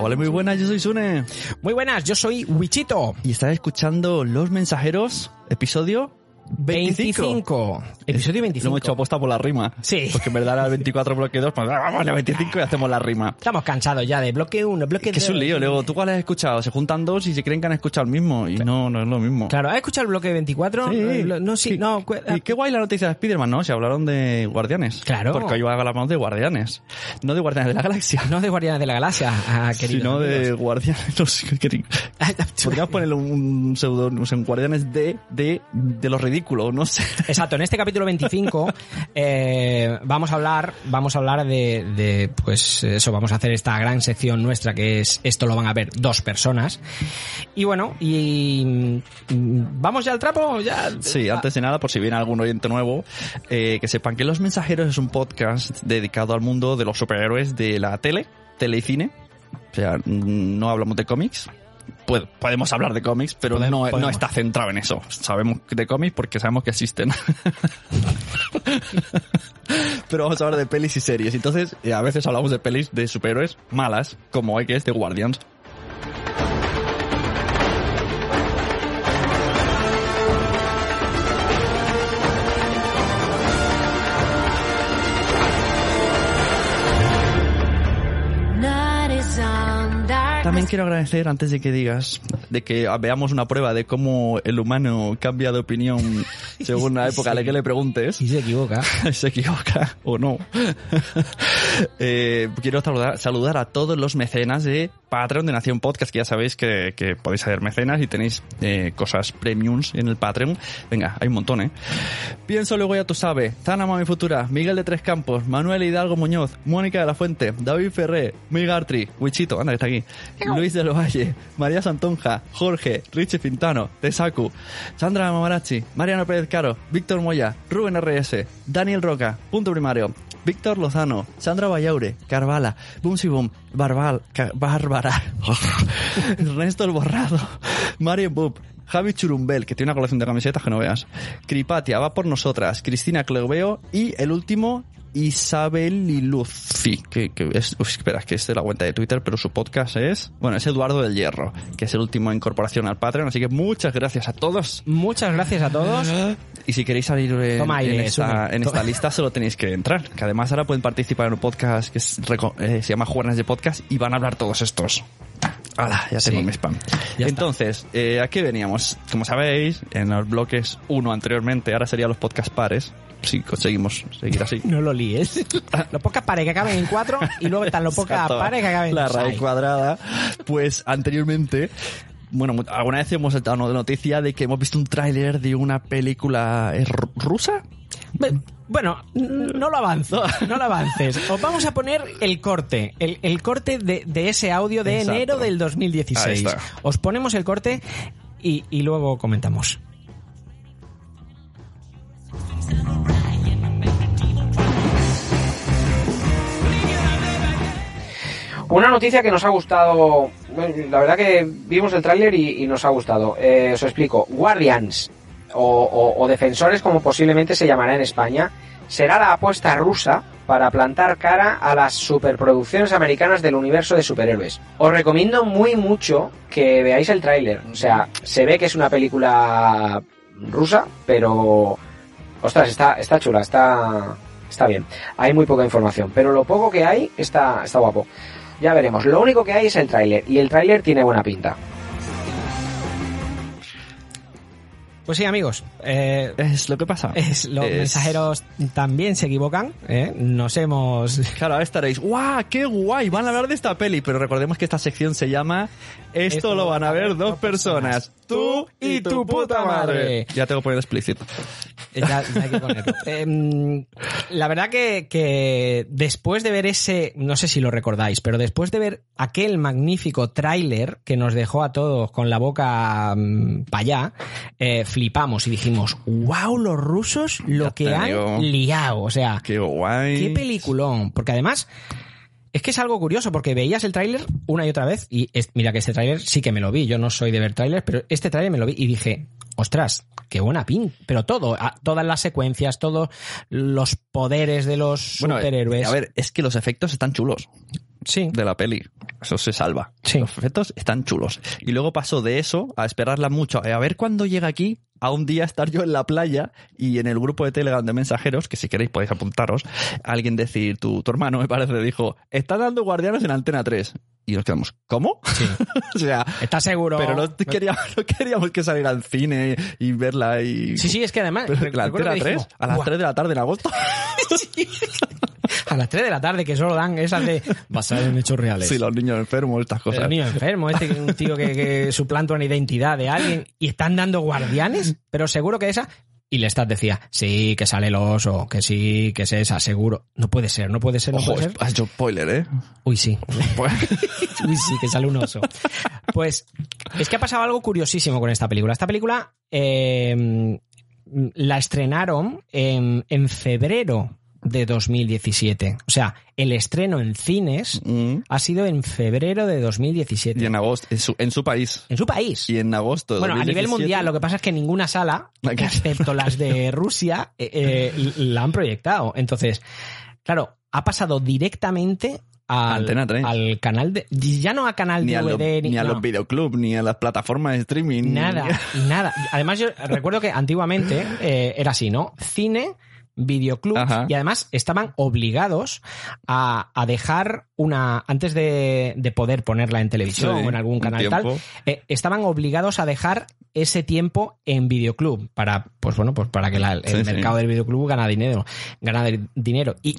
Hola, muy buenas, yo soy Sune. Muy buenas, yo soy Wichito. Y estás escuchando Los Mensajeros, episodio 25. 25. Episodio 25. Lo hemos hecho aposta por la rima. Sí. Porque en verdad era el 24 bloque 2, pues vamos a 25 y hacemos la rima. Estamos cansados ya de bloque 1, bloque 2. Que es un lío, luego tú cuál has escuchado, se juntan dos y se creen que han escuchado el mismo y no, no es lo mismo. Claro, ¿has escuchado el bloque 24? Sí. Eh, lo- No, sí, Sí. no. Y qué guay la noticia de Spiderman, ¿no? Se hablaron de Guardianes. Claro. Porque hoy hablamos de Guardianes. No de Guardianes de la Galaxia. No de Guardianes de la Galaxia, ah, queridos sino de amigos. Guardianes. No sé, qué- Podríamos ponerle un pseudo, un Guardianes de, de, de lo ridículo, no sé. Exacto, en este capítulo 25 eh, vamos a hablar, vamos a hablar de, de, pues eso, vamos a hacer esta gran sección nuestra que es esto lo van a ver dos personas. Y bueno, y mm, vamos ya al trapo, ya. Sí, antes de nada, por si viene algún oyente nuevo, eh, que sepan que Los Mensajeros es un podcast dedicado al mundo de los superhéroes de la tele, tele y cine. O sea, mm, no hablamos de cómics. Pu- Podemos hablar de cómics, pero no, no está centrado en eso. Sabemos de cómics porque sabemos que existen. pero vamos a hablar de pelis y series. Entonces, eh, a veces hablamos de pelis de superhéroes malas, como hay que es de Guardians. También quiero agradecer, antes de que digas, de que veamos una prueba de cómo el humano cambia de opinión según la época a la que le preguntes. Si se equivoca. se equivoca o no. Eh, quiero saludar, saludar a todos los mecenas de Patreon de Nación Podcast, que ya sabéis que, que podéis hacer mecenas y tenéis eh, cosas premiums en el Patreon. Venga, hay un montón, ¿eh? Pienso luego ya tú sabes. Zana Mami Futura, Miguel de Tres Campos, Manuel Hidalgo Muñoz, Mónica de la Fuente, David Ferré, Miguel Artri, Wichito, anda que está aquí, Luis del Valle, María Santonja, Jorge, Richie Pintano, Tesaku, Sandra Mamarachi, Mariano Pérez Caro, Víctor Moya, Rubén RS, Daniel Roca, Punto Primario, Víctor Lozano, Sandra Bayaure, Carvala, Bumsi Boom, Barbal, Bárbara, Ernesto El Borrado, Mario Bub, Javi Churumbel, que tiene una colección de camisetas que no veas, Cripatia, va por nosotras, Cristina Cleoveo y el último, Isabel Liluzi, que, que es, espera, que es de la cuenta de Twitter, pero su podcast es, bueno, es Eduardo del Hierro, que es el último incorporación al Patreon, así que muchas gracias a todos. Muchas gracias a todos. Y si queréis salir en, aire, en esta, en lista, solo tenéis que entrar. Que además ahora pueden participar en un podcast que es eh, se llama Juernes de Podcast y van a hablar todos estos. Hala, ya Sí. tengo mi spam. Ya. Entonces, eh, ¿a qué veníamos? Como sabéis, en los bloques uno anteriormente, ahora serían los podcast pares. Si conseguimos seguir así. No lo líes. Los pocas pares que acaben en cuatro y luego están los pocas pares que acaben en La raíz seis. cuadrada. Pues anteriormente, bueno, alguna vez hemos dado noticia de que hemos visto un tráiler de una película ¿es ru- rusa. Bueno, no lo avances, no lo avances. Os vamos a poner el corte, el, el corte de, de ese audio de Exacto. enero del Ahí 2016. está. Os ponemos el corte y, y luego comentamos. Una noticia que nos ha gustado, la verdad que vimos el tráiler y, nos ha gustado. Eh, os explico. Guardians, o- o Defensores como posiblemente se llamará en España, será la apuesta rusa para plantar cara a las superproducciones americanas del universo de superhéroes. Os recomiendo muy mucho que veáis el tráiler. O sea, se ve que es una película rusa, pero... Ostras, está, está chula, está, está bien. Hay muy poca información, pero lo poco que hay está, está guapo. Ya veremos. Lo único que hay es el tráiler, y el tráiler tiene buena pinta. Pues sí, amigos. Eh, Es lo que pasa. es- los Es- mensajeros también se equivocan. ¿eh? Nos hemos... Claro, ahora estaréis, ¡guau! ¡Qué guay! Van a hablar de esta peli, pero recordemos que esta sección se llama Esto, lo van a ver dos personas, tú y tu puta madre. Ya tengo que poner explícito. Ya- ya hay que ponerlo. Em, la verdad que, que después de ver ese, no sé si lo recordáis, pero después de ver aquel magnífico tráiler que nos dejó a todos con la boca para allá, eh, flipamos y dijimos, wow, los rusos lo Ya que han digo. liado. O sea, ¡Qué guay! qué peliculón. Porque además... Es que es algo curioso porque veías el tráiler una y otra vez y es- mira que este tráiler sí que me lo vi, yo no soy de ver tráilers, pero este tráiler me lo vi y dije, ostras, qué buena pin. Pero todo, a- todas las secuencias, todos los poderes de los Bueno, superhéroes. a ver, es que los efectos están chulos sí, de la peli. Eso se salva. Sí. Los efectos están chulos. Y luego pasó de eso a esperarla mucho. A ver cuándo llega aquí, a un día estar yo en la playa y en el grupo de Telegram de mensajeros, que si queréis podéis apuntaros, alguien decir, tu, tu hermano me parece, dijo, está dando guardianes en Antena 3. Y nos quedamos, ¿cómo? sí. o sea, ¿Estás seguro? pero no queríamos, no queríamos que saliera al cine y verla y... Sí, sí, es que además. Pero la Antena que 3, dijimos, a las "Buah, 3 de la tarde en agosto. a las 3 de la tarde, que solo dan esas de basado en hechos reales. Sí, los niños enfermos, estas cosas. El niño enfermo, este un tío que, que suplanta una identidad de alguien y están dando guardianes, pero seguro que esa. Y Lestat decía, sí, que sale el oso, que sí, que es esa, seguro. No puede ser, no puede ser, no Ojo, puede ser. has hecho spoiler, ¿eh? Uy, sí. Pues- Uy, sí, que sale un oso. Pues es que ha pasado algo curiosísimo con esta película. Esta película eh, la estrenaron en, en febrero de 2017. O sea, el estreno en cines Mm. ha sido en febrero de 2017. Y en agosto, en su, en su país. En su país. Y en agosto. de Bueno, a nivel 2017, mundial, lo que pasa es que ninguna sala, excepto las de Rusia, eh, eh, la han proyectado. Entonces, claro, ha pasado directamente al, Antena 3. al canal de. Ya no a canal Ni, a, los- DVD, ni a no. los videoclubs, ni a las plataformas de streaming. ni- Nada, nada. Además, yo recuerdo que antiguamente eh, era así, ¿no? Cine, videoclub, Ajá. y además estaban obligados a, a dejar una. Antes de, de poder ponerla en televisión Sí, o en algún canal tal, eh, estaban obligados a dejar ese tiempo en videoclub para, pues bueno, pues para que la- el Sí, sí. mercado del videoclub gana dinero, gana dinero. Y,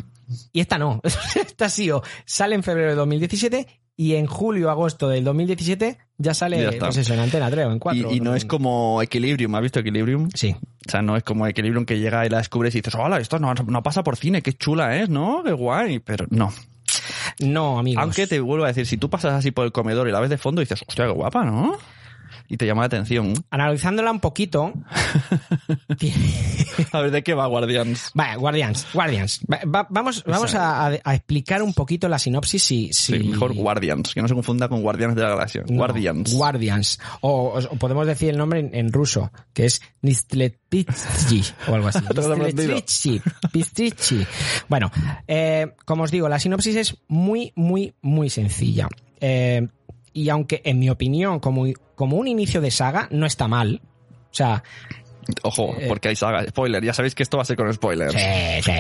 y esta no, esta sí o sale en febrero de 2017 y en julio, agosto del 2017 ya sale, Ya pues eso, en Antena 3 o en 4. Y, y no es como Equilibrium. ¿Has visto Equilibrium? Sí. O sea, no es como Equilibrium que llega y la descubres y dices, hola, esto no, no pasa por cine, qué chula es, ¿no? Qué guay. Pero no. No, amigos. Aunque te vuelvo a decir, si tú pasas así por el comedor y la ves de fondo, dices, hostia, qué guapa, ¿no? Y te llama la atención. Analizándola un poquito. A ver, ¿de qué va Guardians? Vaya, Guardians, Guardians. Va- va- vamos vamos a, explicar un poquito la sinopsis si... si... Sí, mejor Guardians, que no se confunda con Guardianes de la Galaxia. No, Guardians. Guardians. O, o podemos decir el nombre en, en ruso, que es Nistlepitschi o algo así. Pistritchi. Bueno, eh, como os digo, la sinopsis es muy, muy, muy sencilla. Eh, y aunque, en mi opinión, como, como un inicio de saga, no está mal. O sea, Ojo, Eh. porque hay saga. Spoiler, ya sabéis que esto va a ser con spoilers. sí, sí.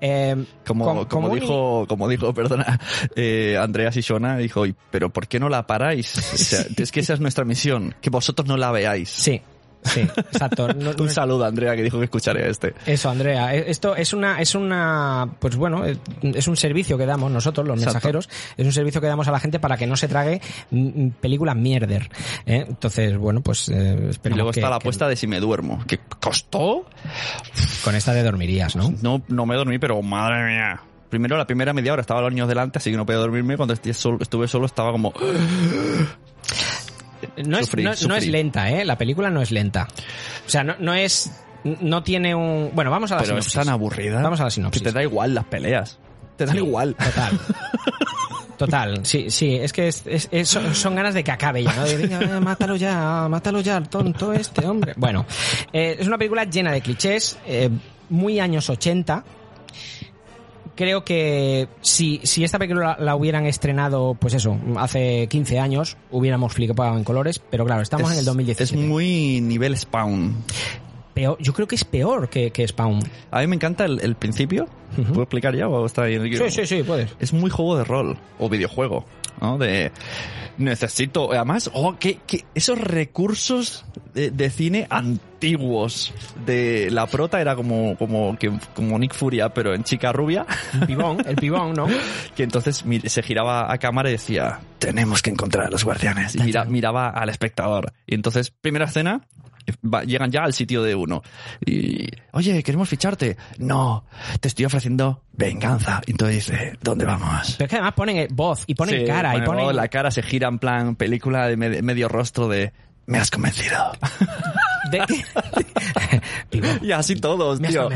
Eh, Como, dijo, como dijo, perdona, eh, Andrea Sisona, dijo, "Y, pero ¿por qué no la paráis? O sea, es que esa es nuestra misión, que vosotros no la veáis. Sí, sí, exacto. No- Un saludo a Andrea que dijo que escucharía este. Eso, Andrea. Eh, Esto es una, es una, pues bueno, eh, es un servicio que damos nosotros, los Exacto. mensajeros, es un servicio que damos a la gente para que no se trague películas mierder. ¿eh? Entonces, bueno, pues eh, Y luego que- está la que apuesta de si me duermo, que costó. con esta de dormirías, ¿no? No, no me dormí, pero madre mía. Primero, la primera media hora estaba los niños delante, así que no podía dormirme. Cuando estuve solo estaba como... No es, Sufrí, no, no sufrí. es lenta, ¿eh? La película no es lenta. O sea, no, no es, no tiene un, bueno, vamos a la Pero es sinopsis. tan aburrida. Vamos a la Que sinopsis. te da igual las peleas. Te dan Sí, igual. Total. Total, sí, sí, es que es- es- es- son, son ganas de que acabe ya, ¿no? De, venga, mátalo ya, mátalo ya, el tonto este, hombre. Bueno, eh, es una película llena de clichés, eh, muy años 80. Creo que si, si esta película la, la hubieran estrenado, pues eso, hace 15 años, hubiéramos flipado en colores, pero claro, estamos Es- en el 2017. Es muy nivel Spawn. Peor- yo creo que es peor que, que Spawn. A mí me encanta el, el principio. ¿Puedo explicar ya o está ahí en el guion? Sí, sí, sí, puedes. Es muy juego de rol o videojuego, ¿no? De necesito, además, oh, que, que esos recursos de, de cine antiguos de la prota era como como que como Nick Furia, pero en chica rubia, El pibón, el pibón, ¿no? que entonces se giraba a cámara y decía, "Tenemos que encontrar a los guardianes." Y mira- miraba al espectador. Y entonces, primera escena, va- llegan ya al sitio de uno. Y, oye, queremos ficharte. No, te estoy ofreciendo venganza. Y entonces dice, ¿dónde vamos? Pero es que además ponen eh, voz y ponen Sí, cara y pone- ponen... la cara se gira en plan película de med- medio rostro de me has convencido. de- y así todos, Me tío.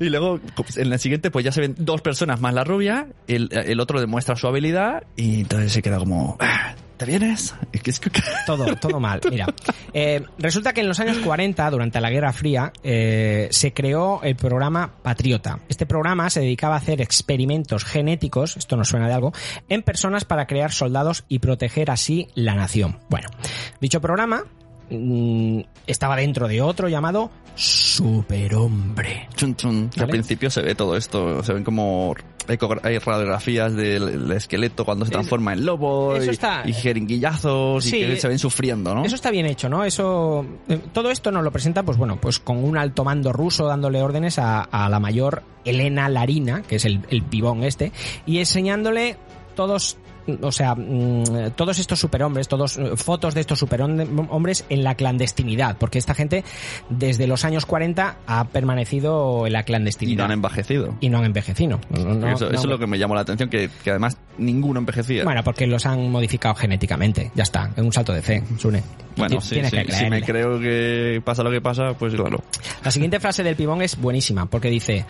Y luego en la siguiente pues ya se ven dos personas más la rubia, el, el otro demuestra su habilidad y entonces se queda como "Ah, ¿Te vienes? Todo, todo mal. Mira, eh, resulta que en los años 40, durante la Guerra Fría, eh, se creó el programa Patriota. Este programa se dedicaba a hacer experimentos genéticos, esto nos suena de algo, en personas para crear soldados y proteger así la nación. Bueno, dicho programa estaba dentro de otro llamado Superhombre. Chun, chun. Al principio se ve todo esto, se ven como hay radiografías del, esqueleto cuando se transforma en lobo eso y, está- y jeringuillazos Sí. y que se ven sufriendo, ¿no? Eso está bien hecho, ¿no? Eso, eh, todo esto nos lo presenta, pues bueno, pues con un alto mando ruso dándole órdenes a, a la mayor Elena Larina, que es el, el pibón este, y enseñándole todos o sea, mm, todos estos superhombres, todos eh, fotos de estos superhombres en la clandestinidad, porque esta gente desde los años 40 ha permanecido en la y no clandestinidad han envejecido. y no han envejecido. No- no- eso, es lo que me llamó la atención, que, que además ninguno envejecía. Bueno, porque los han modificado genéticamente. Ya está, es un salto de fe, Sune. Bueno, sí, sí, si me creo que pasa lo que pasa, pues claro. La siguiente frase del pibón es buenísima, porque dice,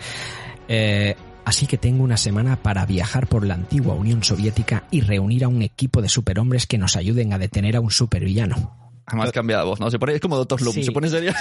eh, así que tengo una semana para viajar por la antigua Unión Soviética y reunir a un equipo de superhombres que nos ayuden a detener a un supervillano. Además cambia la voz, ¿no? Se pone, es como Doctor Sí. se pone serio,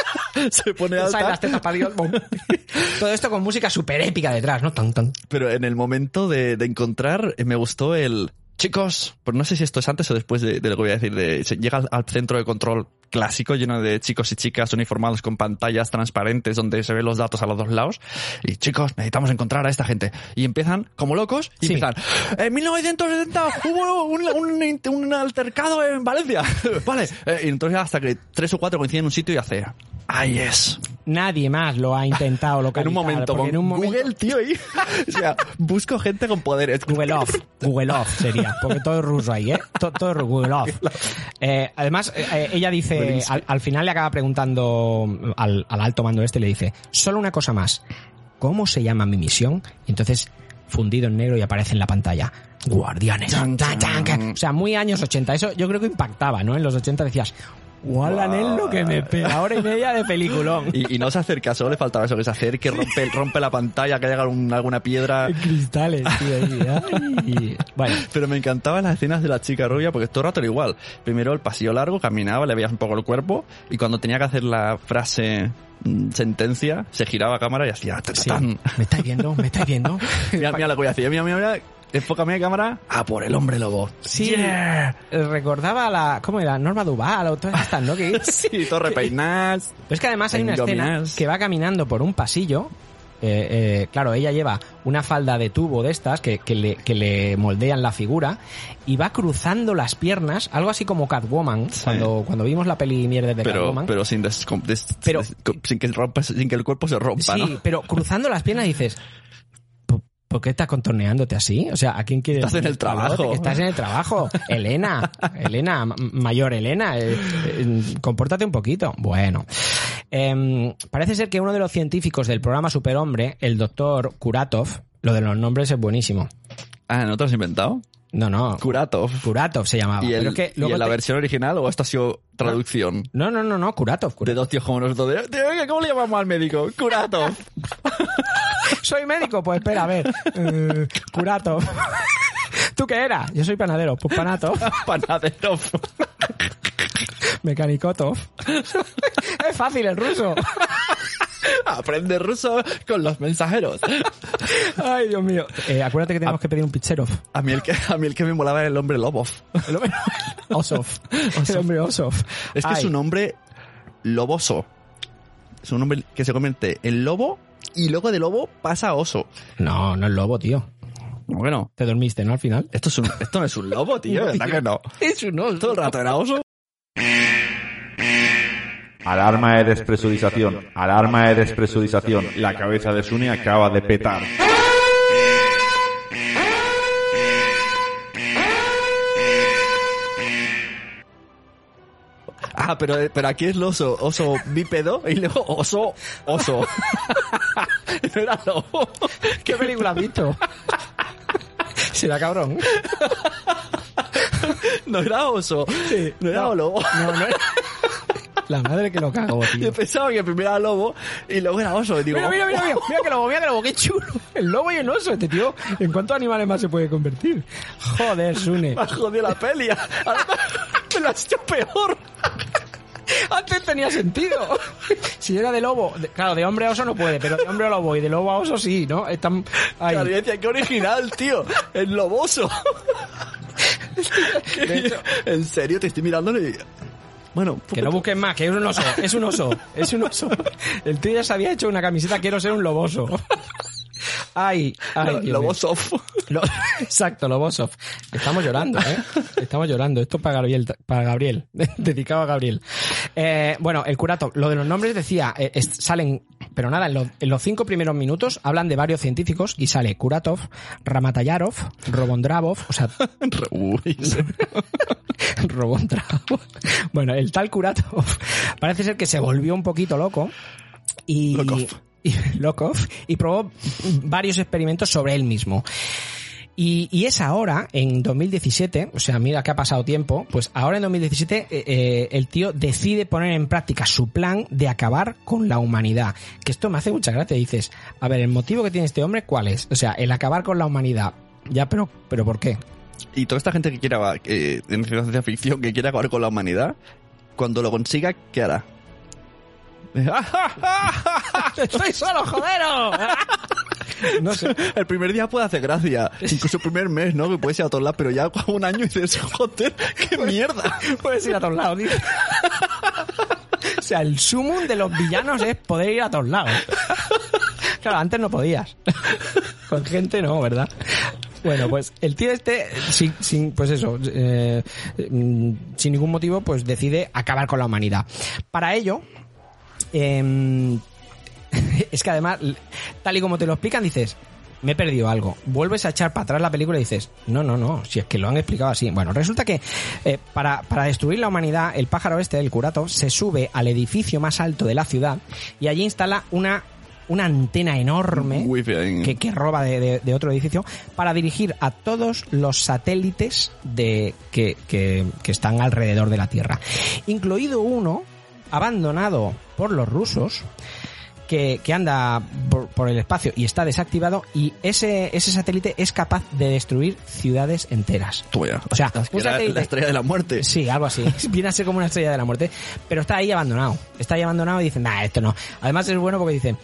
se pone alta, las tetas para Dios, bom. Todo esto con música súper épica detrás, ¿no? Tan, tan. pero en el momento de, de encontrar eh, me gustó el... Chicos, pues no sé si esto es antes o después de, de lo que voy a decir, de, se llega al, al centro de control clásico lleno de chicos y chicas uniformados con pantallas transparentes donde se ven los datos a los dos lados y chicos, necesitamos encontrar a esta gente y empiezan como locos y Sí. empiezan en 1970 hubo un, un, un altercado en Valencia vale, eh, y entonces hasta que tres o cuatro coinciden en un sitio y hace ahí es Nadie más lo ha intentado en localizar. un momento con en un momento- Google tío ahí o sea busco gente con poderes Google Off, Google Off sería, porque todo es ruso ahí, ¿eh? To- Todo, es Google Off. Eh, además, eh, eh, ella dice, Al, al final le acaba preguntando al, al alto mando este, le dice, solo una cosa más, ¿cómo se llama mi misión? Y entonces, fundido en negro y aparece en la pantalla, Guardianes. Chan, Chan, chan, chan. O sea, muy años 80, eso yo creo que impactaba, ¿no? En los 80 decías, Es lo que me pega, hora y media de peliculón. y, y no se acerca, solo le faltaba eso, que se acerque, rompe, rompe la pantalla, que haya un- alguna piedra. Cristales, tío. ahí, ay. Bueno, Pero me encantaban las escenas de la chica rubia porque todo el rato era igual. Primero el pasillo largo, caminaba, le veías un poco el cuerpo y cuando tenía que hacer la frase mm, sentencia, se giraba a cámara y hacía... sí. ¿me estáis viendo? ¿Me estáis viendo? Mira, mira lo que voy a hacer. Mira, mira, mira. Enfócame a cámara. A por el hombre lobo. Sí, Yeah. recordaba a la, ¿cómo era? Norma Duval o todas estas, ¿no? Que, Sí, todo repeinás. pero es que además hay una escena que va caminando por un pasillo. eh, eh, claro, ella lleva una falda de tubo de estas que, que le, que le moldean la figura y va cruzando las piernas, algo así como Catwoman, Sí. cuando, cuando vimos la peli mierda de Pero, Catwoman. pero sin, des- des- Pero- sin, que rompa- sin que el cuerpo se rompa, sí, ¿no? pero cruzando las piernas dices, "¿Por- ¿por qué estás contorneándote así? O sea, ¿a quién quieres? Estás en el trabajo. Estás en el trabajo. Elena, Elena, mayor Elena, eh, eh, compórtate un poquito. Bueno. Em, parece ser que uno de los científicos del programa Superhombre, el doctor Kuratov, lo de los nombres es buenísimo. Ah, ¿no te lo has inventado? No, no. Kuratov. Kuratov se llamaba. ¿Y, el, pero es que ¿Y luego en la te- versión original o esto ha sido traducción? No, no, no, no, Kuratov. De dos tíos como nosotros. De, "Tío, venga, ¿Cómo le llamamos al médico? Kuratov. Soy médico, pues espera, a ver. Eh, Kuratov. ¿Tú qué eras? Yo soy panadero. Pues panato. Panadero. Mecanicotov. es fácil el ruso. Aprende ruso con los mensajeros. Ay, Dios mío. Eh, acuérdate que tenemos que pedir un pizzerov. A mí el que, a mí el que me molaba era el hombre Lobov. El hombre... Osov. El hombre Osov. Es que Ay, es un hombre loboso. Es un hombre que se convierte en lobo y luego de lobo pasa a oso. No, no es lobo, tío. Bueno, Te dormiste, ¿no? Al final. esto, es un, esto no es un lobo, tío. ¿Verdad que no? Es un oso. Todo el rato era oso. Alarma de despresurización. Alarma de despresurización. La cabeza de Sune acaba de petar. Ah, pero, pero aquí es el oso, oso bípedo y luego oso, oso. no era lobo. ¿Qué película has visto? Será cabrón. No era oso. no era lobo. No, no. La madre que lo cago, tío. Yo pensaba que primero era lobo y luego era oso. Digo, Mira, mira, mira, mira, mira que lobo, mira que lobo, qué chulo. El lobo y el oso, este tío. ¿En cuántos animales más se puede convertir? Joder, Sune. Me has jodido la peli. Me lo has hecho peor. Antes tenía sentido. Si era de lobo, de- claro, de hombre a oso no puede, pero de hombre a lobo y de lobo a oso sí, ¿no? Están ahí. Claro, qué original, tío. El loboso. Hecho- en serio, te estoy mirando y... Bueno, Que no busques más, que es un oso, es un oso, es un oso. El tío ya se había hecho una camiseta, quiero ser un loboso. Ay, ay. Lobosov. Lo- exacto, Lobosov. Estamos llorando, ¿eh? Estamos llorando. Esto es para Gabriel, para Gabriel, dedicado a Gabriel. Eh, bueno, el curato, lo de los nombres decía, eh, es- salen, pero nada, en, lo- en los cinco primeros minutos hablan de varios científicos y sale Kuratov, Ramatayarov, Robondravov, o sea, Robondravov. Bueno, el tal Kuratov parece ser que se volvió un poquito loco y... Lokov. y probó varios experimentos sobre él mismo. Y, es ahora, en 2017, o sea, mira que ha pasado tiempo, pues ahora en 2017 eh, eh, el tío decide poner en práctica su plan de acabar con la humanidad. Que esto me hace mucha gracia. Dices, a ver, el motivo que tiene este hombre, ¿cuál es? O sea, el acabar con la humanidad. Ya, pero, pero ¿por qué? Y toda esta gente que quiera, eh, en ciencia ficción, que quiere acabar con la humanidad, cuando lo consiga, ¿qué hará? ¡Estoy solo, jodero! No sé. El primer día puede hacer gracia, incluso el primer mes, ¿no? Que puede ser a todos lados, pero ya un año dices, joder, qué mierda. Puedes ir a todos lados, tío. O sea, el sumum de los villanos es poder ir a todos lados. Claro, antes no podías. Con gente no, ¿verdad? Bueno, pues el tío este, sin, sin pues eso, eh, mm, sin ningún motivo, pues decide acabar con la humanidad. Para ello, em, es que además, tal y como te lo explican, dices, me he perdido algo. Vuelves a echar para atrás la película y dices, no, no, no, si es que lo han explicado así. Bueno, resulta que eh, para, para destruir la humanidad, el pájaro este, el curato, se sube al edificio más alto de la ciudad y allí instala una, una antena enorme que, que roba de, de- de otro edificio para dirigir a todos los satélites de, que, que- que están alrededor de la Tierra. Incluido uno abandonado por los rusos que, que anda por, por el espacio y está desactivado y ese, ese satélite es capaz de destruir ciudades enteras. Tú ya. O sea, un satélite- la estrella de la muerte. Sí, algo así. Viene a ser como una estrella de la muerte. Pero está ahí abandonado. Está ahí abandonado y dicen, nah, esto no. Además es bueno porque dicen,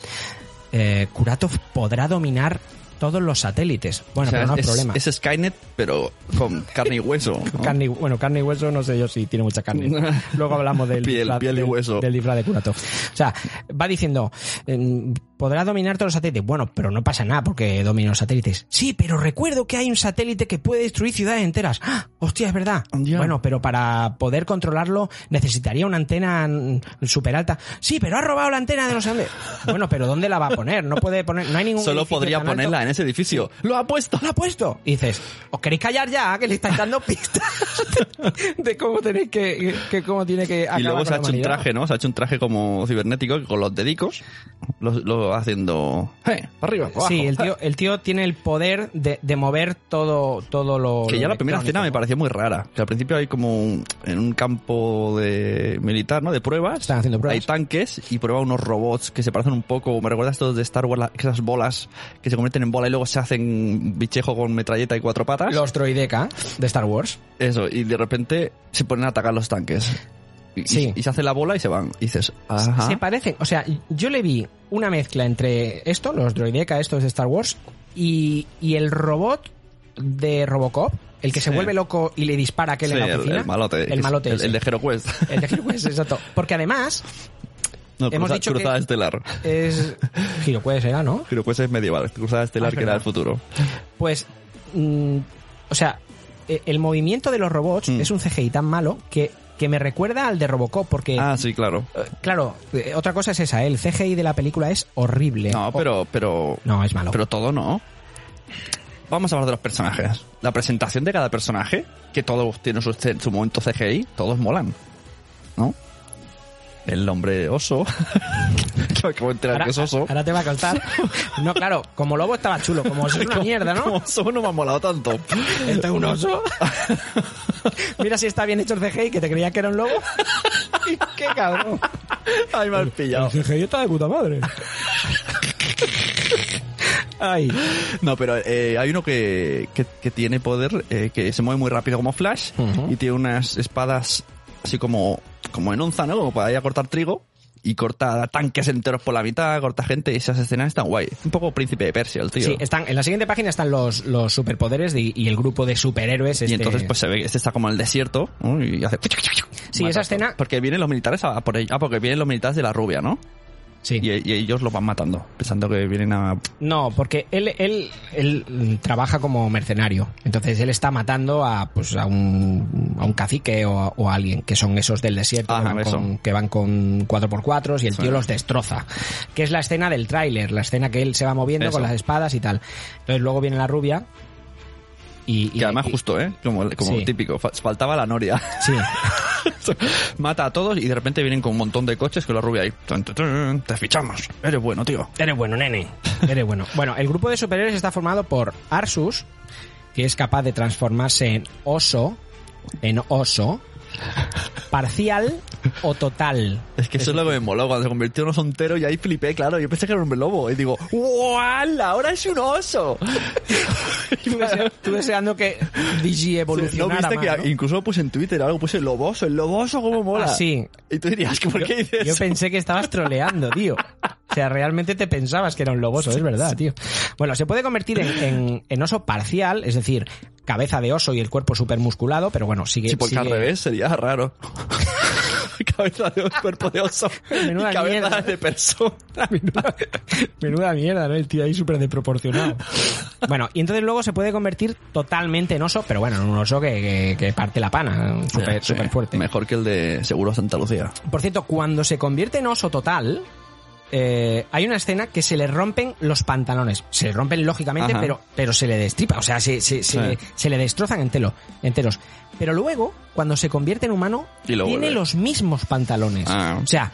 eh, Kuratov podrá dominar todos los satélites. Bueno, O sea, pero no hay es, problema. es Skynet, pero con carne y hueso. ¿no? Carne y- bueno, carne y hueso no sé yo si tiene mucha carne. Luego hablamos del Piel, disfraz, piel y del- hueso. del disfraz de Kuratov. O sea, va diciendo, em, podrá dominar todos los satélites. Bueno, pero no pasa nada porque domina los satélites. Sí, pero recuerdo que hay un satélite que puede destruir ciudades enteras. ¡Ah! Hostia, es verdad. Bueno, pero para poder controlarlo necesitaría una antena súper alta. Sí, pero ha robado la antena de los. Bueno, pero ¿dónde la va a poner? No puede poner, no hay ningún Solo podría ponerla en ese edificio. ¡Lo ha puesto! ¿Lo ha puesto? Y dices, ¿os queréis callar ya? Que le estáis dando pistas de cómo tenéis que, que cómo tiene que Y acabar luego con se ha hecho un traje, ¿no? Se ha hecho un traje como cibernético con los dedicos lo, lo haciendo... ¡Eh! Para arriba, abajo. Sí, el tío, el tío tiene el poder de, de mover todo, todo lo. Que lo ya la primera escena me pareció muy rara. Que al principio hay como un- en un campo de militar, ¿no? De pruebas. Están haciendo pruebas. Hay tanques y prueba unos robots que se parecen un poco. Me recuerda a estos de Star Wars, esas bolas que se convierten en bola y luego se hacen bichejo con metralleta y cuatro patas. Los droideca de Star Wars. Eso, y de repente se ponen a atacar los tanques. Y, Sí. y se hace la bola y se van. Y dices, ajá. Se parecen. O sea, yo le vi una mezcla entre esto, los droideca, estos de Star Wars, y, y el robot de Robocop, el que se vuelve loco y le dispara a aquel Sí, en la el, oficina. el malote. El malote. El, el de Hero Quest. El de Hero Quest, exacto. Porque además No, Hemos cruza- dicho que- Cruzada Estelar. es... Giro Quest era, ¿no? Hero Quest es medieval. Cruzada Estelar Ah, es que era el futuro. Pues, mm, o sea, eh, el movimiento de los robots Mm. es un CGI tan malo que, que me recuerda al de Robocop, porque, Ah, sí, claro. eh, claro, eh, otra cosa es esa, ¿eh? el CGI de la película es horrible. No, pero, pero, No, es malo. pero todo no. Vamos a hablar de los personajes. La presentación de cada personaje, que todos tienen su, su momento CGI, todos molan. ¿No? El hombre oso. que me acabo de enterar ahora, que es oso. ahora te va a contar. No, claro, como lobo estaba chulo, como oso es una mierda, ¿no? Como oso no me ha molado tanto. Este es un oso. Mira si está bien hecho el CGI, que te creía que era un lobo. ¡Qué cabrón! Ay, me has pillado. CGI está de puta madre. Ay. No, pero eh, hay uno que, que, que tiene poder, eh, que se mueve muy rápido como Flash y tiene unas espadas así como, como en onza, ¿no? Como para ir a cortar trigo y corta tanques enteros por la mitad, corta gente y esas escenas están guay. Un poco príncipe de Persia el tío. Sí, están, en la siguiente página están los, los superpoderes de- y el grupo de superhéroes. Y este- entonces pues se ve que este está como en el desierto ¿no? y hace... Sí, Mata esa escena-. Porque vienen los militares a por Ah, porque vienen los militares de la rubia, ¿no? Sí. Y, y ellos los van matando, pensando que vienen a... No, porque él, él, él trabaja como mercenario. Entonces él está matando a, pues, a, un, a un cacique o a, o a alguien, que son esos del desierto, Ajá, que, van con, que van con 4x4 y el Sí. tío los destroza. Que es la escena del tráiler, la escena que él se va moviendo Eso. con las espadas y tal. Entonces luego viene la rubia y... y- Que además y- justo, ¿eh? Como, como Sí. típico, fa- faltaba la noria. Sí, Mata a todos y de repente vienen con un montón de coches con la rubia ahí. Tun, tun, tun, Te fichamos. Eres bueno, tío. Eres bueno, nene. Eres bueno. Bueno, el grupo de superhéroes está formado por Arsus, que es capaz de transformarse en oso, en oso, parcial o total. Es que eso es lo que me moló cuando se convirtió en oso entero y ahí flipé, claro. Yo pensé que era un hombre lobo y digo, ¡Wow! Ahora es un oso. Tú, dese- tú deseando que Digi ¿No evolucionara viste más, que ¿no? incluso puse en Twitter algo? Puse loboso, el loboso, ¿cómo mola? Ah, sí. Y tú dirías, ¿que ¿por qué dices Yo eso? pensé que estabas troleando, tío. O sea, realmente te pensabas que era un loboso, es verdad, tío. Bueno, se puede convertir en, en- en oso parcial, es decir, cabeza de oso y el cuerpo súper musculado, pero bueno, sigue... Sí, porque al sigue- revés sería raro. cabeza de oso, cuerpo de oso Menuda y cabeza mierda. de persona. Menuda, menuda mierda, ¿no? El tío ahí súper desproporcionado. Bueno, y entonces luego se puede convertir totalmente en oso, pero bueno, en un oso que, que- que parte la pana, súper Sí, fuerte. Mejor que el de Seguro Santa Lucía. Por cierto, cuando se convierte en oso total, eh, hay una escena que se le rompen los pantalones. Se le rompen lógicamente, Ajá. pero, pero se le destripa, o sea, se, se, se, Sí. le, se le destrozan entero, enteros. Pero luego, cuando se convierte en humano, Y lo tiene vuelve. los mismos pantalones. Ah. O sea,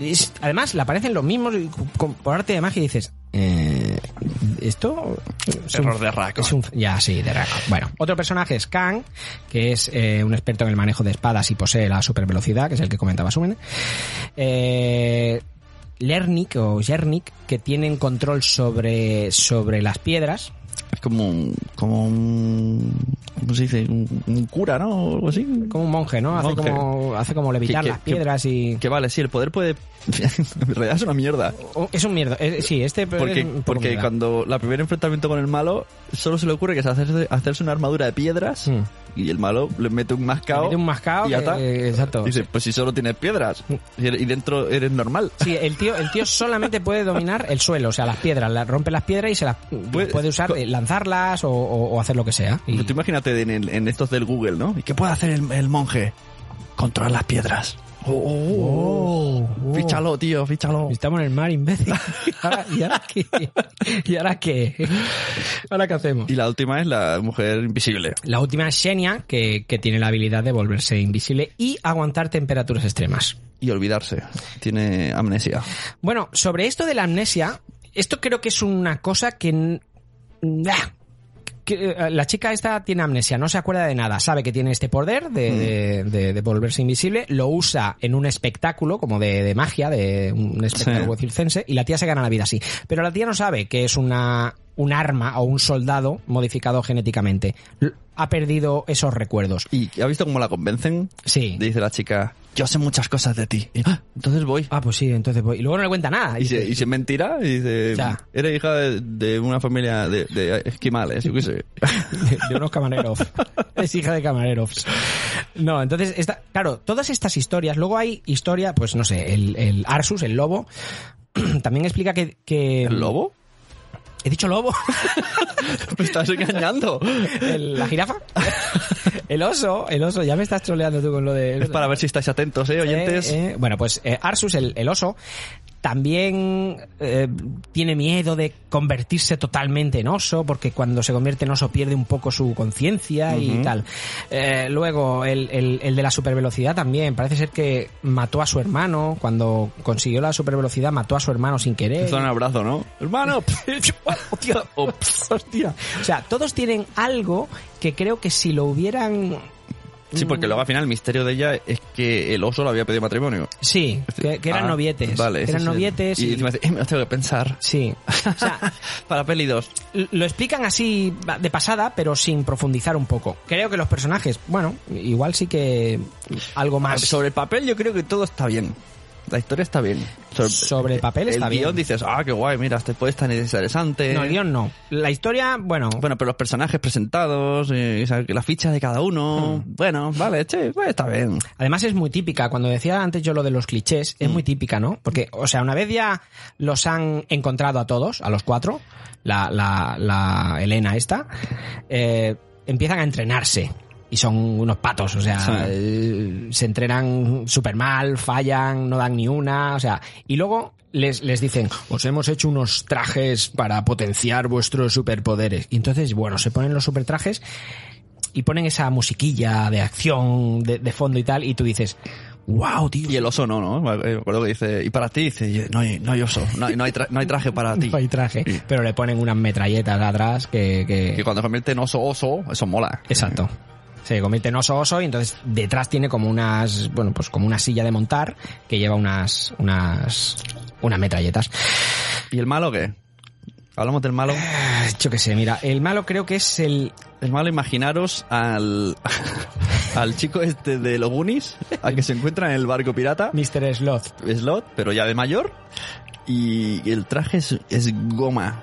es- además le aparecen los mismos y con- por arte de magia dices, eh, esto es un- Error de Racco. es un- ya, sí, de. Bueno, otro personaje es Kang, que es eh, un experto en el manejo de espadas y posee la supervelocidad, que es el que comentaba Sumen. Eh, Lernik o Jernik, que tienen control sobre, sobre las piedras. Es como un, como un, ¿cómo se dice? Un, un cura, ¿no? O algo así. Como un monje, ¿no? Hace Monje. como, hace como levitar Que- que- las piedras y... Que vale, sí, el poder puede... en realidad es una mierda. Es un mierda. eh, sí, este es Porque, porque mierda. cuando la primer enfrentamiento con el malo, solo se le ocurre que es hacerse, hacerse una armadura de piedras Mm. Y el malo le mete un mascao. Le mete un mascao y ya está. eh, exacto. Dice, pues si solo tienes piedras y dentro eres normal. Sí, el tío, el tío solamente puede dominar el suelo, o sea, las piedras, la- rompe las piedras y se las Pues- puede usar, lanzarlas o, hacer lo que sea. Y- Tú imagínate en estos del Google, ¿no? ¿Y qué puede hacer el, el monje? Controlar las piedras. Oh, oh, oh. Fíchalo, tío, fíchalo. Estamos en el mar, imbécil. ¿Y ahora, qué? ¿Y ahora qué? ¿Ahora qué hacemos? Y la última es la mujer invisible. La última es Xenia, que, que tiene la habilidad de volverse invisible y aguantar temperaturas extremas. Y olvidarse. Tiene amnesia. Bueno, sobre esto de la amnesia, esto creo que es una cosa que... ah, la chica esta tiene amnesia, no se acuerda de nada, sabe que tiene este poder de, de- de- de volverse invisible, lo usa en un espectáculo como de, de magia, de un espectáculo Sí. circense, y la tía se gana la vida así. Pero la tía no sabe que es una un arma o un soldado modificado genéticamente. Ha perdido esos recuerdos. ¿Y ha visto cómo la convencen? Sí. Dice la chica, yo sé muchas cosas de ti. Y, "Ah, entonces voy. Ah, pues sí, entonces voy. Y luego no le cuenta nada. Y se, y se mentira y dice, Ya. eres hija de, de una familia de, de esquimales, yo qué sé. de, de unos camareros. es hija de camareros. No, entonces, esta, claro, todas estas historias, luego hay historia, pues no sé, el, el Arsus, el lobo, también explica que, que- ¿El lobo? He dicho lobo. Me estás engañando. El- la jirafa. El oso, el oso, ya me estás troleando tú con lo de... Es para ver si estáis atentos, ¿eh, oyentes? Eh, eh, bueno, pues eh, Arsus, el, el oso, también eh, tiene miedo de convertirse totalmente en oso, porque cuando se convierte en oso pierde un poco su conciencia y tal. Eh, luego, el, el, el de la supervelocidad también. Parece ser que mató a su hermano. Cuando consiguió la supervelocidad, mató a su hermano sin querer. Hizo un abrazo, ¿no? Hermano. Hostia, hostia. O sea, todos tienen algo que creo que si lo hubieran Sí, porque luego al final el misterio de ella es que el oso lo había pedido matrimonio. Sí, que, que eran Ah, novietes. Vale, que eran novietes. Y y- encima dice, eh, me lo tengo que pensar. Sí. O sea, Para peli 2. lo explican así de pasada, pero sin profundizar un poco. Creo que los personajes, bueno, igual sí que algo más. Sobre el papel yo creo que todo está bien. La historia está bien. Sobre el papel está el bien. guion dices, ah, qué guay, mira, este puede estar interesante. No, el guion no. La historia, bueno, Bueno, pero los personajes presentados, eh, la ficha de cada uno, Hmm. bueno, vale, che, pues está bien. Además es muy típica, cuando decía antes yo lo de los clichés, Mm. es muy típica, ¿no? Porque, o sea, una vez ya los han encontrado a todos, a los cuatro, la, la, la Elena esta, eh, empiezan a entrenarse. Y son unos patos, o sea, Sí. eh, se entrenan súper mal, fallan, no dan ni una, o sea, y luego les, les dicen, os hemos hecho unos trajes para potenciar vuestros superpoderes. Y entonces, bueno, se ponen los supertrajes y ponen esa musiquilla de acción de, de fondo y tal, y tú dices, wow, tío. Y el oso no, ¿no? Me acuerdo que dice, y para ti, dice, no hay, no hay oso, no hay, no hay, tra- no hay traje para ti. No hay traje, Sí. pero le ponen unas metralletas atrás que... que- Que cuando convierte en oso oso, eso mola. Exacto. Se convierte en oso oso y entonces detrás tiene como unas, bueno, pues como una silla de montar que lleva unas, unas, unas metralletas. ¿Y el malo qué? Hablamos del malo. Yo qué sé, mira, el malo creo que es el... El malo, imaginaros al, al chico este de los Goonies, al que se encuentra en el barco pirata, Mr. Sloth. Slot, pero ya de mayor, y el traje es, es goma.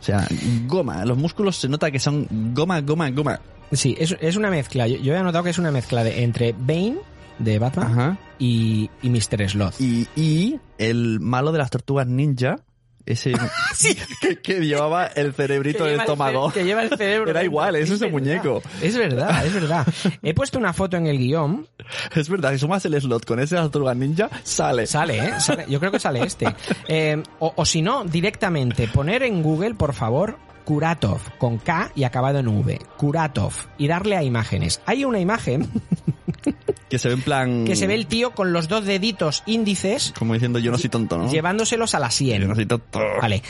O sea, goma. Los músculos se nota que son goma, goma, goma. Sí, es, es una mezcla. Yo, yo he notado que es una mezcla de entre Bane de Batman Ajá. y, y Mr. Sloth. Y, y el malo de las tortugas ninja, ese que, que llevaba el cerebrito del el estómago. que lleva el cerebro. Era igual, es ese muñeco. Es verdad, es verdad. He puesto una foto en el guion. Es verdad, si sumas el slot con ese tortugas ninja, sale. Sale, ¿eh? Sale. Yo creo que sale este. Eh, o, o si no, directamente poner en Google, por favor, Kuratov, con K y acabado en V. Kuratov. Y darle a imágenes. Hay una imagen Que se ve en plan... que se ve el tío con los dos deditos índices Como diciendo, yo no soy tonto, ¿no? llevándoselos a la sien. Yo no soy tonto. Vale.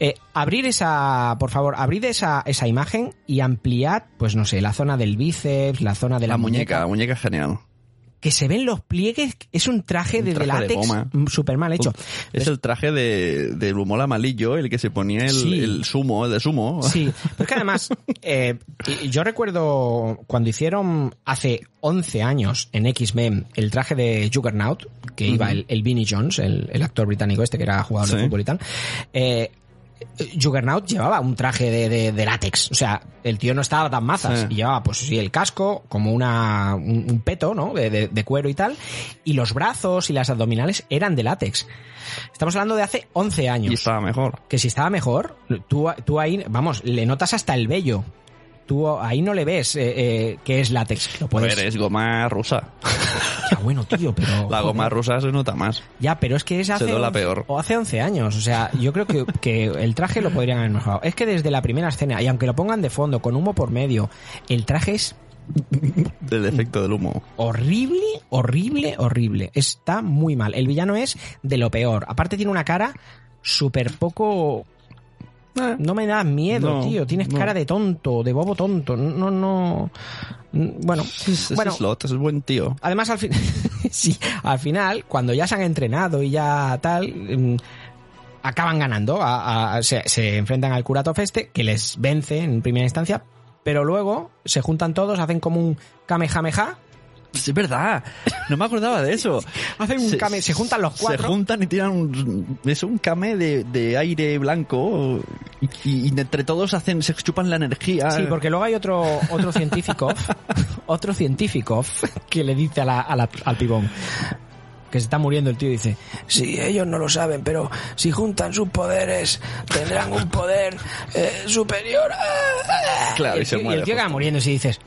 Eh, abrir esa, por favor, abrid esa, esa imagen y ampliad, pues no sé, la zona del bíceps, la zona de la, La muñeca, la muñeca es genial. Que se ven los pliegues, es un traje Un de, traje de látex goma. súper mal hecho. Es el traje de, de Brumola Malillo, el que se ponía el, Sí. el sumo, el de sumo. Sí, pero es que además, eh, yo recuerdo cuando hicieron hace 11 años en X-Men el traje de Juggernaut, que iba el, el Vinnie Jones, el, el actor británico este que era jugador de fútbol y tal, eh, Juggernaut llevaba un traje de, de- de látex, o sea, el tío no estaba tan mazas, Sí. y llevaba pues sí el casco, como una, un, un peto, ¿no? De, de- de cuero y tal, y los brazos y las abdominales eran de látex. Estamos hablando de hace 11 años Y estaba mejor. que si estaba mejor, tú, tú ahí, vamos, le notas hasta el vello. Tú ahí no le ves eh, eh, que es látex. Lo A puedes... ver, es goma rusa. Ya, bueno, tío, pero... La goma rusa se nota más. Ya, pero es que es hace... 11 peor. O hace 11 años. O sea, yo creo que, que el traje lo podrían haber mejorado. Es que desde la primera escena, y aunque lo pongan de fondo, con humo por medio, el traje es Del efecto del humo. horrible, horrible, horrible. Está muy mal. El villano es de lo peor. Aparte tiene una cara súper poco... No me da miedo, No, tío. Tienes no. cara de tonto, de bobo tonto. No, no. Bueno, Es, es bueno. slot, es buen tío. Además, al final, sí, al final, cuando ya se han entrenado y ya tal, mm, acaban ganando. A- a- se, se enfrentan al Kuratov este, que les vence en primera instancia, pero luego se juntan todos, hacen como un Kamehameha. Es verdad, no me acordaba de eso. Hacen un kame- se juntan los cuatro. Se juntan y tiran un, es un kame de, de aire blanco y, y entre todos hacen, se chupan la energía. Sí, porque luego hay otro, otro científico, otro científico que le dice a la- a la- al pibón que se está muriendo el tío y dice, sí, ellos no lo saben, pero si juntan sus poderes tendrán un poder eh, superior. Claro, y, y el se tío, y muere el tío queda muriendo y dices,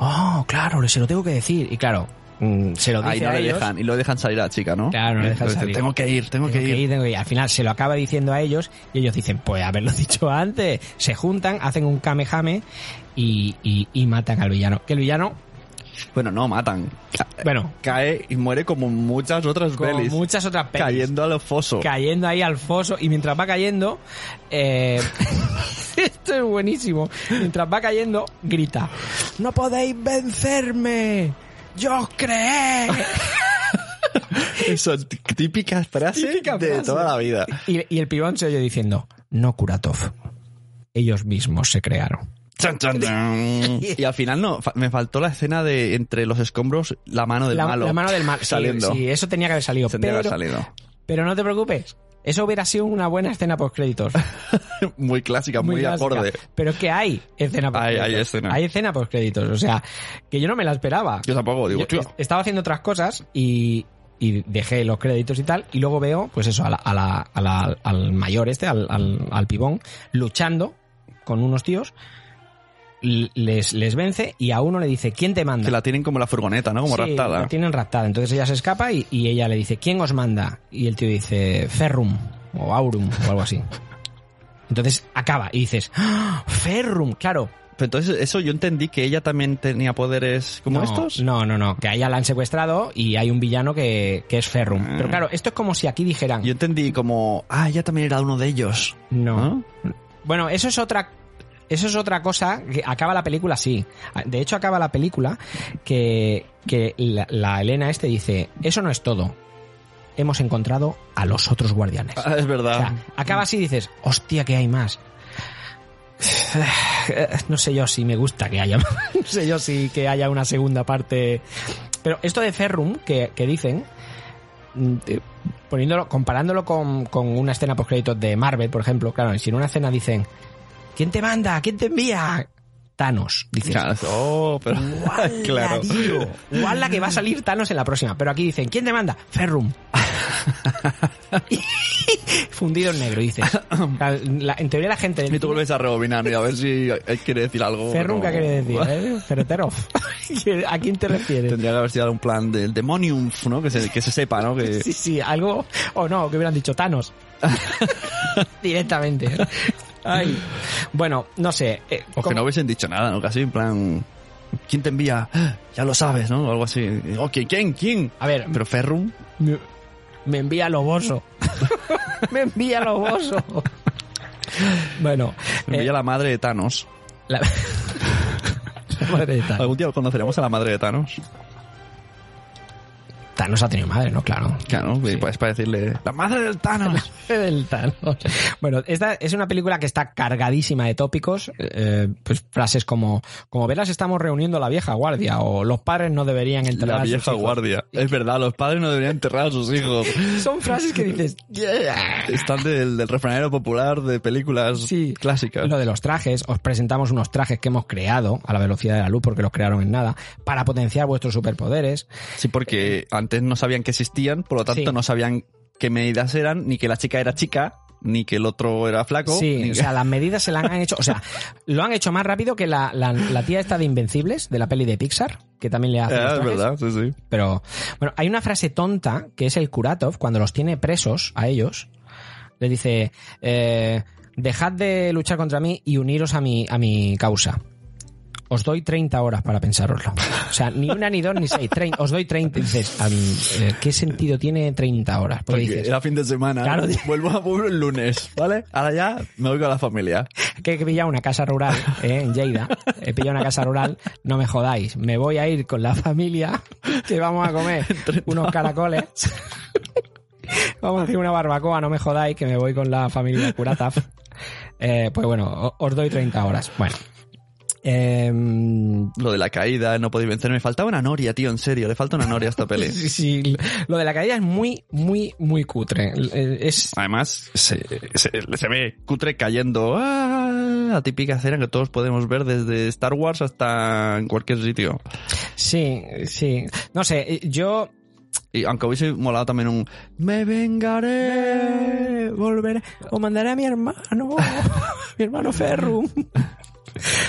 oh, claro, se lo tengo que decir. Y claro, mm, se lo dice Ahí no a le ellos. dejan, y lo dejan salir a la chica, ¿no? Claro, no le dejan Dice, salir. Tengo que ir, tengo, que, ir. tengo que ir. Al final se lo acaba diciendo a ellos y ellos dicen, pues haberlo dicho antes. Se juntan, hacen un kamehame y, y, y matan al villano. Que el villano, Bueno, no, matan. Bueno, Cae y muere como muchas otras como pelis. muchas otras pelis, Cayendo a los fosos. cayendo ahí al foso y mientras va cayendo, eh, esto es buenísimo. Mientras va cayendo, grita, no podéis vencerme. ¡Yo creé! Eso, tí- típicas frases Típica de frase. toda la vida. Y, y el pibón se oye diciendo, no Kuratov. Ellos mismos se crearon. Chan, chan, chan. Y al final no, fa- me faltó la escena de entre los escombros la mano del la, malo. la mano del mal. Sí, Saliendo. Sí, eso tenía que haber salido. Tendría que Pero, haber salido. pero no te preocupes. Eso hubiera sido una buena escena post créditos. muy clásica, muy, clásica. acorde. Pero es que hay escena post Hay- hay escena. Hay escena post créditos. O sea, que yo no me la esperaba. Yo tampoco, digo, Yo tío. est- estaba haciendo otras cosas y, y dejé los créditos y tal, y luego veo, pues eso, a la- a la- a la- al mayor este, al, al, al pibón, luchando con unos tíos, les, les vence y a uno le dice, ¿quién te manda? Que la tienen como la furgoneta, ¿no? Como Sí, raptada. la tienen raptada. Entonces ella se escapa y, y ella le dice, ¿quién os manda? Y el tío dice, Ferrum o Aurum o algo así. Entonces acaba y dices, ¡Ah! Ferrum, claro. Pero entonces, eso yo entendí que ella también tenía poderes como no, estos. No, no, no. Que a ella la han secuestrado y hay un villano que, que es Ferrum. Ah. Pero claro, esto es como si aquí dijeran. Yo entendí como, ah, ella también era uno de ellos. No. ¿no? Bueno, eso es otra. Eso es otra cosa que acaba la película así. De hecho, acaba la película que, que la, la Elena este dice, eso no es todo. Hemos encontrado a los otros guardianes. Ah, es O verdad. sea, acaba así y dices, hostia, que hay más. No sé yo si me gusta que haya, no sé yo si que haya una segunda parte. Pero esto de Ferrum que, que dicen, mm, poniéndolo, comparándolo con, con una escena post créditos de Marvel, por ejemplo, claro, si en una escena dicen, ¿quién te manda? ¿quién te envía? Thanos, dices. Claro, oh, pero "Guala, claro. tío, guala que va a salir Thanos en la próxima. Pero aquí dicen, ¿quién te manda? Ferrum. Fundido en negro, dices. Claro, la- en teoría la gente... Y tú vuelves a rebobinar y a ver si él quiere decir algo. Ferrum, pero- ¿qué quiere decir? ¿Eh? Ferreterov. ¿A quién te refieres? Tendría que haber sido un plan del Demonium, ¿no? Que se, que se sepa, ¿no? Que... Sí, sí, algo... O no, que hubieran dicho Thanos. Directamente. Ay. Bueno, no sé. eh, O que no hubiesen dicho nada, ¿no? Casi en plan... ¿Quién te envía? "Ah, Ya lo sabes, ¿no? O algo así. Ok, ¿quién? ¿Quién? A ver, Pero Ferrum... me, me envía Loboso. me envía Loboso. bueno, Me envía eh, la madre de Thanos. la- Madre de Thanos. Algún día conoceremos a la madre de Thanos. Thanos ha tenido madre, ¿no? Claro. Claro, pues para decirle... ¡La madre del Thanos! del Thanos. Bueno, esta es una película que está cargadísima de tópicos, eh, pues frases como, como verás estamos reuniendo a la vieja guardia o los padres no deberían enterrar La a sus vieja hijos. guardia. Es verdad, los padres no deberían enterrar a sus hijos. Son frases que dices, Están del, del refranero popular de películas Sí. clásicas. Lo de los trajes, os presentamos unos trajes que hemos creado a la velocidad de la luz porque los crearon en nada, para potenciar vuestros superpoderes. Sí, porque antes no sabían que existían, por lo tanto Sí. no sabían qué medidas eran, ni que la chica era chica, ni que el otro era flaco. Sí, ni o sea, las medidas se las han hecho, o sea, lo han hecho más rápido que la, la, la tía esta de Invencibles, de la peli de Pixar, que también le hace Ah, es verdad, sí, sí. Pero, bueno, hay una frase tonta que es el Kuratov, cuando los tiene presos a ellos, les dice, eh, dejad de luchar contra mí y uniros a mi, a mi causa. Os doy 30 horas para pensároslo. O sea, ni una, ni dos, ni seis. trein- os doy 30. Y dices, eh, ¿qué sentido tiene 30 horas? Porque Porque dices, era fin de semana. Claro. Vuelvo a pueblo el lunes, ¿vale? Ahora ya me voy con la familia. que he pillado una casa rural eh, en Lleida. He pillado una casa rural. No me jodáis. Me voy a ir con la familia que vamos a comer unos caracoles. Vamos a hacer una barbacoa, no me jodáis, que me voy con la familia Curataf. Eh, pues bueno, os doy 30 horas. Bueno. Em, Lo de la caída, no podéis vencer. Me faltaba una noria, tío, en serio. Le falta una noria a esta peli. sí, sí, lo de la caída es muy, muy, muy cutre. Eh, Es, Además, se, se, se ve cutre cayendo. ¡Ah! La típica escena que todos podemos ver desde Star Wars hasta en cualquier sitio. sí, sí. No sé, eh, yo Y aunque hubiese molado también un Me vengaré. Volveré o mandaré a mi hermano mi hermano Ferrum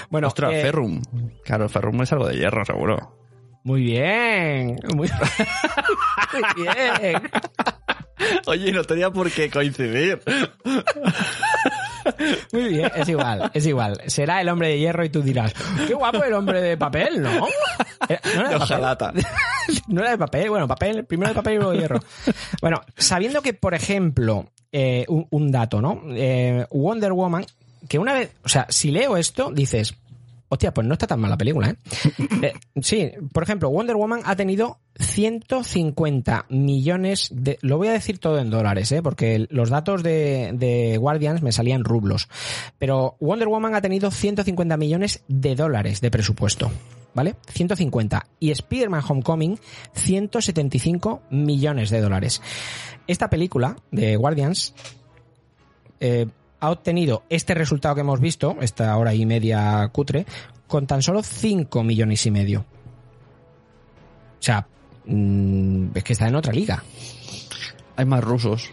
bueno Ostras, eh, Ferrum. Claro, Ferrum es algo de hierro, seguro. muy bien muy, muy bien Oye, no tenía por qué coincidir. muy bien es igual es igual será el hombre de hierro y tú dirás qué guapo el hombre de papel no Eh, no era de papel no era de papel, bueno, papel, primero de papel y luego de hierro. Bueno, sabiendo que, por ejemplo, eh, un, un dato, ¿no? Eh, Wonder Woman, que una vez, o sea, si leo esto, dices, Hostia, pues no está tan mal la película, ¿eh? Eh, sí, por ejemplo, Wonder Woman ha tenido 150 millones de... Lo voy a decir todo en dólares, ¿eh? Porque los datos de, de Guardians me salían rublos. Pero Wonder Woman ha tenido 150 millones de dólares de presupuesto. ¿Vale? 150. Y Spider-Man Homecoming, 175 millones de dólares. Esta película de Guardians eh, ha obtenido este resultado que hemos visto, esta hora y media cutre, con tan solo 5 millones y medio. O sea, mm, es que está en otra liga. Hay más rusos.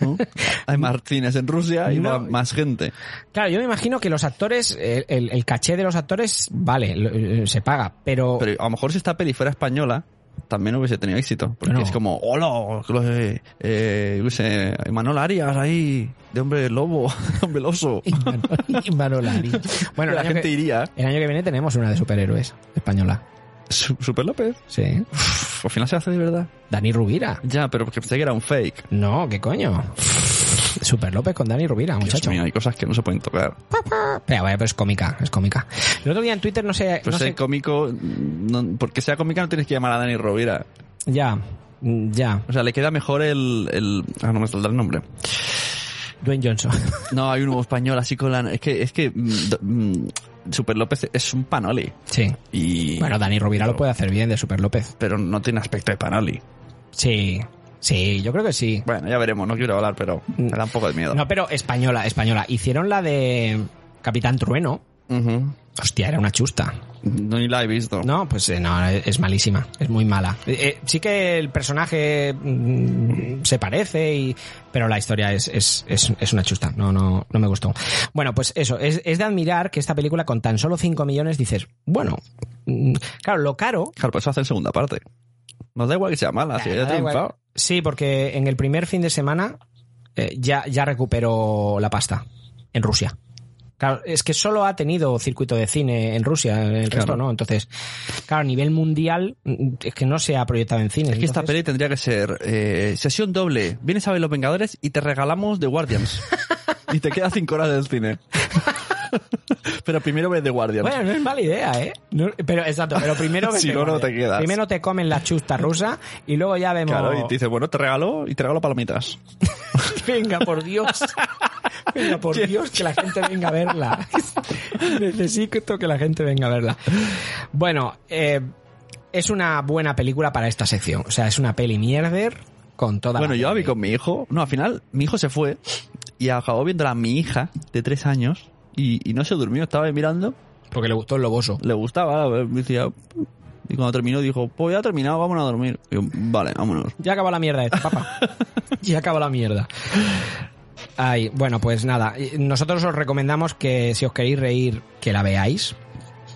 ¿no? Hay más cines en Rusia y No. más gente. Claro, yo me imagino que los actores, el, caché de los actores, vale, eh, se paga, pero... Pero a lo mejor si esta peli fuera española, también hubiese tenido éxito. Porque No. es como, hola, eh, eh, Manuel Arias ahí, de hombre lobo, hombre oso. Manolari. Bueno, la gente que, iría. el año que viene tenemos una de superhéroes española. Su- Super López. Sí. Uf, al final se hace de verdad. Dani Rubira. Ya, pero porque pensé que era un fake. No, ¿qué coño? Super López con Dani Rubira, muchacho. mío, hay cosas que no se pueden tocar. Pero, bueno, pero es cómica, es cómica. El otro día en Twitter no sé... Pues no sé cómico, no- porque sea cómica no tienes que llamar a Dani Rovira. ya, ya. O sea, le queda mejor el... el ah, no me saldrá el nombre. Dwayne Johnson. No, hay un nuevo español así con la... Es que, es que mm, mm, Super López es un panoli. sí. Y... Bueno, Dani Rubira lo puede hacer bien de Super López. Pero no tiene aspecto de panoli. Sí, sí, yo creo que sí. Bueno, ya veremos, no quiero hablar, pero me da un poco de miedo. No, pero española, española. Hicieron la de Capitán Trueno. Hostia, era una chusta. No ni la he visto. No, pues eh, no, es malísima, es muy mala. Eh, eh, sí que el personaje mm, se parece, y, pero la historia es, es, es, es una chusta, no, no, no me gustó. Bueno, pues eso, es, es de admirar que esta película con tan solo 5 millones dices, bueno, mm, claro, lo caro... Claro, pues eso hace en segunda parte. Nos da igual que sea mala, si ya triunfado. Sí, porque en el primer fin de semana ya, ya recuperó la pasta en Rusia. Claro, es que solo ha tenido circuito de cine en Rusia, el resto Claro. no. Entonces, claro, a nivel mundial es que no se ha proyectado en cine. Es que esta peli tendría que ser eh, sesión doble. Vienes a ver Los Vengadores y te regalamos The Guardians. y te quedas cinco horas del cine. pero primero ves The Guardians. Bueno, no es mala idea, ¿eh? No- pero exacto, pero primero Si vete no, no te quedas. Primero te comen la chusta rusa y luego ya vemos. Claro, y te dice, bueno, te regalo y te regalo palomitas. Venga, por Dios. Venga, por Dios, que la gente venga a verla. Necesito que la gente venga a verla. Bueno, eh, es una buena película para esta sección. O sea, es una peli mierder con toda bueno, la yo la vi con mi hijo. No, al final, mi hijo se fue y acabó viéndola a mi hija de tres años y, y no se durmió, estaba mirando. Porque le gustó el loboso. Le gustaba, me decía... Y cuando terminó dijo, pues ya ha terminado, vámonos a dormir. Y yo, vale, vámonos. Ya acabó la mierda esta, papá. ya acabó la mierda. Ay, bueno, pues nada. Nosotros os recomendamos que si os queréis reír, que la veáis.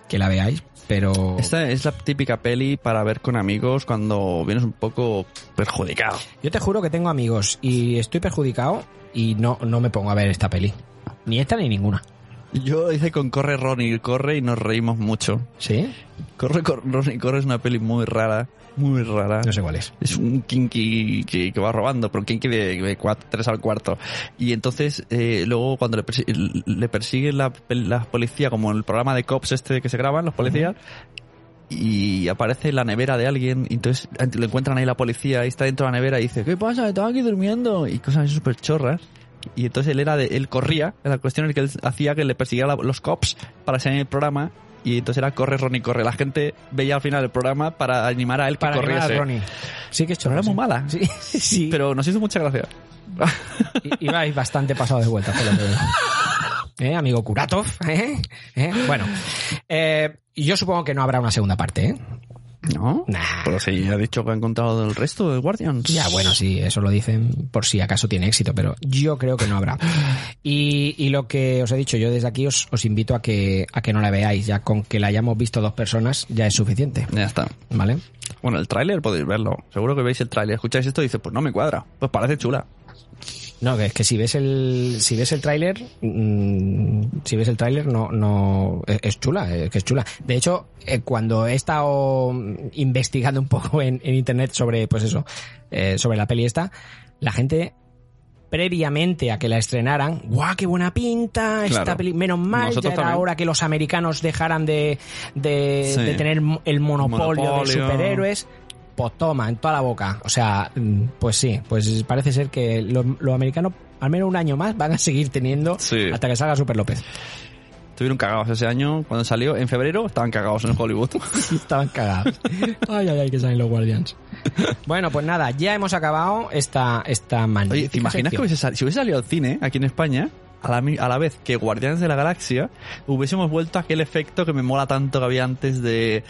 Que la veáis, pero... Esta es la típica peli para ver con amigos cuando vienes un poco perjudicado. Yo te juro que tengo amigos y estoy perjudicado y no, no me pongo a ver esta peli. Ni esta ni ninguna. Yo hice con Corre Ronnie, Corre y nos reímos mucho. ¿Sí? Corre, corre Ronnie, Corre es una peli muy rara, muy rara. No sé cuál es. Es un kinky que, que va robando, pero un kinky de, de cuat- tres al cuarto. Y entonces, eh, luego cuando le, persi- le persigue la, la policía, como en el programa de cops este que se graban, los policías, y aparece la nevera de alguien, y entonces lo encuentran ahí la policía, y está dentro de la nevera y dice, ¿qué pasa? Estaba aquí durmiendo, y cosas súper chorras. Y entonces él era de, él corría, la cuestión es que él hacía que le persiguiera los cops para salir en el programa, y entonces era corre, Ronnie, corre. La gente veía al final el programa para animar a él que Para animar a corriese. Ronnie. Sí que es Pero era muy mala. Sí, sí. Pero nos hizo mucha gracia. I- Ibais bastante pasado de vuelta, por lo que veo. ¿Eh, amigo Kuratov? ¿Eh? ¿Eh? Bueno, eh, yo supongo que no habrá una segunda parte, ¿eh? ¿No? Nah. Pero sí, ha dicho que ha encontrado el resto de Guardians. Ya, bueno, sí, eso lo dicen por si acaso tiene éxito, pero yo creo que no habrá. Y, y lo que os he dicho, yo desde aquí os, os invito a que, a que no la veáis, ya con que la hayamos visto dos personas ya es suficiente, Ya está. ¿vale? Bueno, el tráiler podéis verlo. Seguro que veis el tráiler, escucháis esto y dices, pues no me cuadra. Pues parece chula. No, que es que si ves el si ves el tráiler, mm, si ves el tráiler no no es, es chula, es que es chula. De hecho, eh, cuando he estado investigando un poco en, en internet sobre pues eso, eh, sobre la peli esta, la gente previamente a que la estrenaran, ¡guau, qué buena pinta! Esta peli Menos mal, Nosotros ya era también. hora que los americanos dejaran de, de, Sí. de tener el monopolio, de Monopolio. superhéroes. Pues toma, en toda la boca. O sea, mm, pues sí, pues parece ser que los, los americanos al menos un año más van a seguir teniendo Sí. hasta que salga Super López. Estuvieron cagados ese año cuando salió. En febrero estaban cagados en Hollywood. Estaban cagados. Ay, ay, ay, que salen los Guardians. Bueno, pues nada, ya hemos acabado esta, esta magnífica Oye, ¿te imaginas que hubiese sal- si hubiese salido al cine aquí en España, a la, mi- a la vez que Guardianes de la Galaxia, hubiésemos vuelto a aquel efecto que me mola tanto que había antes de,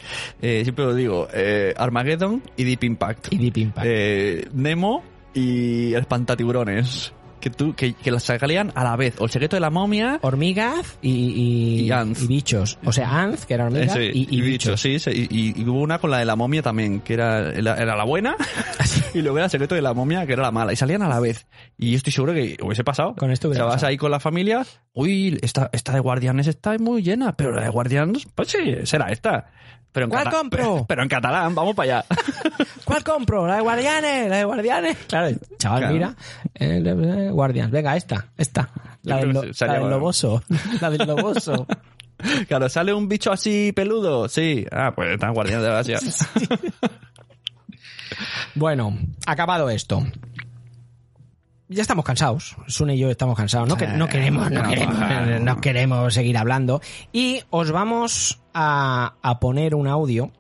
eh, siempre lo digo, eh, Armageddon y Deep Impact. Y Deep Impact. Eh, Nemo y el espantatiburones. Que, tú, que, que las salían a la vez. O el secreto de la momia. Hormigas y, y, Y y bichos. O sea, Ants, que era hormigas, Ese, y, y bichos. sí. sí, y, hubo una con la de la momia también, que era, era, era la buena, y luego era el secreto de la momia, que era la mala, y salían a la vez. Y yo estoy seguro que hubiese pasado. Con esto o hubiera sea, vas ahí con la familia, uy, esta, esta de Guardianes está muy llena, pero la de Guardianes, pues sí, será esta. Pero en ¿Cuál compro? Pero en catalán, vamos para allá. ¿Cuál compro? La de Guardianes, la de Guardianes. Claro, chaval, Claro. mira. eh, eh, Guardians, venga, esta, esta. La del, lo- la del loboso. La del loboso. Claro, sale un bicho así peludo, sí. Ah, pues están Guardianes de la Galaxia. Bueno, acabado esto. Ya estamos cansados. Sune y yo estamos cansados. No, que- no queremos, no no, queremos, no. no queremos seguir hablando. Y os vamos a, a poner un audio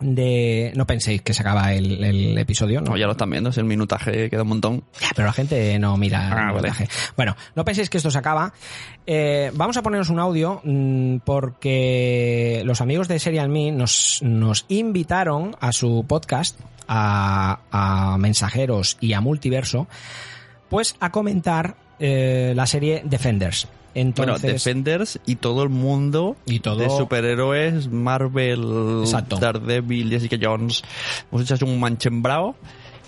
de... No penséis que se acaba el, el episodio, ¿no? No, ya lo están viendo, es el minutaje, queda un montón. Ya, pero la gente no mira Ah, el vale. montaje. Bueno, no penséis que esto se acaba. Eh, vamos a poneros un audio mm, porque los amigos de Serial Me nos, nos invitaron a su podcast, a, a Mensajeros y a Multiverso, pues a comentar eh, la serie Defenders. Bueno, Defenders y todo el mundo Y todo- de superhéroes, Marvel, Exacto. Daredevil, Jessica Jones. Hemos hecho un manchembrado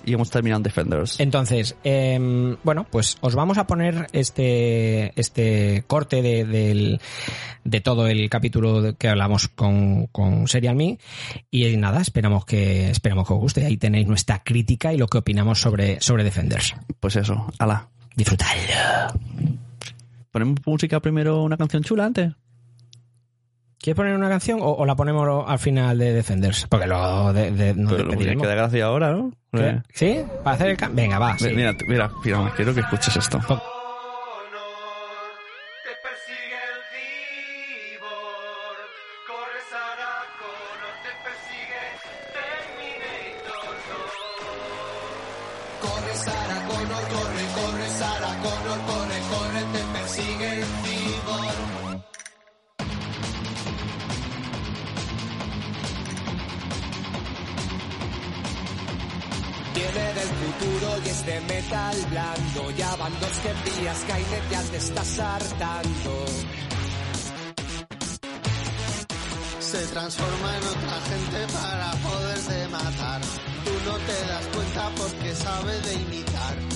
y hemos terminado en Defenders. Entonces, em, bueno, pues os vamos a poner este, este corte de, de todo el capítulo que hablamos con, con Serial Me. Y nada, esperamos que, esperamos que os guste. Ahí tenéis nuestra crítica y lo que opinamos sobre, sobre Defenders. Pues eso, ala. Disfrutadlo. ¿Ponemos música primero una canción chula antes? ¿Quieres poner una canción o, o la ponemos al final de Defenders? Porque luego de, de- nos Pero lo que queda gracia ahora, ¿no? ¿Qué? Eh, ¿Sí? ¿Para hacer el cam- Venga, va. sí. Mira, mira, mira, quiero que escuches esto. Viene del futuro y es de metal blando. Ya van dos que pillas, Skynet ya te estás hartando. Se transforma en otra gente para poderte matar. Tú no te das cuenta porque sabe de imitar.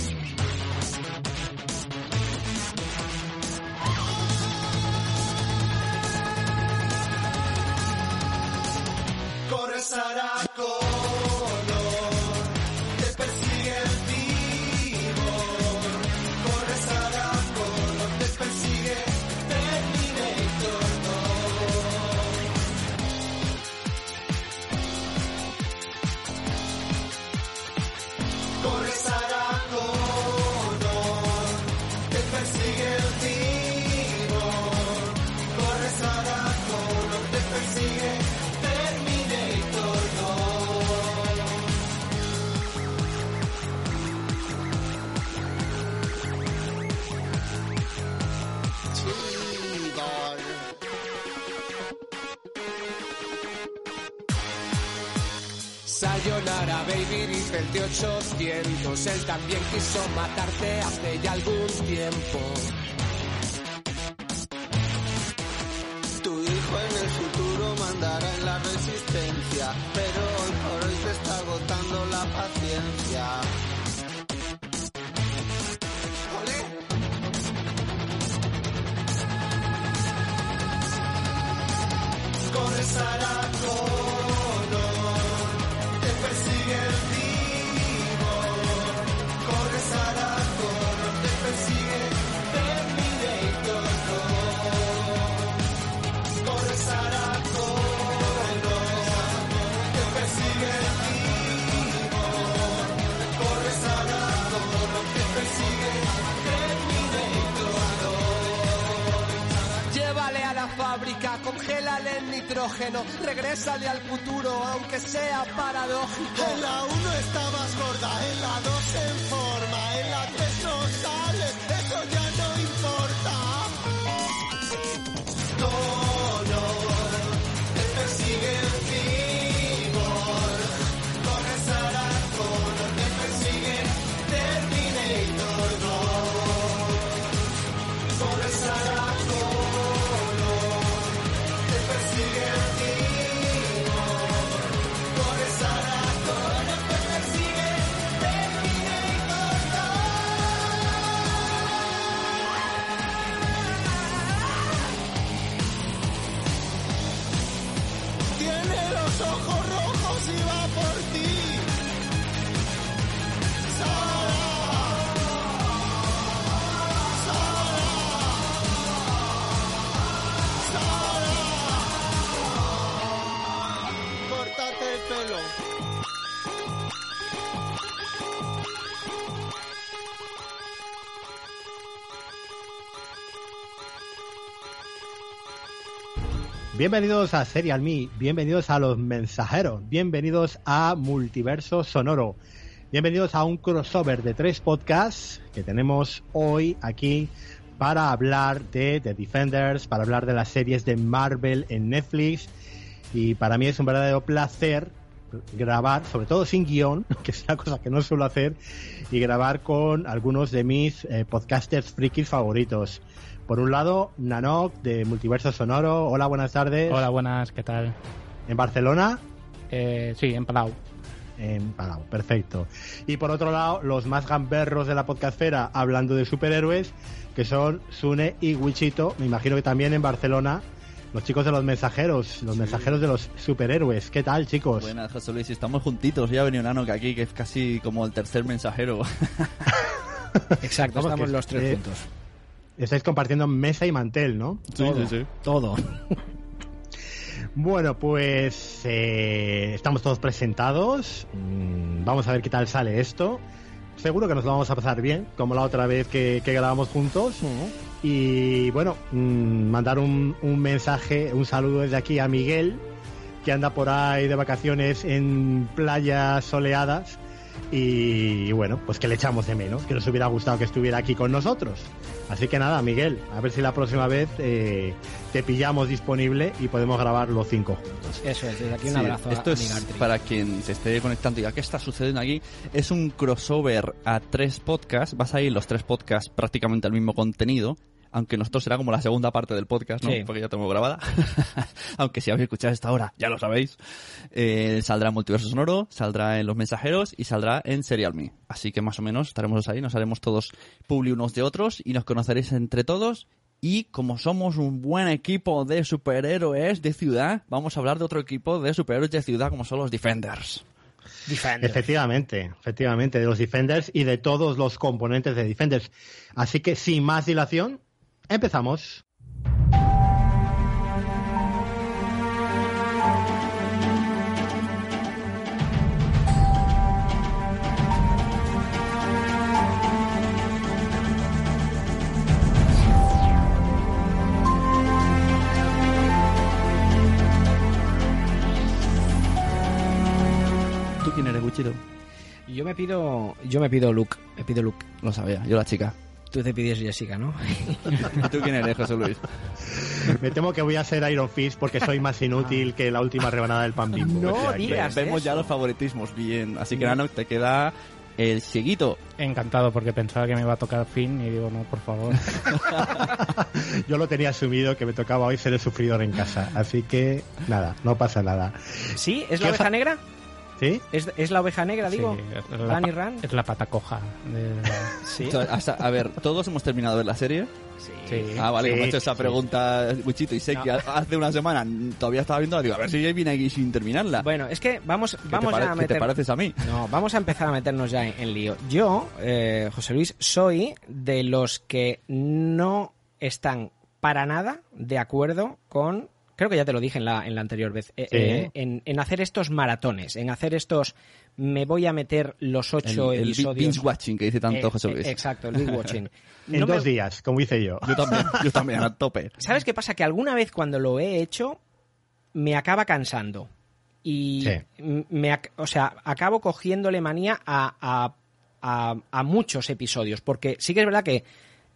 800. Él también quiso matarte hace ya algún tiempo. Bienvenidos a Serial Me, bienvenidos a Los Mensajeros, bienvenidos a Multiverso Sonoro, bienvenidos a un crossover de tres podcasts que tenemos hoy aquí para hablar de The Defenders, para hablar de las series de Marvel en Netflix y para mí es un verdadero placer grabar, sobre todo sin guion, que es una cosa que no suelo hacer, y grabar con algunos de mis eh, podcasters frikis favoritos. Por un lado, Nanok de Multiverso Sonoro. Hola, buenas tardes. Hola, buenas, ¿qué tal? En Barcelona, Eh, sí, en Palau. en Palau, perfecto. Y por otro lado, los más gamberros de la podcastfera hablando de superhéroes, que son Sune y Wichito, me imagino que también en Barcelona, los chicos de los mensajeros, los mensajeros de los superhéroes. ¿Qué tal, chicos? Buenas, José Luis. Estamos juntitos. Ya ha venido Nano que aquí, que es casi como el tercer mensajero. Exacto, estamos que- los tres eh, juntos. Estáis compartiendo mesa y mantel, ¿no? Todo, todo. Bueno, pues eh, estamos todos presentados. Mm, vamos a ver qué tal sale esto. Seguro que nos lo vamos a pasar bien, como la otra vez que, que grabamos juntos. Y bueno, mm, mandar un, un mensaje, un saludo desde aquí a Miguel, que anda por ahí de vacaciones en playas soleadas. Y bueno, pues que le echamos de menos, que nos hubiera gustado que estuviera aquí con nosotros. Así que nada, Miguel, a ver si la próxima vez eh, te pillamos disponible y podemos grabar los cinco juntos. Eso es, desde aquí un Sí, abrazo esto a es Migartri. para quien se esté conectando y diga, ¿qué está sucediendo aquí? Es un crossover a tres podcasts. Vas a ir los tres podcasts prácticamente al mismo contenido. Aunque nosotros será como la segunda parte del podcast, ¿no? Sí. Porque ya tengo grabada. Aunque si habéis escuchado esta hora, ya lo sabéis. Eh, saldrá en Multiverso Sonoro, saldrá en Los Mensajeros y saldrá en Serial Me. Así que más o menos estaremos ahí, nos haremos todos publi unos de otros y nos conoceréis entre todos. Y como somos un buen equipo de superhéroes de ciudad, vamos a hablar de otro equipo de superhéroes de ciudad como son los Defenders. Defender. Efectivamente, efectivamente, de los Defenders y de todos los componentes de Defenders. Así que sin más dilación, empezamos. ¿Tú quién eres, Wichito? Yo me pido, yo me pido Luke, me pido Luke. Lo sabía, yo la chica. Tú te pides Jessica, ¿no? ¿Y tú quién eres, José Luis? Me temo que voy a ser Iron Fist porque soy más inútil que la última rebanada del pan bimbo. No O sea que- digas. Vemos ya los favoritismos, bien. Así que, Nano, te queda el cieguito. Encantado porque pensaba que me iba a tocar Finn y digo, no, por favor. Yo lo tenía asumido que me tocaba hoy ser el sufridor en casa. Así que nada, no pasa nada. ¿Sí? ¿Es ¿Qué la oveja negra? ¿Sí? ¿Es, es la oveja negra, digo? Sí, es la, Run y Run. es la pata coja. de- Sí. Entonces, hasta- a ver, todos hemos terminado de ver la serie. Sí. Ah, vale, Sí, como he hecho esa sí. pregunta, Wichito, y sé No. que hace una semana todavía estaba viendo, digo, a ver si ya viene aquí sin terminarla. Bueno, es que vamos, ¿Qué, vamos a qué te meter... pareces a mí? No, vamos a empezar a meternos ya en, en lío. Yo, eh, José Luis, soy de los que no están para nada de acuerdo con, creo que ya te lo dije en la, en la anterior vez, eh, Sí. eh, en, en hacer estos maratones, en hacer estos, me voy a meter los ocho el, el episodios. binge watching que dice tanto Eh, José eh, Luis. exacto, el binge watching. En No me- dos días, como hice yo. Yo también, yo también, a tope. ¿Sabes qué pasa? Que alguna vez cuando lo he hecho, me acaba cansando. Y Sí. me, o sea, acabo cogiéndole manía a, a- a- a muchos episodios. Porque sí que es verdad que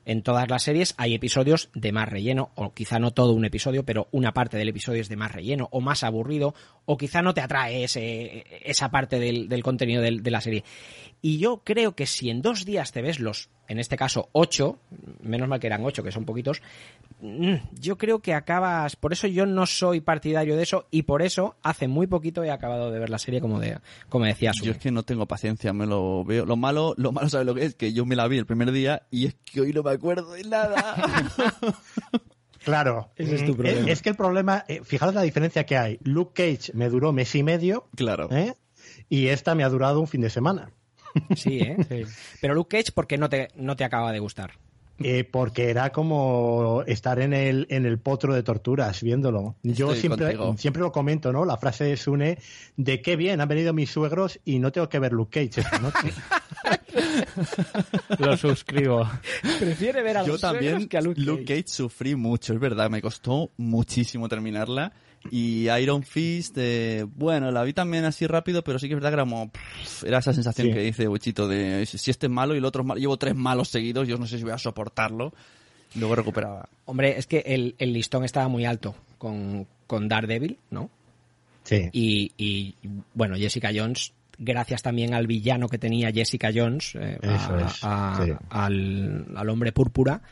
en todas las series hay episodios de más relleno, o quizá no todo un episodio, pero una parte del episodio es de más relleno, o más aburrido, o quizá no te atrae ese, esa parte del, del contenido del- de la serie. Y yo creo que si en dos días te ves los, en este caso, ocho, menos mal que eran ocho, que son poquitos, mm, yo creo que acabas, por eso yo no soy partidario de eso, y por eso hace muy poquito he acabado de ver la serie como de, como decía Sune. Yo es que no tengo paciencia, me lo veo. Lo malo, lo malo, ¿sabes lo que es? Que yo me la vi el primer día y es que hoy no me acuerdo de nada. Claro. Ese es tu Mm, problema. Es que el problema, eh, fijaros la diferencia que hay. Luke Cage me duró mes y medio, claro. ¿eh? Y esta me ha durado un fin de semana. Sí, ¿eh? Sí. Pero Luke Cage, ¿por qué no te, no te acaba de gustar? Eh, porque era como estar en el, en el potro de torturas viéndolo. Yo Estoy siempre, contigo. siempre lo comento, ¿no? La frase de Sune de qué bien, han venido mis suegros y no tengo que ver Luke Cage esta noche. Lo suscribo. Prefiere ver a Yo los también, suegros que a Luke, Luke Cage. Cage sufrí mucho, es verdad, me costó muchísimo terminarla. Y Iron Fist, eh, bueno, la vi también así rápido, pero sí que es verdad que era como, pff, era esa sensación Sí. que dice Wichito de si este es malo y el otro es malo, llevo tres malos seguidos, yo no sé si voy a soportarlo. Luego recuperaba. Hombre, es que el, el listón estaba muy alto con, con Daredevil, ¿no? Sí. Y, y, bueno, Jessica Jones, gracias también al villano que tenía Jessica Jones, eh, a- Eso es, a- sí. al, al hombre púrpura,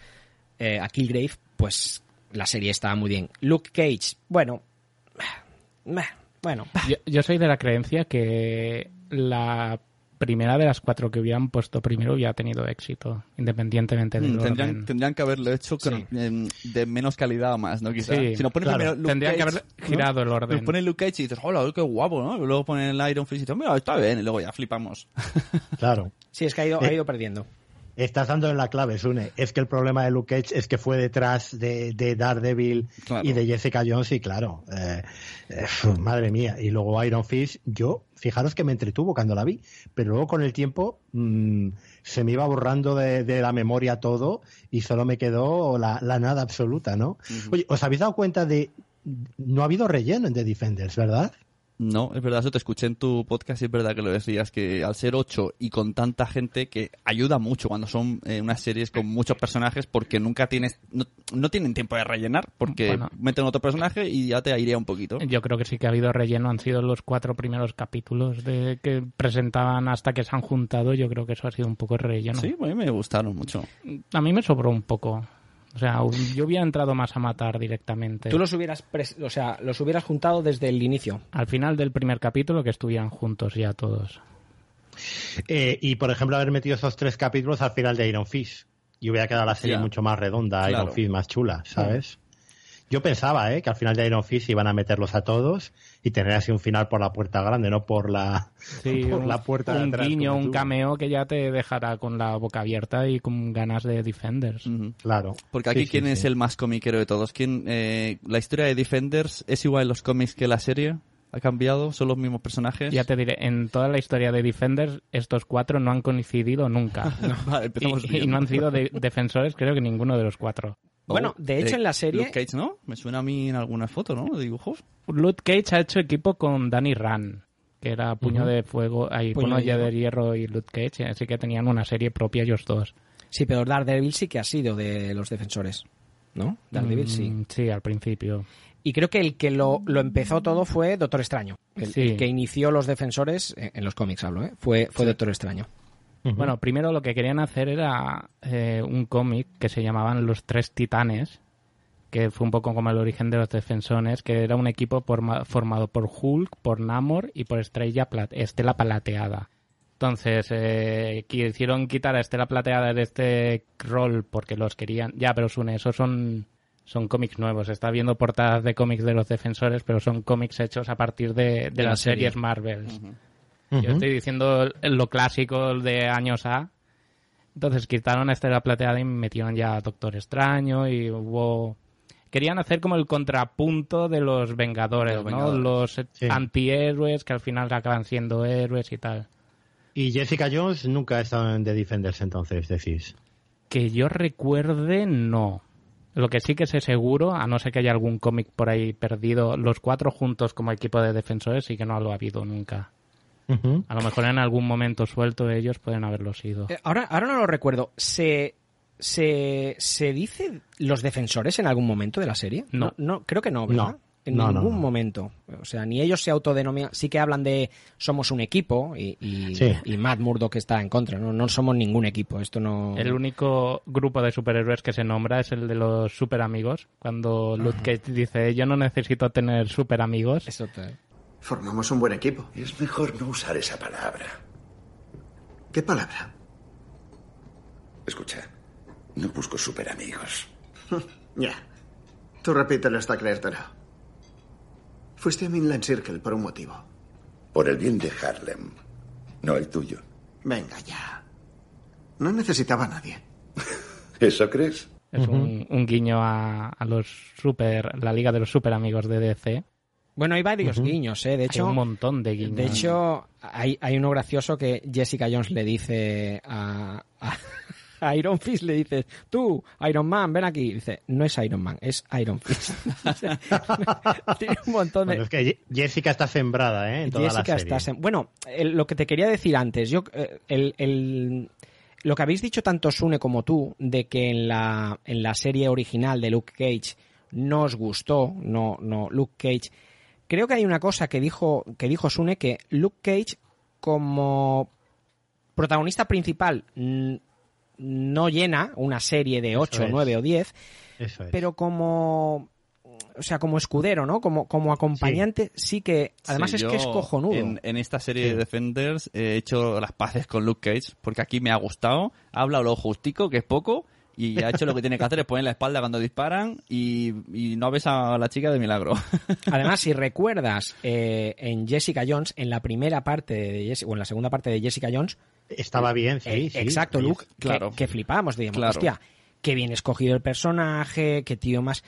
eh, a Killgrave, pues la serie estaba muy bien. Luke Cage, bueno, bueno, Yo, yo soy de la creencia que la primera de las cuatro que hubieran puesto primero hubiera tenido éxito, independientemente del Mm, tendrían, orden. tendrían que haberlo hecho con- em, de menos calidad a más, ¿no? Quizá. Sí, si no pones claro. primero Luke Tendrían que haber ¿no? girado el orden. Nos pone Luke Cage y dices, hola, qué guapo, ¿no? Y luego pone el Iron Fist y dices, mira, está bien, y luego ya flipamos. Claro. sí, es que ha ido, ha ido perdiendo. Estás dando en la clave, Sune. Es que el problema de Luke Cage es que fue detrás de, de Daredevil Claro. y de Jessica Jones y claro, eh, eh, madre mía. Y luego Iron Fist, yo, fijaros que me entretuvo cuando la vi, pero luego con el tiempo mm, se me iba borrando de, de la memoria todo y solo me quedó la, la nada absoluta, ¿no? Oye, ¿os habéis dado cuenta de... No ha habido relleno en The Defenders, ¿verdad? No, es verdad, eso te escuché en tu podcast y es verdad que lo decías, que al ser ocho y con tanta gente que ayuda mucho cuando son eh, unas series con muchos personajes porque nunca tienes, no, no tienen tiempo de rellenar porque Bueno. meten otro personaje y ya te airea un poquito. Yo creo que sí que ha habido relleno, han sido los cuatro primeros capítulos de que presentaban hasta que se han juntado, yo creo que eso ha sido un poco relleno. Sí, a mí me gustaron mucho. A mí me sobró un poco. O sea, yo hubiera entrado más a matar directamente. Tú los hubieras, pres- o sea, los hubieras juntado desde el inicio. Al final del primer capítulo que estuvieran juntos ya todos. Eh, y por ejemplo, haber metido esos tres capítulos al final de Iron Fist. Y hubiera quedado la serie mucho más redonda, Claro. Iron Fist más chula, ¿sabes? Yo pensaba, ¿eh? Que al final de Iron Fist iban a meterlos a todos y tener así un final por la puerta grande, no por la, Sí, por un, la puerta de un atrás, guiño, un cameo que ya te dejará con la boca abierta y con ganas de Defenders. Claro. Porque aquí, Sí, sí, ¿quién es sí. el más comiquero de todos? ¿Quién, eh, ¿La historia de Defenders es igual en los cómics que la serie? ¿Ha cambiado? ¿Son los mismos personajes? Ya te diré, en toda la historia de Defenders, estos cuatro no han coincidido nunca. Vale, empezamos y, no han sido de- defensores, creo que ninguno de los cuatro. Bueno, de hecho, en la serie- Luke Cage, ¿no? Me suena a mí en alguna foto, ¿no? De dibujos. Luke Cage ha hecho equipo con Danny Rand, que era Puño de Fuego, ahí, Puño Puño, de de, Hierro. Y Luke Cage, así que tenían una serie propia ellos dos. Sí, pero Daredevil sí que ha sido de los defensores, ¿no? Daredevil sí. Mm, Sí, al principio. Y creo que el que lo, lo empezó todo fue Doctor Extraño. El, Sí. el que inició los defensores, eh, en los cómics hablo, ¿eh? fue, fue Doctor Extraño. Bueno, primero lo que querían hacer era eh, un cómic que se llamaban Los Tres Titanes, que fue un poco como el origen de los defensores, que era un equipo forma- formado por Hulk, por Namor y por Estrella Estela Plateada. Entonces, eh, quisieron quitar a Estela Plateada de este rol porque los querían... Ya, pero Sune, esos son, son cómics nuevos. Está viendo portadas de cómics de los defensores, pero son cómics hechos a partir de, de De la las serie. series Marvel. Yo estoy diciendo lo clásico de años A. Entonces quitaron a Estela Plateada y metieron ya a Doctor Extraño y hubo... Querían hacer como el contrapunto de los Vengadores, los ¿no? Vengadores. Los Sí. antihéroes que al final acaban siendo héroes y tal. Y Jessica Jones nunca ha estado en The Defenders entonces, decís. Que yo recuerde, no. Lo que sí que sé seguro, a no ser que haya algún cómic por ahí perdido, los cuatro juntos como equipo de defensores sí que no lo ha habido nunca. A lo mejor en algún momento suelto ellos pueden haberlo sido. Eh, ahora, ahora no lo recuerdo. ¿Se, se, ¿Se dice los defensores en algún momento de la serie? No. no, creo que no, ¿verdad? No. En No, no, ningún no. momento. O sea, ni ellos se autodenominan. Sí que hablan de somos un equipo y, y, Sí. y Matt Murdock está en contra. ¿no? no somos ningún equipo. Esto no. El único grupo de superhéroes que se nombra es el de los super amigos. Cuando Luke Cage dice, yo no necesito tener super amigos. Eso te- Formamos un buen equipo. Es mejor no usar esa palabra. ¿Qué palabra? Escucha, no busco super amigos. Ya. Tú repítelo hasta creértelo. Fuiste a Midland Circle por un motivo. Por el bien de Harlem, no el tuyo. Venga ya. No necesitaba a nadie. ¿Eso crees? Es un, un guiño a, a los super, la liga de los super amigos de DC. Bueno, hay varios guiños, ¿eh? De Hay hecho, un montón de guiños. De hecho, hay, hay uno gracioso que Jessica Jones le dice a, a- a Iron Fist, le dice, tú, Iron Man, ven aquí. Y dice, no es Iron Man, es Iron Fist. Tiene un montón de... Bueno, es que Ye- Jessica está sembrada, ¿eh? En toda Jessica la serie. está sem- Bueno, el- lo que te quería decir antes, yo eh, el, el- lo que habéis dicho tanto Sune como tú, de que en la, en la serie original de Luke Cage no os gustó, no, no, Luke Cage. Creo que hay una cosa que dijo, que dijo Sune, que Luke Cage, como protagonista principal, no llena una serie de 8, es. 9 o 10, Eso es. pero como o sea como escudero no como como acompañante sí, que además Sí, es que es cojonudo En, en esta serie Sí. de Defenders he hecho las paces con Luke Cage, porque aquí me ha gustado, ha hablado lo justico, que es poco, y ha hecho lo que tiene que hacer, es poner la espalda cuando disparan y, y no ves a la chica de milagro. además si recuerdas eh, en Jessica Jones en la primera parte de Jessica o en la segunda parte de Jessica Jones Estaba bien, sí, eh, sí. exacto Ahí Luke que- claro. que, flipábamos digamos Claro. hostia qué bien escogido el personaje qué tío más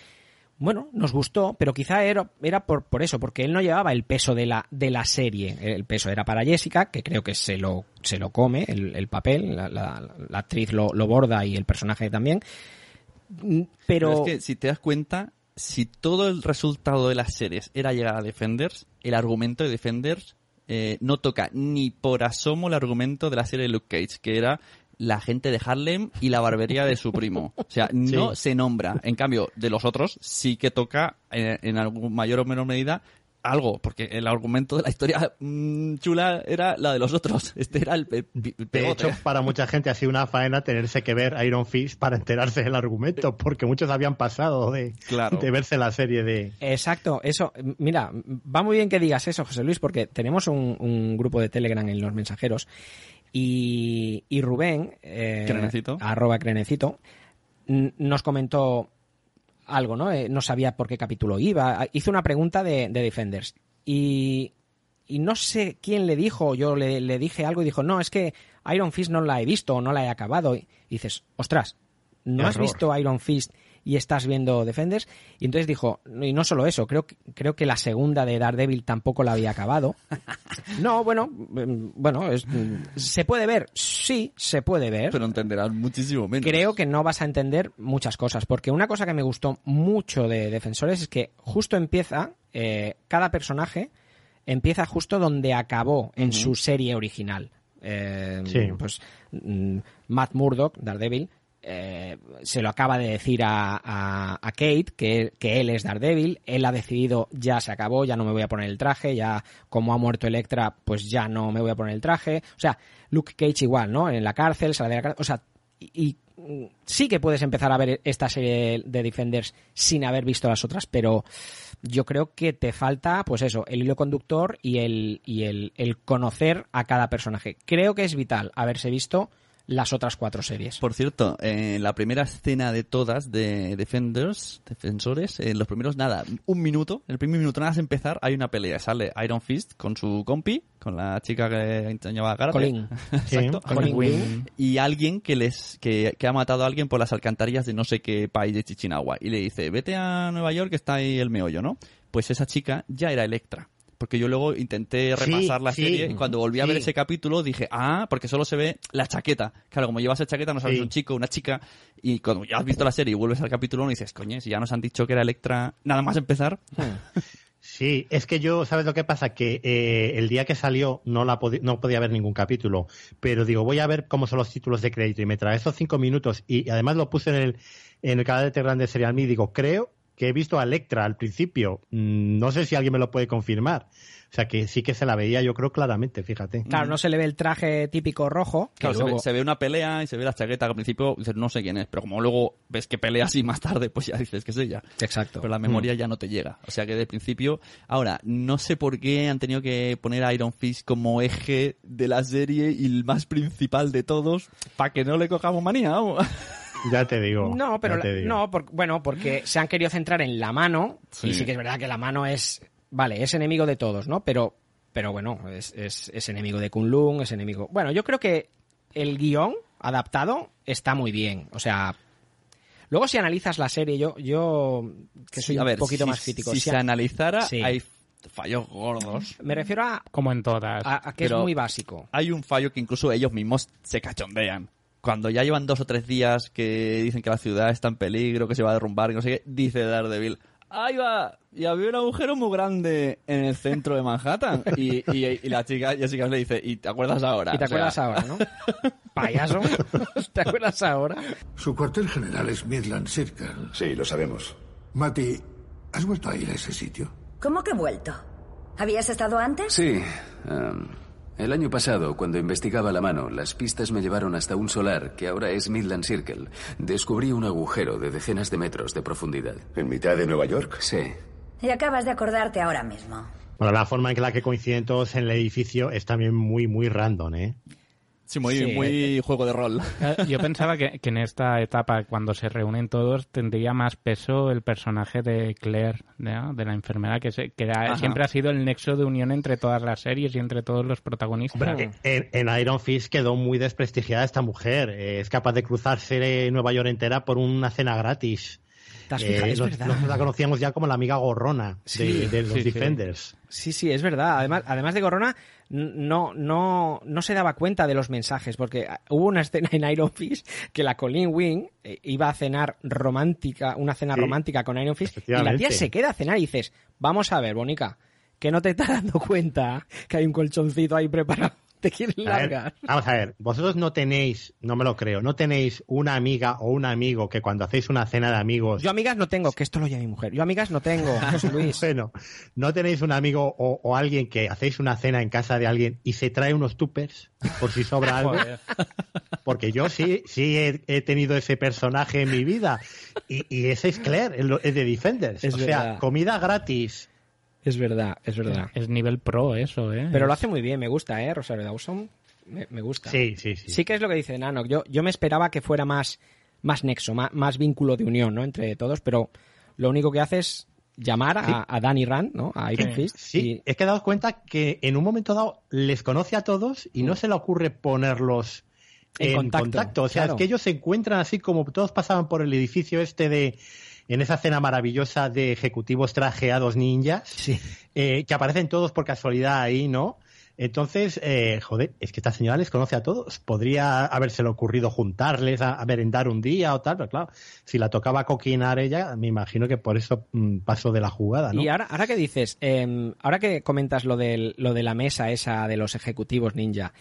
bueno, nos gustó, pero quizá era, era por, por eso, porque él no llevaba el peso de la, de la serie. El peso era para Jessica, que creo que se lo, se lo come el, el papel, la, actriz lo, lo borda y el personaje también. Mm, Pero, es que si te das cuenta, si todo el resultado de las series era llegar a Defenders, el argumento de Defenders eh, no toca ni por asomo el argumento de la serie de Luke Cage, que era la gente de Harlem y la barbería de su primo. O sea, no se nombra. En cambio, de los otros sí que toca eh, en algún mayor o menor medida algo, porque el argumento de la historia mm, chula era la de los otros. Este era el, pe- De hecho, para mucha gente ha sido una faena tenerse que ver Iron Fist para enterarse del argumento, porque muchos habían pasado de, Claro. de verse la serie de... Exacto, eso. Mira, va muy bien que digas eso, José Luis, porque tenemos un, un grupo de Telegram en los mensajeros y, y Rubén, eh, Crenecito. arroba Crenecito, nos comentó algo, ¿no? Eh, no sabía por qué capítulo iba. Hizo una pregunta de, de Defenders y, y no sé quién le dijo, yo le, le dije algo y dijo, no, es que Iron Fist no la he visto, no la he acabado. Y dices, ostras, ¿no has visto Iron Fist y estás viendo Defenders? Y entonces dijo, y no solo eso, creo, que- creo que la segunda de Daredevil tampoco la había acabado. No, bueno, mm, bueno, es- ¿se puede ver? Sí, se puede ver. Pero entenderás muchísimo menos. Creo que no vas a entender muchas cosas, porque una cosa que me gustó mucho de Defensores es que justo empieza, eh, cada personaje empieza justo donde acabó en su serie original. Eh, Sí. Pues mm, Matt Murdock, Daredevil, eh, se lo acaba de decir a, Kate que, él es Daredevil, él ha decidido ya se acabó, ya no me voy a poner el traje, ya como ha muerto Electra, pues ya no me voy a poner el traje. O sea, Luke Cage igual, ¿no? En la cárcel, sale de la cárcel, o sea, y, sí que puedes empezar a ver esta serie de Defenders sin haber visto las otras, pero yo creo que te falta, pues eso, el hilo conductor y el, y el conocer a cada personaje. Creo que es vital haberse visto las otras cuatro series. Por cierto, en la primera escena de todas de Defenders, Defensores, en los primeros, nada, un minuto, en el primer minuto nada más empezar, hay una pelea. Sale Iron Fist con su compi, con la chica que enseñaba karate. Colin. Exacto. Colin Wing. Y alguien que les que, que ha matado a alguien por las alcantarillas de no sé qué país de Chichinagua. Y le dice, vete a Nueva York que está ahí el meollo, ¿no? Pues esa chica ya era Electra. Porque yo luego intenté Sí, repasar la sí. serie y cuando volví a ver ese capítulo dije, ah, porque solo se ve la chaqueta. Claro, como llevas esa chaqueta no sabes Sí. un chico, una chica, y cuando ya has visto la serie y vuelves al capítulo 1 dices, coño, si ya nos han dicho que era Electra, nada más empezar. Sí, es que yo, ¿sabes lo que pasa? Que eh, el día que salió no la no podía ver ningún capítulo, pero digo, voy a ver cómo son los títulos de crédito y me trae esos cinco minutos y además lo puse en el, en el canal de Telegram de Serial Me y digo, creo que he visto a Electra al principio. Mm, No sé si alguien me lo puede confirmar. O sea que sí que se la veía, yo creo claramente, fíjate. Claro, no se le ve el traje típico rojo. Claro, se, luego- ve, se ve una pelea y se ve la chaqueta que al principio dices, no sé quién es, pero como luego ves que pelea así más tarde, pues ya dices que es ella. Exacto. Pero la memoria ya no te llega. O sea que de principio, ahora, no sé por qué han tenido que poner a Iron Fist como eje de la serie y el más principal de todos, para que no le cojamos manía. vamos. Ya te digo. No, pero la- digo. no, por- bueno, porque se han querido centrar en la mano Sí. y sí que es verdad que la mano es, vale, es enemigo de todos, ¿no? Pero, pero bueno, es, es, es enemigo de Kunlun, es enemigo. Bueno, yo creo que el guion adaptado está muy bien, o sea. Luego si analizas la serie, yo, yo que soy Sí, a ver, un poquito si- más crítico. Si si se a- analizara, Sí. hay fallos gordos. me refiero a, Como en todas. a- a que Pero- es muy básico. Hay un fallo que incluso ellos mismos se cachondean. Cuando ya llevan dos o tres días que dicen que la ciudad está en peligro, que se va a derrumbar, que no sé qué, dice Daredevil, ahí va, y había un agujero muy grande en el centro de Manhattan. Y, y, y la chica Jessica le dice, ¿y te acuerdas ahora? Y te O sea, acuerdas ahora, ¿no? Payaso. ¿Te acuerdas ahora? Su cuartel general es Midland Circle. Sí, lo sabemos. Mati, ¿has vuelto a ir a ese sitio? ¿Cómo que he vuelto? ¿Habías estado antes? Sí. em, el año pasado, cuando investigaba la mano, las pistas me llevaron hasta un solar que ahora es Midland Circle. Descubrí un agujero de decenas de metros de profundidad. ¿En mitad de Nueva York? Sí. Y acabas de acordarte ahora mismo. Bueno, la forma en la que coinciden todos en el edificio es también muy, muy random, ¿eh? Sí, muy, Sí. muy juego de rol. Eh, Yo pensaba que, que en esta etapa, cuando se reúnen todos, tendría más peso el personaje de Claire, ¿no? de la enfermera, que, se- que siempre ha sido el nexo de unión entre todas las series y entre todos los protagonistas. Hombre, en, en Iron Fist quedó muy desprestigiada esta mujer. Eh, es capaz de cruzarse Nueva York entera por una cena gratis. ¿Te has Eh, los- los la conocíamos ya como la amiga gorrona de, Sí, de los sí, sí. Defenders. Sí, sí, es verdad. Además, además de Corona, n- no, no, no se daba cuenta de los mensajes, porque ah, hubo una escena en Iron Fist que la Colleen Wing eh, iba a cenar romántica, una cena Sí, romántica con Iron Fist, y la tía se queda a cenar y dices, vamos a ver, Bonica, que no te estás dando cuenta que hay un colchoncito ahí preparado. Te quieres A ver, largar. vamos a ver, vosotros no tenéis, no me lo creo, no tenéis una amiga o un amigo que cuando hacéis una cena de amigos Yo amigas no tengo, que esto lo oye mi mujer. Yo amigas no tengo, José Luis. Bueno, ¿no tenéis un amigo o, o alguien que hacéis una cena en casa de alguien y se trae unos tuppers por si sobra algo? Porque yo sí, sí he, he tenido ese personaje en mi vida. Y, y ese es Claire, el, el de Defenders. Es o sea, verdad. comida gratis. Es verdad, es verdad. Es nivel pro eso, ¿eh? Pero lo hace muy bien, me gusta, ¿eh? Rosario Dawson. Me, me gusta. Sí, sí, sí. Sí que es lo que dice Nano. Yo, yo me esperaba que fuera más, más nexo, más, más vínculo de unión, ¿no? Entre todos, pero lo único que hace es llamar a, Sí. a Danny Rand, ¿no? A Iron Fist. Sí, es que daos cuenta que en un momento dado les conoce a todos y no se le ocurre ponerlos En en, contacto, contacto. O sea, claro. es que ellos se encuentran así como todos pasaban por el edificio este de en esa cena maravillosa de ejecutivos trajeados ninjas, Sí. eh, que aparecen todos por casualidad ahí, ¿no? Entonces, eh, joder, es que esta señora les conoce a todos. Podría habérsele ocurrido juntarles a, a merendar un día o tal, pero claro, si la tocaba coquinar ella, me imagino que por eso mm, pasó de la jugada, ¿no? Y ahora, ahora que dices, eh, ahora que comentas lo, del, lo de la mesa esa de los ejecutivos ninja,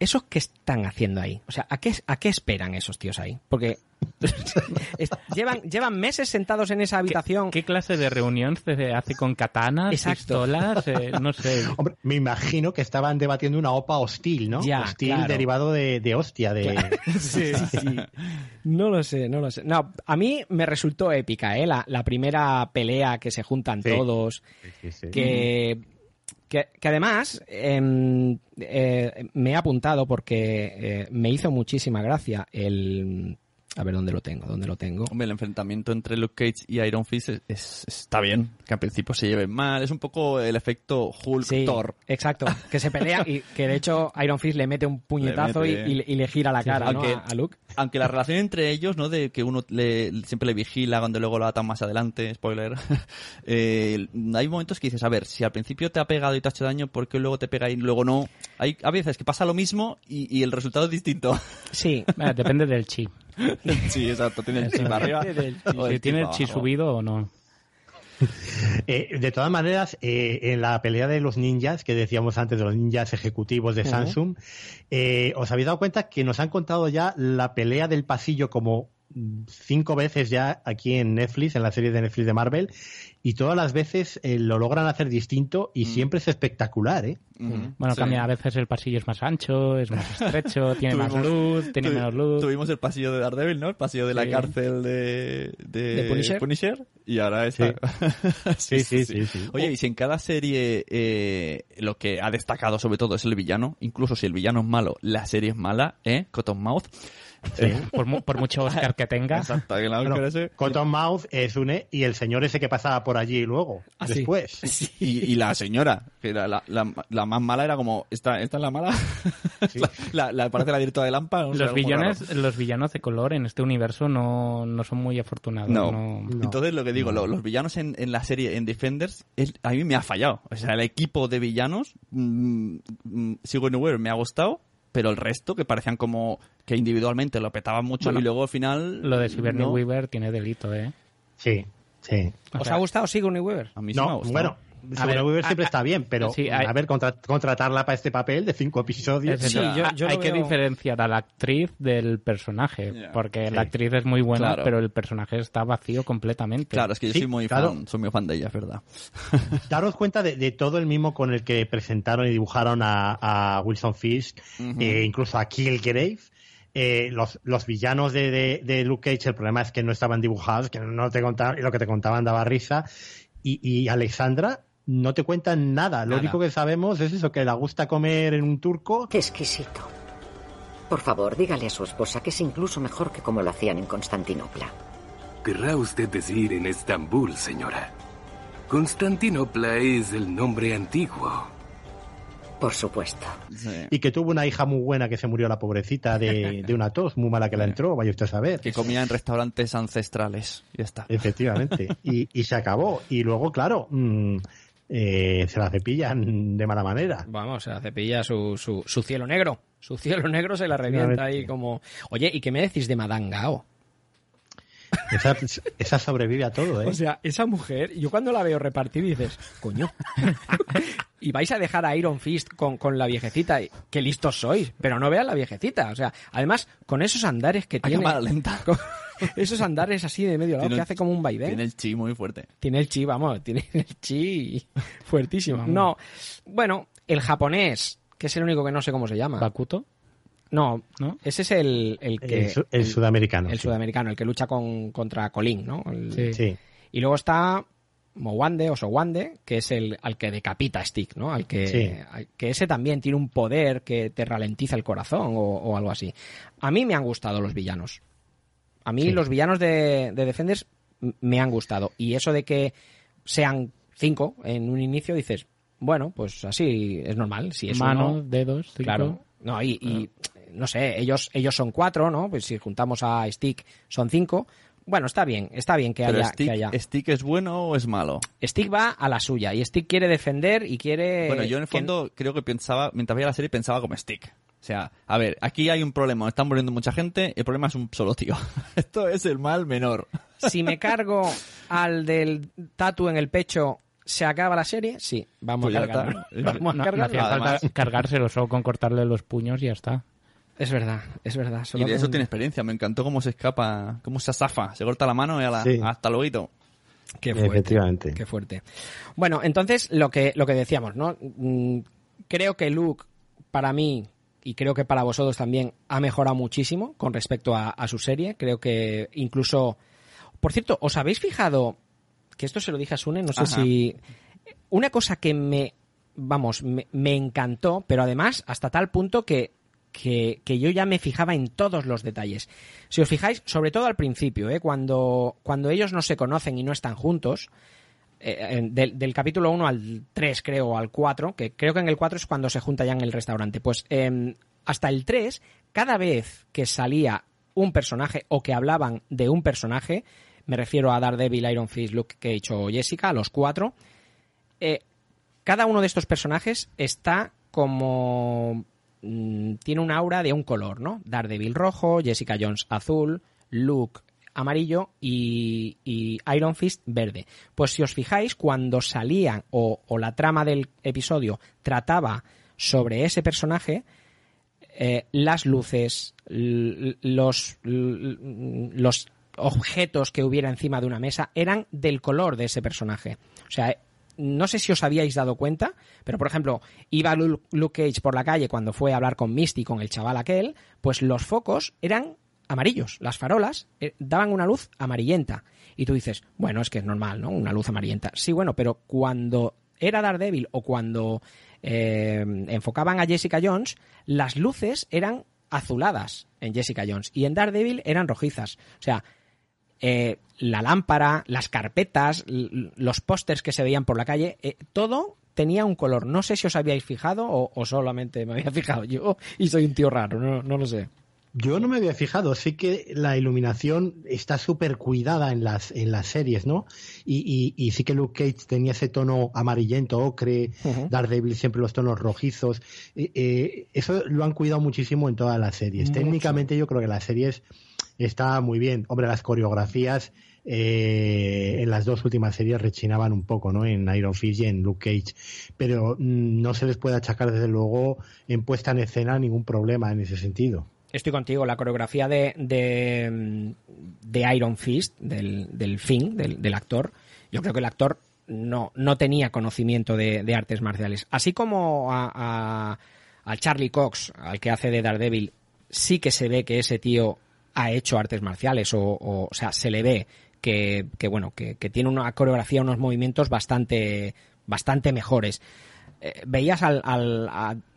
¿esos qué están haciendo ahí? O sea, ¿a qué, a qué esperan esos tíos ahí? Porque llevan, llevan meses sentados en esa habitación. ¿Qué clase de reunión se hace con katanas, Exacto. pistolas? Eh, no sé. Hombre, me imagino que estaban debatiendo una OPA hostil, ¿no? Ya, hostil claro. derivado de, de hostia, de... Sí, sí. No lo sé, no lo sé. No, a mí me resultó épica, ¿eh? La, la primera pelea que se juntan Sí. todos, Sí, sí. que, que, que además em, eh, me he apuntado porque eh, me hizo muchísima gracia el, A ver dónde lo tengo, dónde lo tengo. Hombre, el enfrentamiento entre Luke Cage y Iron Fist es, es- está bien. Que al principio se lleven mal. Es un poco el efecto Hulk-Thor. Exacto, que se pelea y que de hecho Iron Fist le mete un puñetazo Le y, mete. y- y le gira la cara sí. ¿no? a Luke. Aunque la relación entre ellos, ¿no? De que uno le, siempre le vigila cuando luego lo atan más adelante, spoiler. eh, hay momentos que dices, a ver, si al principio te ha pegado y te ha hecho daño, ¿por qué luego te pega y luego no? Hay a veces que pasa lo mismo y, y el resultado es distinto. Sí. Depende del chi. sí, exacto. Tiene el chi para arriba. o Si el tiene chi el chi abajo. subido o no. Eh, de todas maneras, eh, en la pelea de los ninjas, que decíamos antes de los ninjas ejecutivos de. Samsung, eh, os habéis dado cuenta que nos han contado ya la pelea del pasillo como cinco veces ya aquí en Netflix, en la serie de Netflix de Marvel, y todas las veces eh, lo logran hacer distinto y siempre es espectacular, ¿eh? Bueno, Sí. cambia, a veces el pasillo es más ancho, es más estrecho, tiene más luz, tiene menos luz. Tuvimos el pasillo de Daredevil, ¿no? El pasillo de la cárcel de, de, ¿De Punisher? Y ahora esta. Sí, sí, sí, sí. Oye, y si en cada serie eh, lo que ha destacado sobre todo es el villano, incluso si el villano es malo, la serie es mala, ¿eh? Cottonmouth. Eh, Por, mu- por mucho Oscar que tenga. Exacto, Bueno, Cottonmouth es un E y el señor ese que pasaba por allí luego, Ah, sí. después. Y, y la señora, que era la, la, la más mala era como, ¿esta, esta es la mala? la, la, parece la directora de Lampa. no Los villanos, los villanos de color en este universo no, no son muy afortunados. No. no. Entonces lo que digo, lo- los villanos en, en la serie, en Defenders, es- a mí me ha fallado. O sea, el equipo de villanos, mm, mm, Sigourney Weaver me ha gustado, pero el resto, que parecían como que individualmente lo petaban mucho Bueno, y luego al final... Lo de Sigourney no. Weaver tiene delito, ¿eh? Sí, sí. O ¿Os sea, ha gustado Sigourney Weaver? A mí sí me ha No, gustado. bueno, A Sigourney ver, Weaver siempre a- está bien, pero sí, hay- a ver, contra- contratarla para este papel de cinco episodios. Sí, yo- yo hay que veo- diferenciar a la actriz del personaje, porque Sí. la actriz es muy buena, Claro. pero el personaje está vacío completamente. Claro, es que yo Sí, soy muy claro. fan, soy muy fan de ella, es verdad. Daros cuenta de, de todo el mismo con el que presentaron y dibujaron a, a Wilson Fisk, eh, incluso a Killgrave. Eh, los, los villanos de, de, de Luke Cage, el problema es que no estaban dibujados, que no te contaban, y lo que te contaban daba risa. Y, y Alexandra no te cuentan nada. Lo Nada. único que sabemos es eso, que le gusta comer en un turco. Qué exquisito. Por favor, dígale a su esposa que es incluso mejor que como lo hacían en Constantinopla. Querrá usted decir en Estambul, señora. Constantinopla es el nombre antiguo. Por supuesto. Y que tuvo una hija muy buena que se murió la pobrecita de, de una tos muy mala que la entró, vaya usted a saber. Que comía en restaurantes ancestrales. Ya está. Efectivamente. Y, y se acabó. Y luego, claro, mm, eh, se la cepillan de mala manera. Vamos, se la cepilla su, su, su cielo negro. Su cielo negro se la revienta ahí como... Oye, ¿y qué me decís de Madame Gao? Esa, esa sobrevive a todo, ¿eh? O sea, esa mujer, yo cuando la veo repartir dices, coño. y vais a dejar a Iron Fist con, con la viejecita. y- Qué listos sois, pero no vean la viejecita. O sea, además, con esos andares que A tiene. lenta. con esos andares así de medio lado Tiene que el- hace como un vaivén. Tiene el chi muy fuerte. Tiene el chi, vamos, tiene el chi fuertísimo. No, bueno, el japonés, que es el único que no sé cómo se llama. ¿Bakuto? No, ¿No? ese es el, el que... El, su- el sudamericano. el sí. sudamericano, el que lucha con, contra Colin, ¿no? El- Sí. Sí. Y luego está Mowande o Sowande, que es el al que decapita a Stick, ¿no? Al que, Sí. al- que ese también tiene un poder que te ralentiza el corazón o, o algo así. A mí me han gustado los villanos. A mí Sí. los villanos de, de Defenders me han gustado. Y eso de que sean cinco en un inicio, dices, bueno, pues así es normal. Si es Mano, uno, dedos, cinco. Claro. No, y, y, no sé, ellos, ellos son cuatro, ¿no? Pues si juntamos a Stick son cinco. Bueno, está bien, está bien que Pero haya, Stick, que haya. ¿Stick es bueno o es malo? Stick va a la suya y Stick quiere defender y quiere. Bueno, yo en el que- fondo creo que pensaba, mientras veía la serie, pensaba como Stick. O sea, a ver, aquí hay un problema, están muriendo mucha gente, el problema es un solo tío. Esto es el mal menor. Si me cargo al del tatu en el pecho, ¿se acaba la serie? Sí, vamos Pues a ya cargarlo. Vamos a No, no cargarlo. hacía falta cargárselo solo con cortarle los puños y ya está. Es verdad, es verdad. Y de eso con- tiene experiencia, me encantó cómo se escapa, cómo se azafa, se corta la mano y a la, Sí. hasta luego. Qué fuerte. Efectivamente. Qué fuerte. Bueno, entonces lo que, lo que decíamos, ¿no? Mm, Creo que Luke, para mí, y creo que para vosotros también, ha mejorado muchísimo con respecto a, a su serie. Creo que incluso. Por cierto, ¿os habéis fijado? Que esto se lo dije a Sune, no sé Ajá. si. Una cosa que me. Vamos, me, me encantó, pero además hasta tal punto que que, que yo ya me fijaba en todos los detalles. Si os fijáis, sobre todo al principio, ¿eh? cuando, cuando ellos no se conocen y no están juntos, eh, del, capítulo 1 al 3, creo, al 4, que creo que en el 4 es cuando se junta ya en el restaurante. Pues em, hasta el 3, cada vez que salía un personaje o que hablaban de un personaje, me refiero a Daredevil, Iron Fist, Luke Cage o Jessica, los cuatro, eh, cada uno de estos personajes está como mm, tiene un aura de un color, ¿no? Daredevil rojo, Jessica Jones azul, Luke amarillo y, y Iron Fist verde. Pues si os fijáis, cuando salían o, la trama del episodio trataba sobre ese personaje, eh, las luces, los, los objetos que hubiera encima de una mesa eran del color de ese personaje. O sea, no sé si os habíais dado cuenta, pero por ejemplo, iba Lu- Luke Cage por la calle cuando fue a hablar con Misty, con el chaval aquel, pues los focos eran amarillos, las farolas eh, daban una luz amarillenta. Y tú dices, bueno, es que es normal, ¿no? Una luz amarillenta. Sí, bueno, pero cuando era Daredevil o cuando eh, enfocaban a Jessica Jones, las luces eran azuladas en Jessica Jones y en Daredevil eran rojizas. O sea, eh, la lámpara, las carpetas, los pósters que se veían por la calle, eh, todo tenía un color. No sé si os habíais fijado o, o solamente me había fijado yo y soy un tío raro, no, no lo sé. Yo no me había fijado, sí que la iluminación está súper cuidada en las, en las series, ¿no? Y, y, y sí que Luke Cage tenía ese tono amarillento, ocre, Ujú. Daredevil siempre los tonos rojizos. Eh, eh, eso lo han cuidado muchísimo en todas las series. Mucho. Técnicamente yo creo que las series está muy bien. Hombre, las coreografías eh, en las dos últimas series rechinaban un poco, ¿no? En Iron Fist y en Luke Cage. Pero mm, no se les puede achacar desde luego en puesta en escena ningún problema en ese sentido. Estoy contigo, la coreografía de, de, Iron Fist, del, del Finn, del, actor, yo creo que el actor no, no tenía conocimiento de, artes marciales. Así como a, a, Charlie Cox, al que hace de Daredevil, sí que se ve que ese tío ha hecho artes marciales, o, o, o sea, se le ve que, que bueno, que, que tiene una coreografía, unos movimientos bastante, bastante mejores. Eh, veías al, al,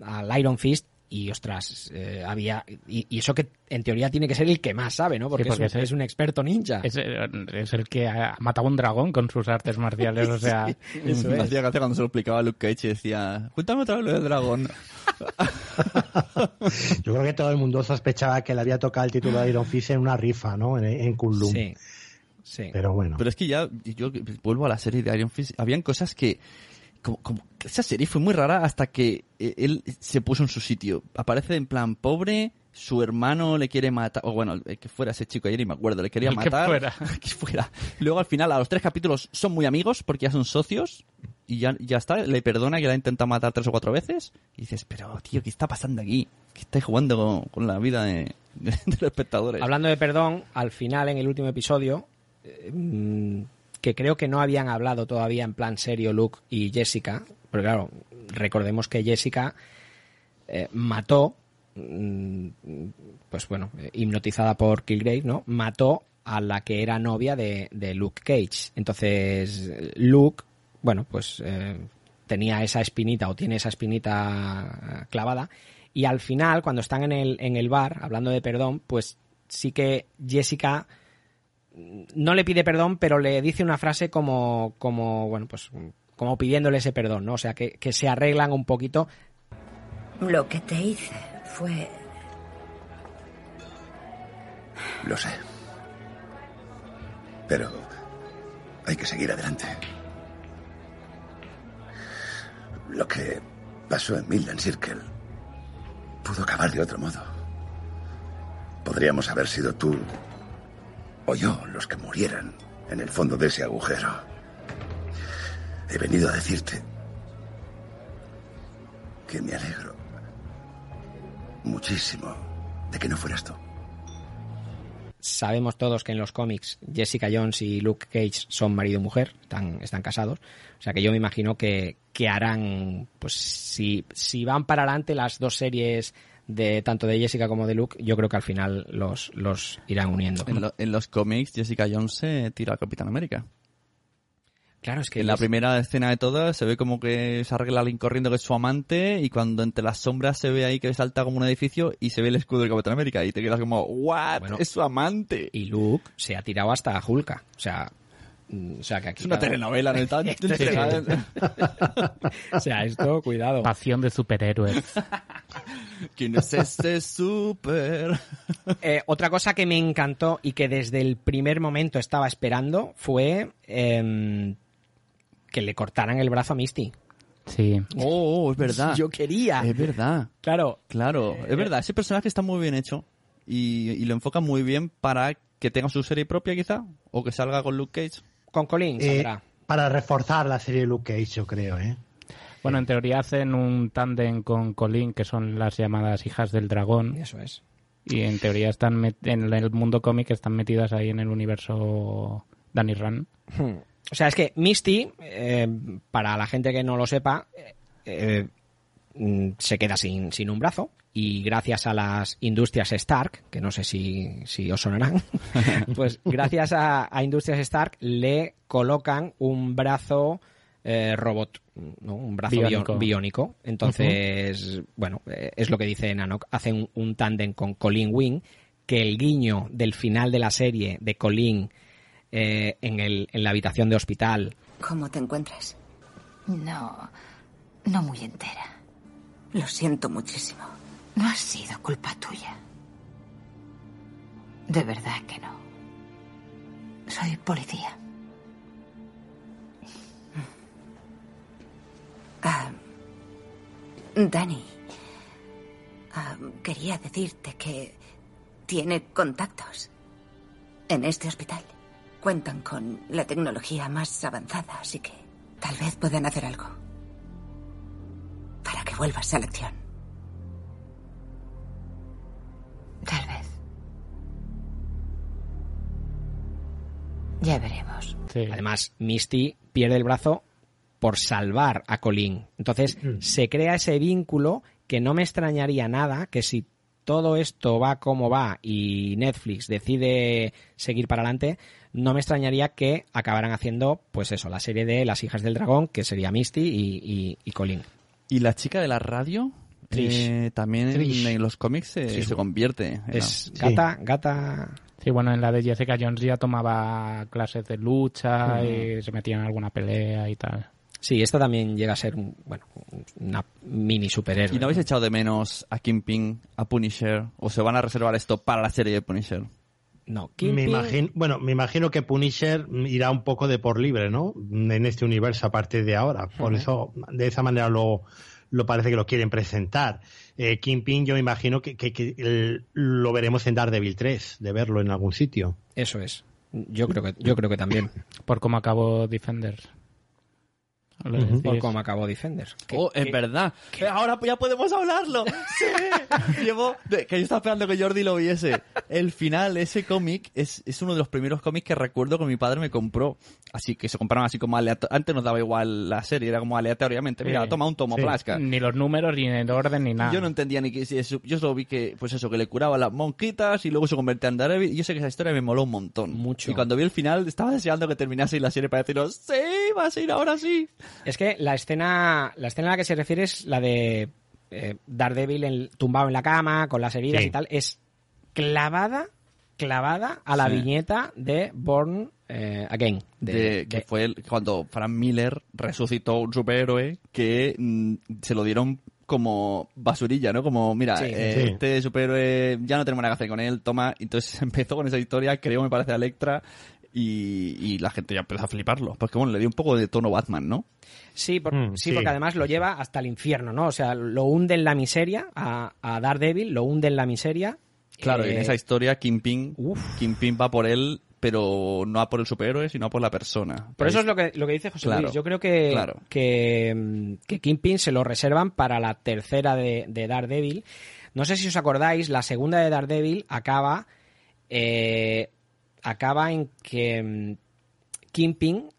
al Iron Fist y ostras, eh, había. Y, y eso que en teoría tiene que ser el que más sabe, ¿no? Porque, porque es, un, es el- es un experto ninja. Es, es el que ha matado un dragón con sus artes marciales, o sea... eso Me es. hacía gracia cuando se lo explicaba a Luke Cage y decía, cuéntame otra vez lo del dragón. Yo creo que todo el mundo sospechaba que le había tocado el título de Iron Fist en una rifa, ¿no? En, en Kunlun. Sí, sí. Pero bueno. Pero es que ya, yo vuelvo a la serie de Iron Fist, habían cosas que, como, como esa serie fue muy rara hasta que eh, él se puso en su sitio. Aparece en plan pobre, su hermano le quiere matar, o bueno, el que fuera ese chico ayer y me acuerdo, le quería El que matar. fuera. que fuera. Luego al final, a los tres capítulos, son muy amigos porque ya son socios y ya, ya está, le perdona que la intenta matar tres o cuatro veces y dices, pero tío, ¿qué está pasando aquí? ¿Qué estáis jugando con, con la vida de, de- de los espectadores? Hablando de perdón, al final, en el último episodio, eh, mm, que creo que no habían hablado todavía en plan serio Luke y Jessica, porque claro, recordemos que Jessica eh, mató, mm, pues bueno, hipnotizada por Kilgrave, ¿no? Mató a la que era novia de, de Luke Cage. Entonces, Luke, bueno, pues eh, tenía esa espinita o tiene esa espinita eh, clavada. Y al final, cuando están en el, en el bar, hablando de perdón, pues sí que Jessica no le pide perdón, pero le dice una frase como, como bueno, pues como pidiéndole ese perdón, ¿no? O sea, que, que se arreglan un poquito. Lo que te hice fue... Lo sé. Pero hay que seguir adelante. Lo que pasó en Midland Circle pudo acabar de otro modo. Podríamos haber sido tú o yo los que murieran en el fondo de ese agujero. He venido a decirte que me alegro muchísimo de que no fueras tú. Sabemos todos que en los cómics Jessica Jones y Luke Cage son marido y mujer, están, están casados. O sea que yo me imagino que, que harán, pues si, si van para adelante las dos series de tanto de Jessica como de Luke, yo creo que al final los, los irán uniendo. En, lo- en los cómics, Jessica Jones se tira al Capitán América. Claro, es que en la primera escena de todas se ve como que se arregla alguien corriendo que es su amante y cuando entre las sombras se ve ahí que salta como un edificio y se ve el escudo del Capitán América y te quedas como, ¿what? Bueno, es su amante. Y Luke se ha tirado hasta Hulka. O sea, mm, o sea que aquí Es una cada- telenovela, ¿no? Entregada. o sea, esto, cuidado. Pasión de superhéroes. ¿Quién es este super? Eh, otra cosa que me encantó y que desde el primer momento estaba esperando fue em, que le cortaran el brazo a Misty. Sí. Oh, oh, es verdad. Yo quería. Es verdad. Claro. Claro, Eh, es verdad. Ese personaje está muy bien hecho y, y lo enfoca muy bien para que tenga su serie propia, quizá, o que salga con Luke Cage. Con Colin, Eh, saldrá. para reforzar la serie Luke Cage, yo creo, ¿eh? Bueno, en teoría hacen un tándem con Colin, que son las llamadas hijas del dragón. Eso es. Y en teoría están en el mundo cómic están metidas ahí en el universo Danny Rand. Hmm. O sea, es que Misty, eh, para la gente que no lo sepa, eh, mm, se queda sin, sin un brazo y gracias a las industrias Stark, que no sé si, si os sonarán, pues gracias a, a industrias Stark le colocan un brazo eh, robot, ¿no? un brazo Biónico. biónico. Entonces, bueno, eh, es lo que dice Nanok, hacen un, un tándem con Colin Wing, que el guiño del final de la serie de Colin eh, en, el, en la habitación de hospital. ¿Cómo te encuentras? No, no muy entera. Lo siento muchísimo. No ha sido culpa tuya. De verdad que no. Soy policía. Ah, Dani, ah, quería decirte que tiene contactos en este hospital. Cuentan con la tecnología más avanzada, así que tal vez puedan hacer algo para que vuelvas a la acción. Tal vez. Ya veremos. Además, Misty pierde el brazo por salvar a Colin. Entonces, se crea ese vínculo que no me extrañaría nada que si todo esto va como va y Netflix decide seguir para adelante, no me extrañaría que acabaran haciendo, pues eso, la serie de Las hijas del dragón, que sería Misty y, y- y Colin. Y la chica de la radio Trish. eh, también en- Trish. en los cómics se, Sí, se convierte. Es la- gata, gata. Sí, bueno, en la de Jessica Jones ya tomaba clases de lucha Mm. y se metía en alguna pelea y tal. Sí, esta también llega a ser un, bueno, una mini superhéroe. ¿Y no habéis echado de menos a Kingpin, a Punisher? ¿O se van a reservar esto para la serie de Punisher? No, Me imagino, bueno, me imagino que Punisher irá un poco de por libre, ¿no? En este universo a partir de ahora. Por eso, de esa manera lo, lo parece que lo quieren presentar. Eh, Kingpin, yo me imagino que, que- que el- lo veremos en Daredevil 3, de verlo en algún sitio. Eso es. Yo creo que, yo creo que también. Por cómo acabó Defenders. Lo decís. Por cómo acabó Defenders. Oh, es verdad. Eh, Ahora ya podemos hablarlo. Sí. Llevo, de- que yo estaba esperando que Jordi lo viese. El final, ese cómic, es, es uno de los primeros cómics que recuerdo que mi padre me compró. Así que se compraron así como aleato- Antes nos daba igual la serie, era como aleatoriamente. Mira, Sí. toma un tomo, Sí. plasca. Ni los números, ni el orden, ni nada. Yo no entendía ni qué si eso. Yo solo vi que, pues eso, que le curaba las monquitas y luego se convertía en Daredevil. Y yo sé que esa historia me moló un montón. Mucho. Y cuando vi el final, estaba deseando que terminase la serie para deciros, sí, va a ser ahora sí. Es que la escena, la escena a la que se refiere es la de eh, Daredevil en- tumbado en la cama, con las heridas Sí. y tal. Es clavada, clavada a la Sí. viñeta de Born eh, Again. De- de, que de- fue el- cuando Frank Miller resucitó un superhéroe que mm, se lo dieron como basurilla, ¿no? Como, mira, Sí. eh, Sí. este superhéroe ya no tenemos nada que hacer con él, toma. Entonces empezó con esa historia, creo, me parece, a Electra. Y, y la gente ya empezó a fliparlo. Porque bueno, le dio un poco de tono Batman, ¿no? Sí, por- Mm, sí, sí. porque además lo lleva hasta el infierno, ¿no? O sea, lo hunde en la miseria a, a Daredevil, lo hunde en la miseria. Claro, y Eh, en esa historia Kingpin, Kingpin va por él, pero no va por el superhéroe, sino por la persona. Por eso es lo que, lo que dice José Claro, Luis. Yo creo que, claro. que, mm, que Kingpin se lo reservan para la tercera de, de Daredevil. No sé si os acordáis, la segunda de Daredevil acaba, eh, acaba en que mm, Kingpin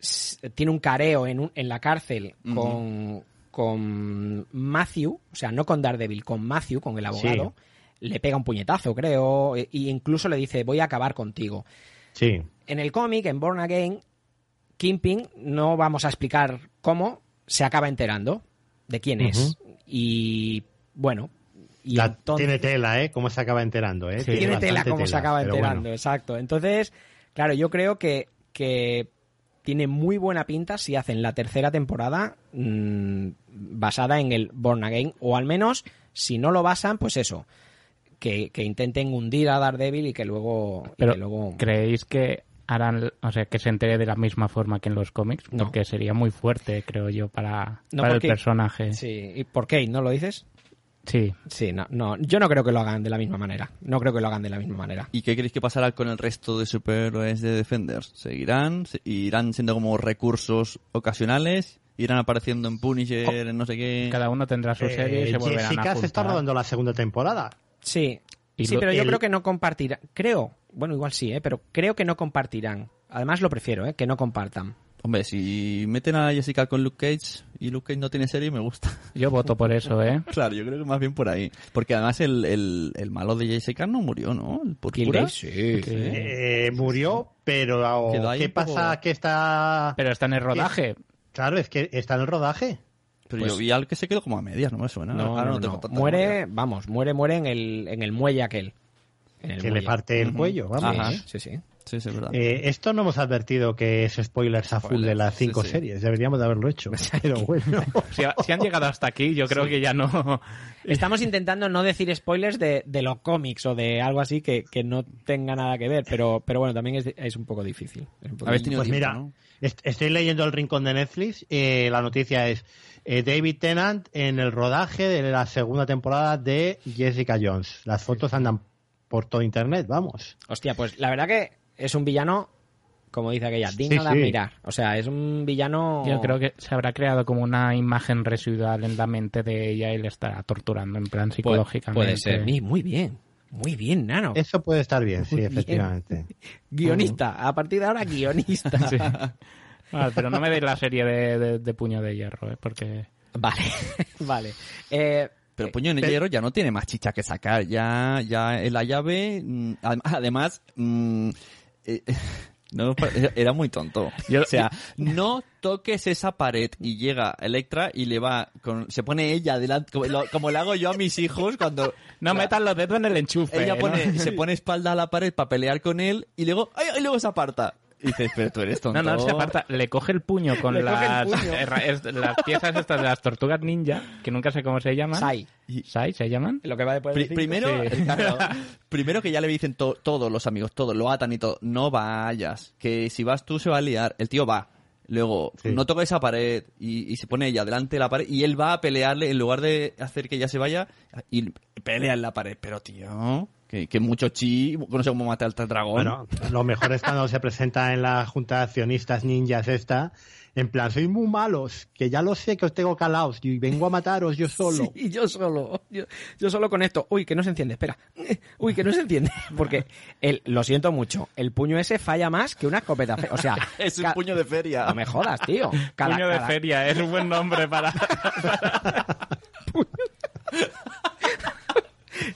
s- tiene un careo en, un- en la cárcel con, con Matthew, o sea, no con Daredevil, con Matthew, con el abogado. Le pega un puñetazo, creo, e e incluso le dice, voy a acabar contigo. Sí. En el cómic, en Born Again, Kingpin, no vamos a explicar cómo, se acaba enterando de quién es. Y bueno, y La- entonces- Tiene tela, ¿eh? Cómo se acaba enterando, ¿eh? tiene tela bastante como se acaba enterando, bueno. exacto. Entonces, claro, yo creo que, que tiene muy buena pinta si hacen la tercera temporada mm, basada en el Born Again, o al menos, si no lo basan, pues eso, que, que intenten hundir a Daredevil y que luego... Pero, que luego... ¿creéis que harán, o sea, que se entere de la misma forma que en los cómics? No. Porque sería muy fuerte, creo yo, para, No, para el personaje. Sí, ¿y por qué? ¿No lo dices? Sí. Sí, no, no, yo no creo que lo hagan de la misma manera. No creo que lo hagan de la misma manera. ¿Y qué creéis que pasará con el resto de superhéroes de Defenders? ¿Seguirán? Se- ¿Irán siendo como recursos ocasionales? ¿Irán apareciendo en Punisher, en no sé qué? Cada uno tendrá su serie y se Eh, volverán a Jessica se está juntar. rodando la segunda temporada. Sí, Y sí, lo- pero yo el- creo que no compartirán. Creo, bueno, igual sí, ¿eh? pero creo que no compartirán. Además lo prefiero, ¿eh? que no compartan. Hombre, si meten a Jessica con Luke Cage y Luke Cage no tiene serie, me gusta. Yo voto por eso, ¿eh? Claro, yo creo que más bien por ahí. Porque además el, el, el malo de Jessica no murió, ¿no? El Púrpura. Eh, murió, pero ¿qué un poco- pasa? Que está... Pero está en el rodaje. Claro, es que está en el rodaje. Pero Pues- yo vi algo que se quedó como a medias, no me suena. No, Ahora no, tengo no. tanta Muere, vamos, muere, muere en el, en el muelle aquel. En el Que le parte el cuello, vamos. Ajá, Sí. sí, sí. Sí, sí, es verdad. Eh, esto no hemos advertido que es spoilers a full de las cinco sí. series. Deberíamos de haberlo hecho. Pero bueno. Si, ha- si han llegado hasta aquí, yo creo que ya no. Estamos intentando no decir spoilers de, de los cómics o de algo así que, que no tenga nada que ver, pero, pero bueno, también es, es un poco difícil. Un poco Pues tiempo, mira, ¿no? est- estoy leyendo el rincón de Netflix. eh, la noticia es eh, David Tennant en el rodaje de la segunda temporada de Jessica Jones. Las fotos andan por todo internet, vamos. Hostia, pues la verdad que es un villano, como dice aquella, digno Sí, de admirar. O sea, es un villano... Yo creo que se habrá creado como una imagen residual en la mente de ella y le estará torturando en plan psicológicamente. Puede ser. Muy, muy bien. Muy bien, Nano. Eso puede estar bien, sí, bien. efectivamente. Guionista. A partir de ahora, guionista. Sí. Ah, pero no me deis la serie de, de- de Puño de Hierro, ¿eh? porque... Vale, vale. Eh, Pero Puño en el Hierro ya no tiene más chicha que sacar. Ya, ya en la llave, mm, adem- además, mm, eh, no, era muy tonto. o sea, no toques esa pared y llega Electra y le va, con, se pone ella delante, como, lo- como le hago yo a mis hijos cuando... No metas los dedos en el enchufe. Ella ¿no? pone, se pone espalda a la pared para pelear con él y luego, ¡ay! y luego se aparta. Y dices, pero tú eres tonto. No, no, se aparta, le coge el puño con Le las, puño. es- las piezas estas de las tortugas ninja, que nunca sé cómo se llaman. Sai. ¿Sai se llaman? Lo que va después Pri- primero, Sí. primero que ya le dicen to- todos los amigos, todos, lo atan y todo, no vayas, que si vas tú se va a liar, el tío va, luego no toca esa pared y, y se pone ella delante de la pared y él va a pelearle en lugar de hacer que ella se vaya y pelea en la pared, pero tío, que, que mucho chi, no sé cómo matar al dragón. Bueno, lo mejor es cuando se presenta en la junta de accionistas ninjas esta, en plan, sois muy malos, que ya lo sé que os tengo calaos y vengo a mataros yo solo. Sí, yo solo. Yo, yo solo con esto. Uy, que no se enciende, espera. Uy, que no se enciende. Porque, el, lo siento mucho, el puño ese falla más que una escopeta. O sea, es un puño de feria. no me jodas, tío. Cada- puño de cada- feria, es un buen nombre para...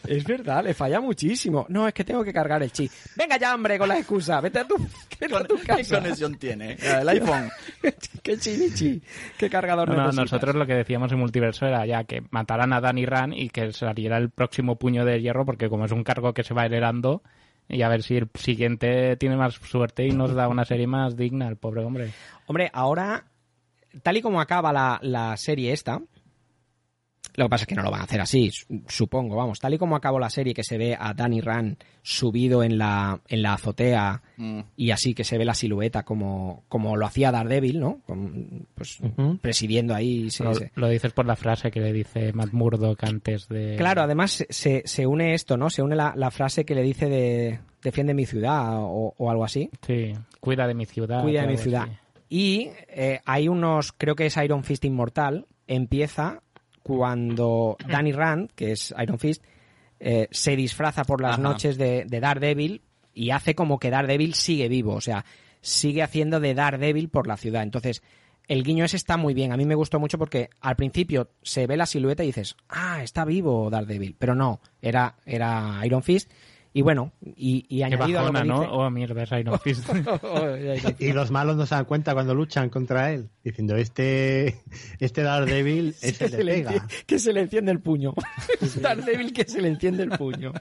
Es verdad, le falla muchísimo. No, es que tengo que cargar el chi. Venga ya, hombre, con la excusa. Vete a tu, vete a tu ¿Qué casa. conexión tiene? El iPhone. ¿Qué chi, ni chi? ¿Qué cargador No, no, nosotros lo que decíamos en Multiverso era ya que mataran a Danny Rand y que saliera el próximo puño de hierro, porque como es un cargo que se va heredando, y a ver si el siguiente tiene más suerte y nos da una serie más digna, el pobre hombre. Hombre, ahora, tal y como acaba la, la serie esta, lo que pasa es que no lo van a hacer así, su- supongo, vamos, tal y como acabó la serie que se ve a Danny Rand subido en la, en la azotea Mm. y así que se ve la silueta como, como lo hacía Daredevil, ¿no? Con- pues presidiendo ahí. lo, dices por la frase que le dice Matt Murdock antes de... Claro, además se- se, une esto, ¿no? Se une la, la frase que le dice de defiende mi ciudad o, o algo así. Sí, cuida de mi ciudad. Cuida de mi ciudad. así. Y eh, hay unos, creo que es Iron Fist Inmortal, empieza cuando Danny Rand, que es Iron Fist, eh, se disfraza por las Ajá. noches de, de Daredevil y hace como que Daredevil sigue vivo, o sea, sigue haciendo de Daredevil por la ciudad. Entonces, el guiño ese está muy bien. A mí me gustó mucho porque al principio se ve la silueta y dices, ah, está vivo Daredevil. Pero no, era, era Iron Fist. Y bueno, y, y añadido a lo bajona, que ¿no? dice- Oh, mierda, es Iron Fist. Y los malos no se dan cuenta cuando luchan contra él, diciendo este este Daredevil es que, el se le pega. enciende, que se le enciende el puño. Daredevil que se le enciende el puño.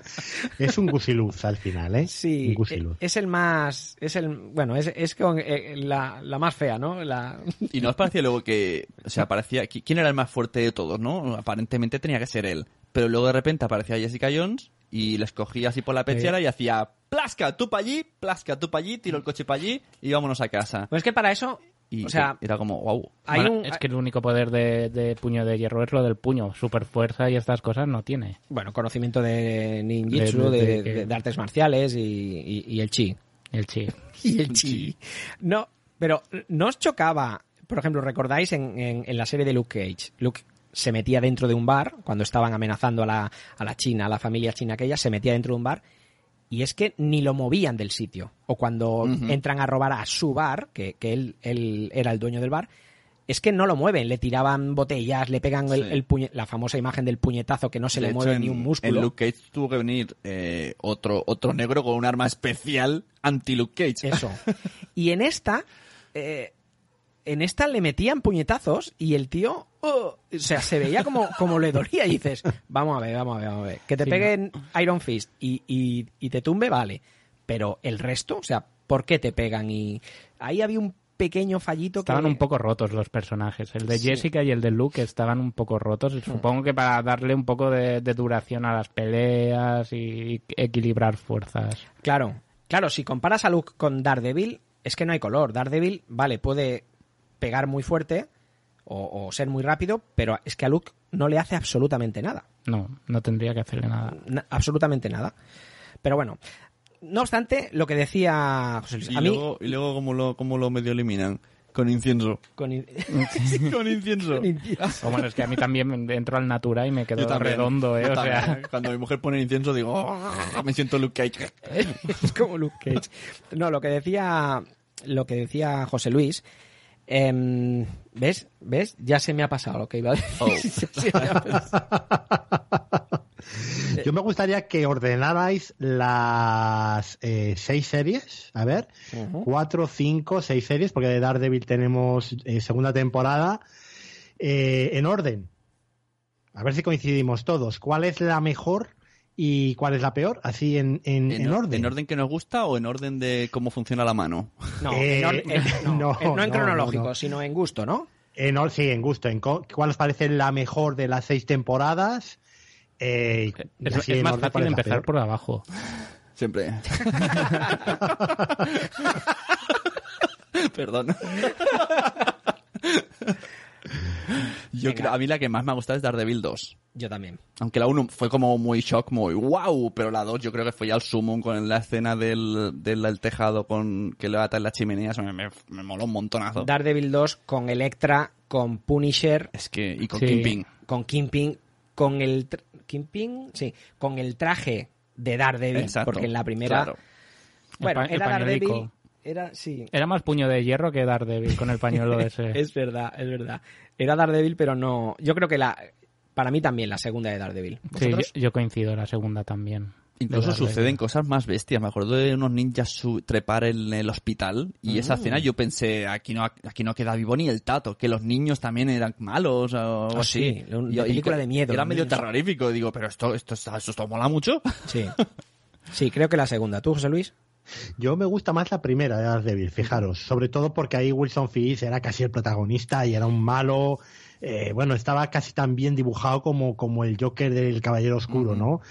Es un gusiluz al final, ¿eh? Sí, Un gusiluz. es el más, es el, bueno, es, es con, eh, la, la más fea, ¿no? La, Y no os parecía luego que, o sea, parecía, qui- ¿quién era el más fuerte de todos, no? Aparentemente tenía que ser él. Pero luego de repente aparecía Jessica Jones y les cogía así por la pechera y hacía, plasca, tú para allí, plasca, tú para allí, tiro el coche para allí y vámonos a casa. Pues es que para eso, Y o sea, era como, wow. hay Bueno, un, Es que el único poder de, de puño de hierro es lo del puño. Super fuerza y estas cosas no tiene. bueno, conocimiento de ninjitsu, De- de, de- de- de- de artes marciales y, y- y el chi. El chi. Y el chi. No, pero ¿no os chocaba, por ejemplo, recordáis en, en- en la serie de Luke Cage? Luke se metía dentro de un bar, cuando estaban amenazando a la, a la China, a la familia china aquella, se metía dentro de un bar y es que ni lo movían del sitio. O cuando entran a robar a su bar, que, que él, él era el dueño del bar, es que no lo mueven, le tiraban botellas, le pegan el, el puñe- la famosa imagen del puñetazo que no se De le hecho, mueve en- ni un músculo. En Luke Cage tuvo que venir eh, otro, otro negro con un arma especial anti-Luke Cage. Eso. Y en esta, eh, en esta le metían puñetazos y el tío, oh, o sea, se veía como, como le dolía y dices, vamos a ver, vamos a ver, vamos a ver. Que te Sí, peguen Iron Fist y, y, y te tumbe, vale. Pero el resto, o sea, ¿por qué te pegan? Y ahí había un pequeño fallito Estaban que... un poco rotos los personajes. El de Sí. Jessica y el de Luke estaban un poco rotos. Supongo que para darle un poco de, de duración a las peleas y equilibrar fuerzas. Claro, claro, si comparas a Luke con Daredevil, es que no hay color. Daredevil, vale, puede pegar muy fuerte o, o ser muy rápido, pero es que a Luke no le hace absolutamente nada. No, no tendría que hacerle nada. Na- absolutamente nada. Pero bueno, no obstante, lo que decía José Luis, Y a mí... luego, y luego ¿cómo, lo, ¿cómo lo medio eliminan? Con incienso. Con, in- con incienso. con incienso. O bueno, es que a mí también entro al Natura y me quedo redondo, ¿eh? O sea. Cuando mi mujer pone incienso digo, "Oh", me siento Luke Cage. es como Luke Cage. No, lo que decía, lo que decía José Luis, em, ¿ves? ¿Ves? Ya se me ha pasado lo que iba a decir. Oh. Me. Yo me gustaría que ordenarais las eh, seis series, a ver, cuatro, cinco, seis series, porque de Daredevil tenemos eh, segunda temporada, eh, en orden. A ver si coincidimos todos. ¿Cuál es la mejor y cuál es la peor? Así en, en, en orden. ¿En orden que nos gusta o en orden de cómo funciona la mano? No, Eh, en or- en- no, no, en- no en no, cronológico, no, no. sino en gusto, ¿no? En sí, en gusto. En ¿Cuál os parece la mejor de las seis temporadas? Eh, es, es más orden, ¿cuál fácil empezar peor? por abajo. Siempre. Perdón. Yo creo, a mí la que más me ha gustado es Daredevil 2. Yo también. Aunque la 1 fue como muy shock, muy wow, pero la 2 yo creo que fue ya el sumo con la escena del, del, del tejado con que le ata en la chimenea, eso me, me, me moló un montonazo. Daredevil 2 con Electra, con Punisher, es que, y con Sí. Kingpin. con Kingpin, con el... ¿Kingpin? Sí, con el traje de Daredevil, Exacto, porque en la primera... claro. Bueno, El pa- el era. Daredevil... Era, sí, Era más puño de hierro que Daredevil con el pañuelo ese. es verdad, es verdad. Era Daredevil, pero no... Yo creo que la... Para mí también la segunda de Daredevil. Sí, yo, coincido, la segunda también. Incluso suceden cosas más bestias. Me acuerdo de unos ninjas su- trepar en el hospital y esa Mm. escena yo pensé, aquí no, aquí no queda vivo ni el tato, que los niños también eran malos o Ah, así. sí, un- Y- de y película de miedo, Era medio niños. terrorífico. Digo, pero esto, esto, está- esto, esto mola mucho. Sí. Sí, creo que la segunda. ¿Tú, José Luis? Yo me gusta más la primera de Daredevil, fijaros. Sobre todo porque ahí Wilson Fisk era casi el protagonista y era un malo. eh, bueno, estaba casi tan bien dibujado como, como el Joker del Caballero Oscuro, ¿no?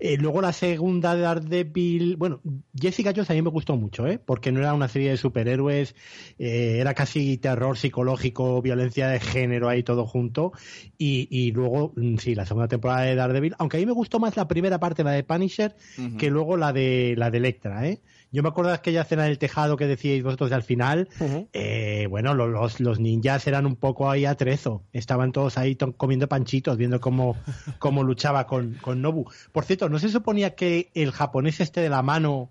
Eh, luego la segunda de Daredevil. Bueno, Jessica Jones a mí me gustó mucho, ¿eh? Porque no era una serie de superhéroes, eh, era casi terror psicológico, violencia de género ahí todo junto. Y, y luego, mm, sí, la segunda temporada de Daredevil. Aunque a mí me gustó más la primera parte, la de Punisher, que luego la de la de Electra, ¿eh? Yo me acuerdo de aquella cena del tejado que decíais vosotros al final. eh, bueno, lo- los, los ninjas eran un poco ahí atrezo. Estaban todos ahí comiendo panchitos, viendo cómo, cómo luchaba con, con Nobu. Por cierto, ¿no se suponía que el japonés este de la mano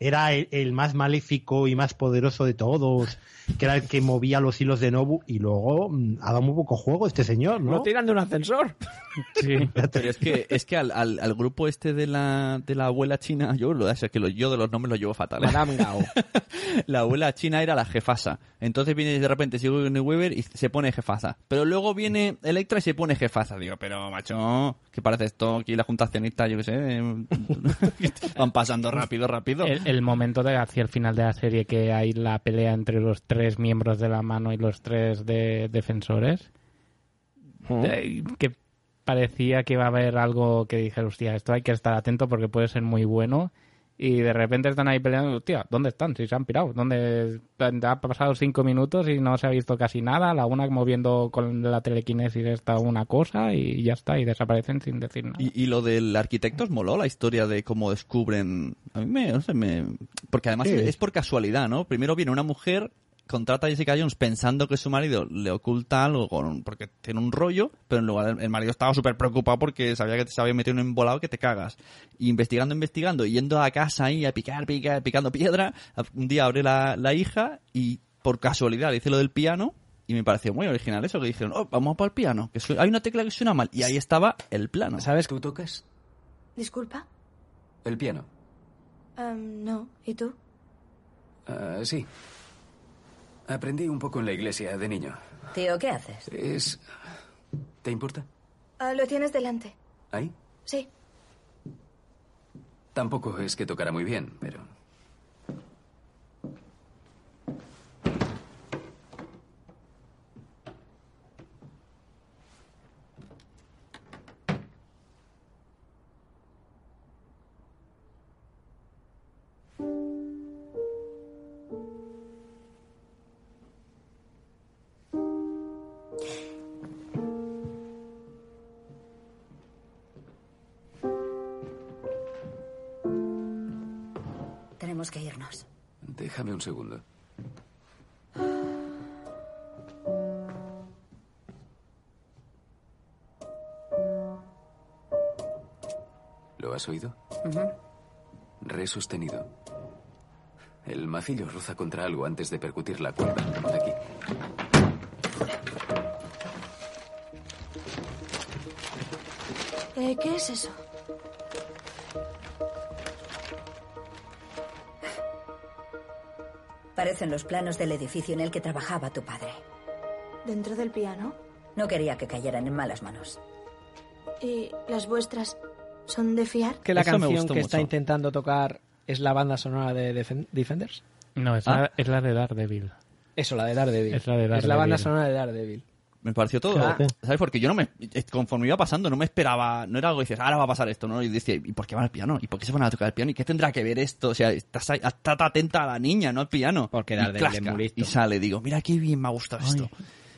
era el, el más maléfico y más poderoso de todos, que era el que movía los hilos de Nobu, y luego mm, ha dado muy poco juego este señor, ¿no? Lo tiran de un ascensor. Sí. Pero es que, es que al, al, al grupo este de la, de la abuela china, yo lo es que lo, yo de los nombres los llevo fatal. ¿eh? Madame Gao. la abuela china era la jefasa. Entonces viene de repente Sigourney Weaver y se pone jefasa. Pero luego viene Electra y se pone jefasa. Digo, pero macho, ¿qué parece esto? Aquí la junta accionista, yo qué sé. eh, Van pasando rápido, rápido. El, el momento de hacia el final de la serie que hay la pelea entre los tres miembros de la mano y los tres de defensores. eh, Que parecía que iba a haber algo que dije, hostia, esto hay que estar atento porque puede ser muy bueno. Y de repente están ahí peleando, hostia, ¿dónde están? Si se han pirado, ¿dónde? Ha pasado cinco minutos y no se ha visto casi nada. La una moviendo con la telequinesis esta una cosa y ya está, y desaparecen sin decir nada. Y, y lo del arquitecto os moló la historia de cómo descubren. A mí me. No sé, me. Porque además Sí. es por casualidad, ¿no? Primero viene una mujer, contrata a Jessica Jones pensando que su marido le oculta algo con, porque tiene un rollo, pero en lugar el marido estaba súper preocupado porque sabía que te se había metido en un embolado que te cagas. Y investigando, investigando, yendo a casa ahí a picar, picar, picando piedra, un día abre la, la hija y por casualidad le dice lo del piano. Y me pareció muy original eso, que dijeron, oh, vamos para el piano, que su- hay una tecla que suena mal. Y ahí estaba el plano. ¿Sabes? ¿Tú tocas? Disculpa. El piano. Em, no. ¿Y tú? Ah, sí. Aprendí un poco en la iglesia de niño. Tío, ¿qué haces? Es... ¿Te importa? Ah, lo tienes delante. ¿Ahí? Sí. Tampoco es que tocara muy bien, pero... Tenemos que irnos. Déjame un segundo. ¿Lo has oído? Re sostenido. El macillo roza contra algo antes de percutir la cuerda. Aquí. Eh, ¿Qué es eso? Parecen los planos del edificio en el que trabajaba tu padre. ¿Dentro del piano? No quería que cayeran en malas manos. ¿Y las vuestras son de fiar? Que la Eso me canción gustó que está intentando tocar es la banda sonora de Defen- Defenders. No, es, Ah. la, es la de Daredevil. Eso, la de Daredevil. Es la de Es la Daredevil. banda sonora de Daredevil. Me pareció todo. Claro. ¿Sabes? Porque yo no me. Conforme iba pasando, no me esperaba. No era algo que dices, ahora va a pasar esto, ¿no? Y decía, ¿y por qué van al piano? ¿Y por qué se van a tocar el piano? ¿Y qué tendrá que ver esto? O sea, estás ahí, estás atenta a la niña, no al piano. Porque muy listo. y sale, digo, mira qué bien me ha gustado esto.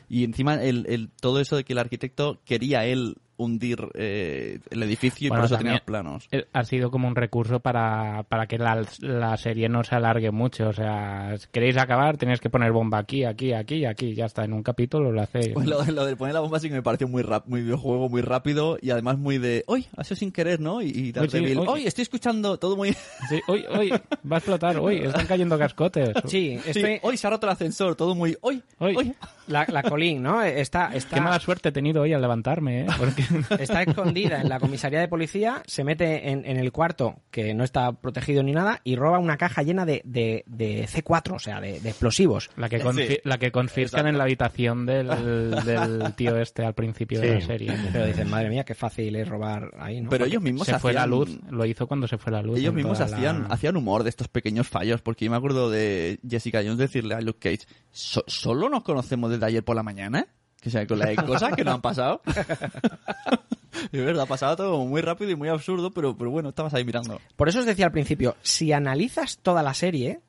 Y encima, el, el, todo eso de que el arquitecto quería él hundir eh, el edificio y por eso tenía planos. Ha sido como un recurso para, para que la, la serie no se alargue mucho. O sea, si queréis acabar, tenéis que poner bomba aquí, aquí, aquí y aquí. Ya está, en un capítulo lo hacéis. Pues lo, lo de poner la bomba sí que me pareció muy rap, muy videojuego, muy rápido y además muy de, ¡Uy! Ha sido sin querer, ¿no? Y, y Uy, sí, uy. ¡Uy! Estoy escuchando todo muy... Sí, hoy, hoy, va a explotar, hoy, están cayendo cascotes. Sí, Sí, hoy se ha roto el ascensor, todo muy... ¡Uy! Hoy, ¡Uy! La, la Colin, ¿no? Está, está, Qué mala suerte he tenido hoy al levantarme, ¿eh? Porque... está escondida en la comisaría de policía, se mete en, en el cuarto que no está protegido ni nada y roba una caja llena de, de, de C4, o sea, de, de explosivos. La que, confi- Sí. la que confiscan en la habitación del, del tío este al principio de la serie. Pero dicen, madre mía, qué fácil es robar ahí, ¿no? Pero ellos mismos se fue la luz, lo hizo cuando se fue la luz. Ellos mismos la- hacían, hacían humor de estos pequeños fallos, porque yo me acuerdo de Jessica Jones decirle a Luke Cage, "So- ¿solo nos conocemos desde ayer por la mañana? Que sea, con las cosas que no han pasado. es verdad, pasaba todo muy rápido y muy absurdo, pero, pero bueno, estabas ahí mirando. Por eso os decía al principio, si analizas toda la serie,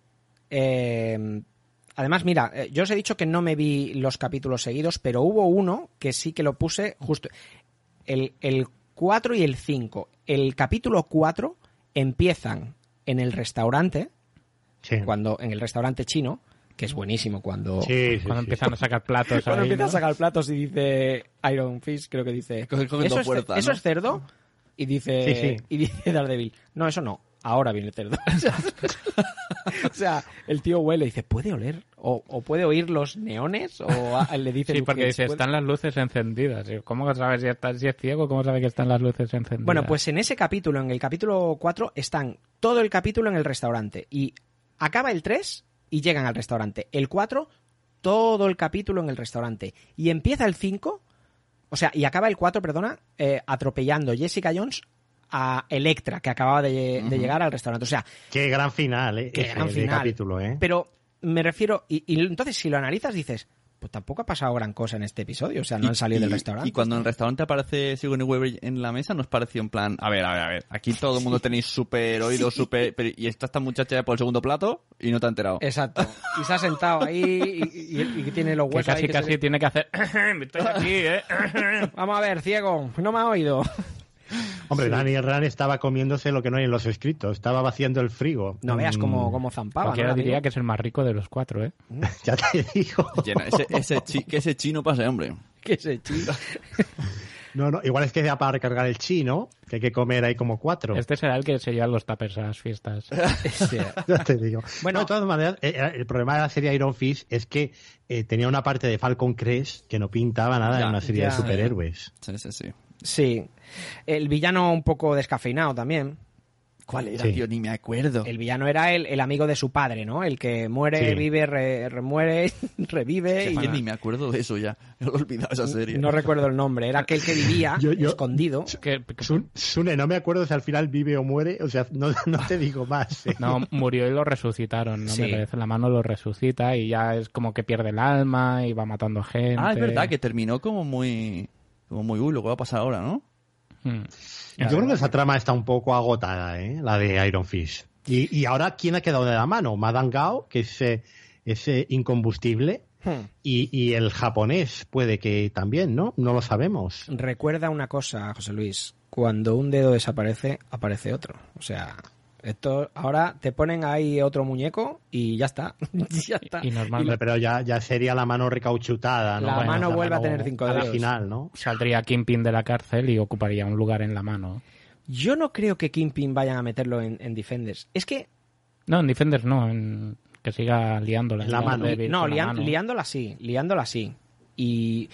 eh, además, mira, eh, yo os he dicho que no me vi los capítulos seguidos, pero hubo uno que sí que lo puse justo. El, el 4 y el 5. El capítulo 4 empiezan en el restaurante, Sí. cuando en el restaurante chino, que es buenísimo cuando, Sí, sí, Cuando sí. empiezan a sacar platos cuando ahí, empieza ¿no? a sacar platos y dice Iron Fist, creo que dice. Coge- ¿Eso, es, fuerza, ¿eso ¿no? es cerdo? Y dice, Sí, sí. y dice Daredevil. No, eso no. ahora viene el cerdo. o sea, el tío huele y dice, ¿puede oler? ¿O, o puede oír los neones? ¿O a- le dice Sí, porque dice, están las luces encendidas. ¿Cómo sabes si, está, si es ciego? ¿Cómo sabe que están las luces encendidas? Bueno, pues en ese capítulo, en el capítulo 4, están todo el capítulo en el restaurante. Y acaba el 3 y llegan al restaurante. El 4, todo el capítulo en el restaurante. Y empieza el 5, o sea, y acaba el 4, perdona, eh, atropellando Jessica Jones a Electra, que acababa de, llegar al restaurante. O sea, Qué gran final, ¿eh? Qué gran final. capítulo, ¿eh? pero me refiero, y, y entonces si lo analizas dices, pues tampoco ha pasado gran cosa en este episodio, o sea, no han salido del restaurante. Y cuando en el restaurante aparece Sigourney Weaver en la mesa, nos pareció en plan, a ver, a ver, a ver, aquí todo el mundo tenéis súper oído, súper... Y está esta muchacha ya por el segundo plato y no te ha enterado. Exacto. Y se ha sentado ahí y, y- y tiene los Que huesos casi, ahí que casi se- tiene que hacer... Estoy aquí, ¿eh? Vamos a ver, ciego, no me ha oído. Hombre, Sí. Daniel Ran estaba comiéndose lo que no hay en los escritos, estaba vaciando el frigo. No veas Mm, cómo, cómo zampaba. Cualquiera ¿no, diría que es el más rico de los cuatro, ¿eh? Ya te digo. Llena- ese, ese chi- que ese chino pase, hombre. Que ese chico. No, no, igual es que ya para recargar el chino, que hay que comer ahí como cuatro. Este será el que se lleva los tapers a las fiestas. ya te digo. Bueno, de todas maneras, eh, eh, el problema de la serie Iron Fist es que eh, tenía una parte de Falcon Crest que no pintaba nada Ya, en una serie ya. de superhéroes. Sí, sí, sí. Sí. El villano un poco descafeinado también. ¿Cuál era, Sí. tío? Ni me acuerdo. El villano era el, el amigo de su padre, ¿no? El que muere, Sí. vive, re- remuere, revive. Es y que ni me acuerdo de eso ya. He olvidado esa serie. No recuerdo el nombre. Era aquel que vivía Yo- yo- escondido. Sun- Sune, no me acuerdo si al final vive o muere, o sea, no, no te digo más. ¿eh? No, murió y lo resucitaron, ¿no? Sí. Me parece, la mano lo resucita y ya es como que pierde el alma y va matando gente. Ah, es verdad, que terminó como muy... Como muy, uy, lo que va a pasar ahora, ¿no? Hmm. Yo creo que esa trama está un poco agotada, ¿eh? la de Iron Fist. Y, y ahora, ¿quién ha quedado de la mano? Madame Gao, que es eh, ese incombustible, Hmm. y, y el japonés puede que también, ¿no? No lo sabemos. Recuerda una cosa, José Luis. Cuando un dedo desaparece, aparece otro. O sea, esto ahora te ponen ahí otro muñeco y ya está. ya está. Hombre, Pero ya, ya sería la mano recauchutada, ¿no? La Bueno, mano vuelve a mano tener cinco dedos. original, ¿no? Saldría Kingpin de la cárcel y ocuparía un lugar en la mano. Yo no creo que Kingpin vayan a meterlo en, en Defenders. Es que No, en Defenders no, en que siga liándola. La mano. No, la mano. liándola sí, liándola sí. Y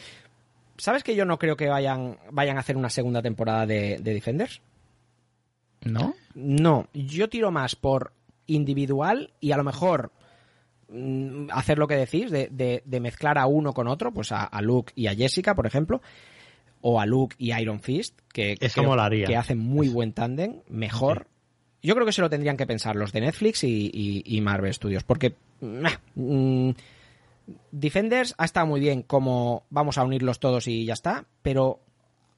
¿sabes que yo no creo que vayan vayan a hacer una segunda temporada de, de Defenders? ¿No? No, yo tiro más por individual y a lo mejor mm, hacer lo que decís de, de- de mezclar a uno con otro, pues a, a Luke y a Jessica, por ejemplo, o a Luke y Iron Fist, que, Eso creo molaría. que hacen muy buen tándem, mejor. Yo creo que se lo tendrían que pensar los de Netflix y, y- y Marvel Studios, porque mm, Defenders ha estado muy bien como vamos a unirlos todos y ya está, pero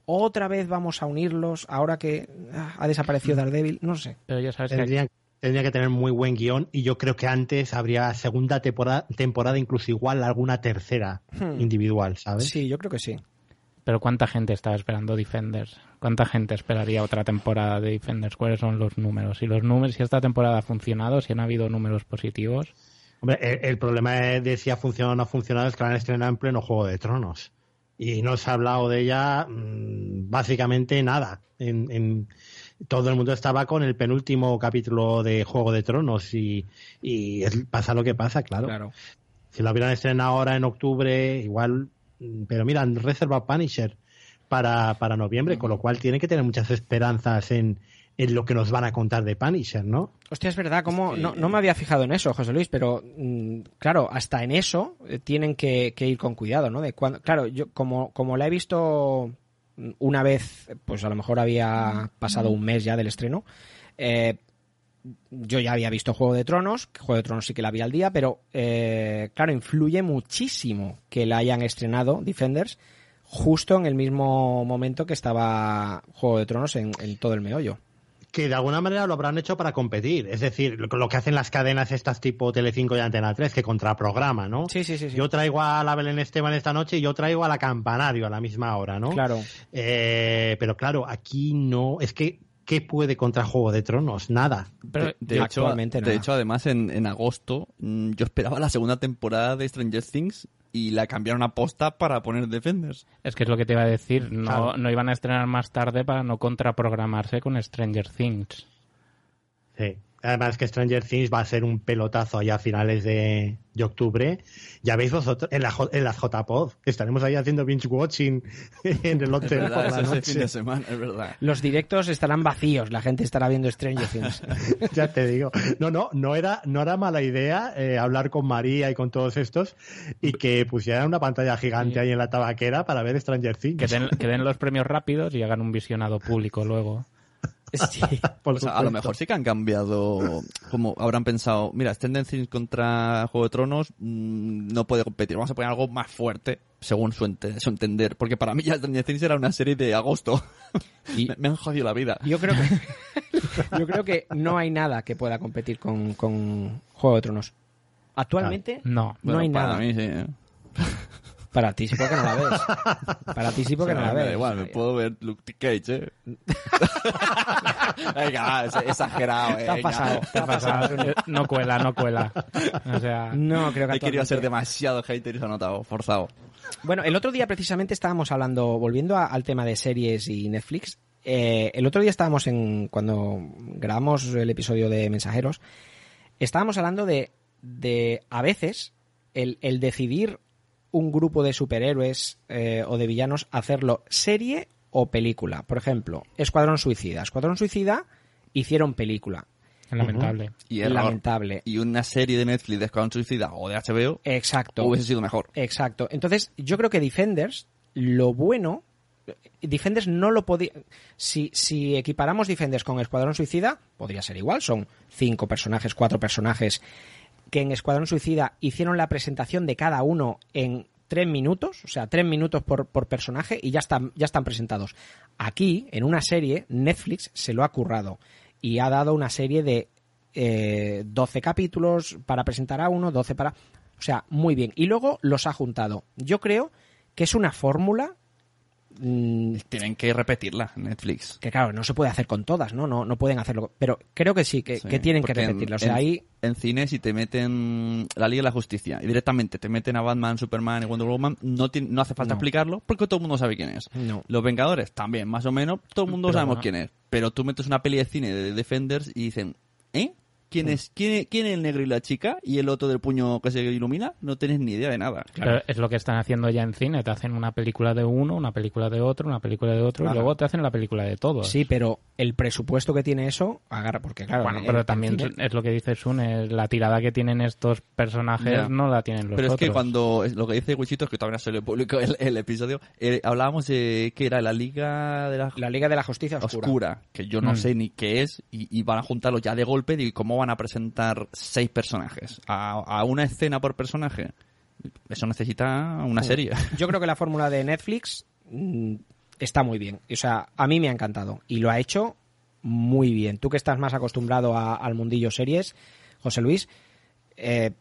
otra vez vamos a unirlos ahora que ah, ha desaparecido Daredevil, no sé. Pero ya sabes que tendría que tener muy buen guion y yo creo que antes habría segunda temporada, temporada incluso igual alguna tercera Hmm. individual, ¿sabes? Sí, yo creo que sí. Pero ¿cuánta gente estaba esperando Defenders? ¿Cuánta gente esperaría otra temporada de Defenders? ¿Cuáles son los números? Si los números, si esta temporada ha funcionado, si han habido números positivos. Hombre, el, el problema de si ha funcionado o no ha funcionado es que la han estrenado en pleno Juego de Tronos. Y no se ha hablado de ella mm, básicamente nada. En, en- todo el mundo estaba con el penúltimo capítulo de Juego de Tronos y, y es- pasa lo que pasa, claro. Claro. Si la hubieran estrenado ahora en octubre, igual. mm, Pero mira, han reservado Punisher para, para noviembre, con lo cual tiene que tener muchas esperanzas en, en lo que nos van a contar de Punisher, ¿no? Hostia, es verdad, como no, no me había fijado en eso, José Luis, pero mm, claro, hasta en eso eh, tienen que, que ir con cuidado, ¿no? De cuando, claro, yo como, como la he visto una vez, pues a lo mejor había pasado un mes ya del estreno, eh, yo ya había visto Juego de Tronos, Juego de Tronos sí que la vi al día, pero eh, claro, influye muchísimo que la hayan estrenado Defenders justo en el mismo momento que estaba Juego de Tronos en, en todo el meollo. Que de alguna manera lo habrán hecho para competir. Es decir, lo, que hacen las cadenas estas tipo Telecinco y Antena 3, que contraprograma, ¿no? Sí, sí, sí. sí. Yo traigo a la Belén Esteban esta noche y yo traigo a la Campanario a la misma hora, ¿no? Claro. Eh, pero claro, aquí no. Es que, ¿qué puede contra Juego de Tronos? Nada. de, de hecho, de hecho, además, en, en agosto mm, yo esperaba la segunda temporada de Stranger Things y la cambiaron a posta para poner Defenders. Es que es lo que te iba a decir. No, Claro. no iban a estrenar más tarde para no contraprogramarse con Stranger Things. Sí. Además que Stranger Things va a ser un pelotazo allá a finales de, de octubre. Ya veis vosotros, en, la, en las JPod, estaremos ahí haciendo binge watching en el hotel por la noche. fin de semana, es verdad. Los directos estarán vacíos, la gente estará viendo Stranger Things. ya te digo. No, no, no era, no era mala idea eh, hablar con María y con todos estos y que pusieran una pantalla gigante ahí en la tabaquera para ver Stranger Things. Que den, que den los premios rápidos y hagan un visionado público luego. por O sea, a lo mejor sí que han cambiado, como habrán pensado, mira, Stranger Things contra Juego de Tronos mm, no puede competir, vamos a poner algo más fuerte, según su, ente- su entender, porque para mí ya Stranger Things era una serie de agosto. Y- me, me han jodido la vida. Yo creo que yo creo que no hay nada que pueda competir con, con Juego de Tronos. Actualmente No. no hay para nada. mí sí. ¿eh? Para ti sí porque no la ves. Para ti sí porque O sea, no la me da ves. igual, me puedo ver Luke Cage, ¿eh? Venga, es exagerado, eh. Te has pasado, te has pasado. No cuela, no cuela. O sea, No, creo que He querido ser demasiado hater y se ha notado, forzado. Bueno, el otro día precisamente estábamos hablando, volviendo a- al tema de series y Netflix, eh, el otro día estábamos en, cuando grabamos el episodio de Mensajeros, estábamos hablando de, de a veces, el, el decidir un grupo de superhéroes eh, o de villanos hacerlo serie o película. Por ejemplo, Escuadrón Suicida. Escuadrón Suicida hicieron película. lamentable. Y error. Lamentable. Y una serie de Netflix de Escuadrón Suicida o de HBO Exacto. hubiese sido mejor. Exacto. Entonces, yo creo que Defenders, lo bueno, Defenders no lo podía. Si, si equiparamos Defenders con Escuadrón Suicida, podría ser igual. Son cinco personajes, cuatro personajes que en Escuadrón Suicida hicieron la presentación de cada uno en tres minutos, o sea, tres minutos por, por personaje y ya están, ya están presentados. Aquí, en una serie, Netflix se lo ha currado y ha dado una serie de eh, 12 capítulos para presentar a uno, 12 para... O sea, muy bien. Y luego los ha juntado. Yo creo que es una fórmula mm, Tienen que repetirla en Netflix. que claro, no se puede hacer con todas, ¿no? No, no pueden hacerlo. Pero creo que sí, que, Sí, que tienen que repetirla. O sea, en, ahí en cine si te meten la Liga de la Justicia y directamente te meten a Batman, Superman y Wonder Woman, no, ti- no hace falta No. explicarlo porque todo el mundo sabe quién es. No. Los Vengadores también, más o menos, todo el mundo Pero sabemos quién es. Pero tú metes una peli de cine de Defenders y dicen, ¿eh? ¿Quién es, quién, es- ¿Quién es el negro y la chica? ¿Y el otro del puño que se ilumina? No tienes ni idea de nada. Pero es lo que están haciendo ya en cine. Te hacen una película de uno, una película de otro, una película de otro, Claro. y luego te hacen la película de todos. sí, pero el presupuesto que tiene eso, agarra, porque claro. Bueno, en- pero también cine- es lo que dice Sune, la tirada que tienen estos personajes Ya. no la tienen los Pero es otros. que cuando lo que dice Wichito, que todavía no se le publicó el, el episodio, eh, hablábamos de que era la Liga de la La Liga de la Justicia Oscura. Oscura, que yo no Mm. sé ni qué es, y, y van a juntarlo ya de golpe, y cómo van a presentar seis personajes, a, a una escena por personaje. Eso necesita una serie. Yo creo que la fórmula de Netflix está muy bien. O sea, a mí me ha encantado. Y lo ha hecho muy bien. Tú que estás más acostumbrado al mundillo series, José Luis, eh,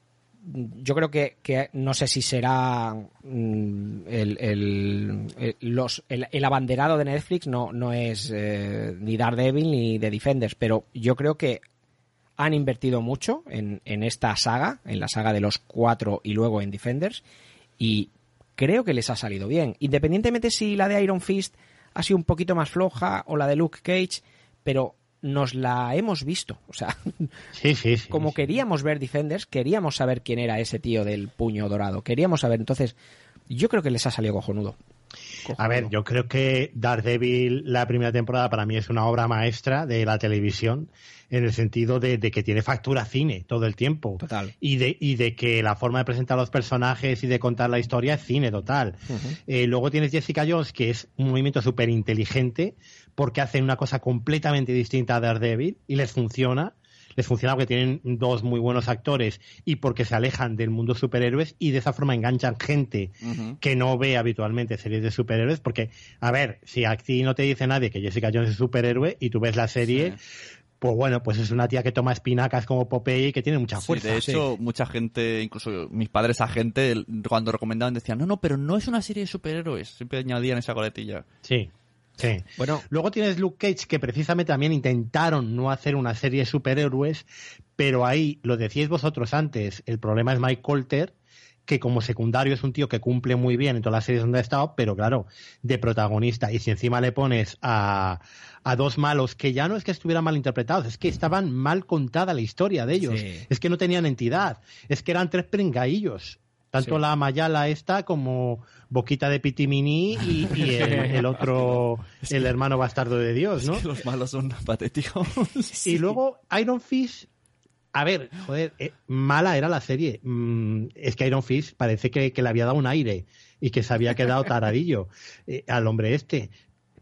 yo creo que, no sé si será mm, el, los, el, el abanderado de Netflix, no, no es eh, ni Daredevil ni The Defenders, pero yo creo que han invertido mucho en, en esta saga, en la saga de los cuatro y luego en Defenders, y creo que les ha salido bien. Independientemente si la de Iron Fist ha sido un poquito más floja o la de Luke Cage, pero nos la hemos visto. O sea, Sí, sí, sí. como queríamos ver Defenders, queríamos saber quién era ese tío del puño dorado. Queríamos saber, entonces, yo creo que les ha salido cojonudo. A ver, yo creo que Daredevil, la primera temporada, para mí es una obra maestra de la televisión, en el sentido de, de que tiene factura cine todo el tiempo. Total. Y de, y de que la forma de presentar los personajes y de contar la historia es cine total. Eh, luego tienes Jessica Jones, que es un movimiento súper inteligente, porque hacen una cosa completamente distinta a Daredevil y les funciona. Les funciona porque tienen dos muy buenos actores y porque se alejan del mundo superhéroes y de esa forma enganchan gente que no ve habitualmente series de superhéroes, porque, a ver, si a ti no te dice nadie que Jessica Jones es superhéroe y tú ves la serie, pues bueno, pues es una tía que toma espinacas como Popeye y que tiene mucha Sí, fuerza. de hecho, mucha gente, incluso mis padres a gente, cuando recomendaban decían, no, no, pero no es una serie de superhéroes. Siempre añadían esa coletilla. Sí. Sí. Bueno, Luego tienes Luke Cage, que precisamente también intentaron no hacer una serie de superhéroes, pero ahí, lo decíais vosotros antes, el problema es Mike Colter, que como secundario es un tío que cumple muy bien en todas las series donde ha estado, pero claro, de protagonista. Y si encima le pones a, a dos malos que ya no es que estuvieran mal interpretados, es que estaban mal contada la historia de ellos. Sí. Es que no tenían entidad. Es que eran tres pringaillos. Tanto Sí. la Mayala esta como Boquita de Pitimini y, y el, el otro, el hermano bastardo de Dios, ¿no? Es que los malos son patéticos. Y luego Iron Fist, a ver, joder, eh, mala era la serie. Mm, es que Iron Fist parece que, que le había dado un aire y que se había quedado taradillo eh, al hombre este.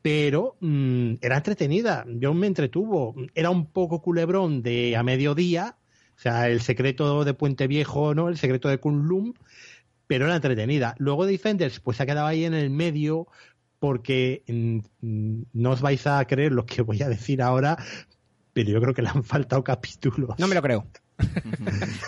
Pero mm, era entretenida, yo me entretuvo. Era un poco culebrón de a mediodía, o sea, el secreto de Puente Viejo, ¿no? El secreto de Kunlum, pero era entretenida. Luego Defenders, pues se ha quedado ahí en el medio porque mm, mm, no os vais a creer lo que voy a decir ahora, pero yo creo que le han faltado capítulos. No me lo creo.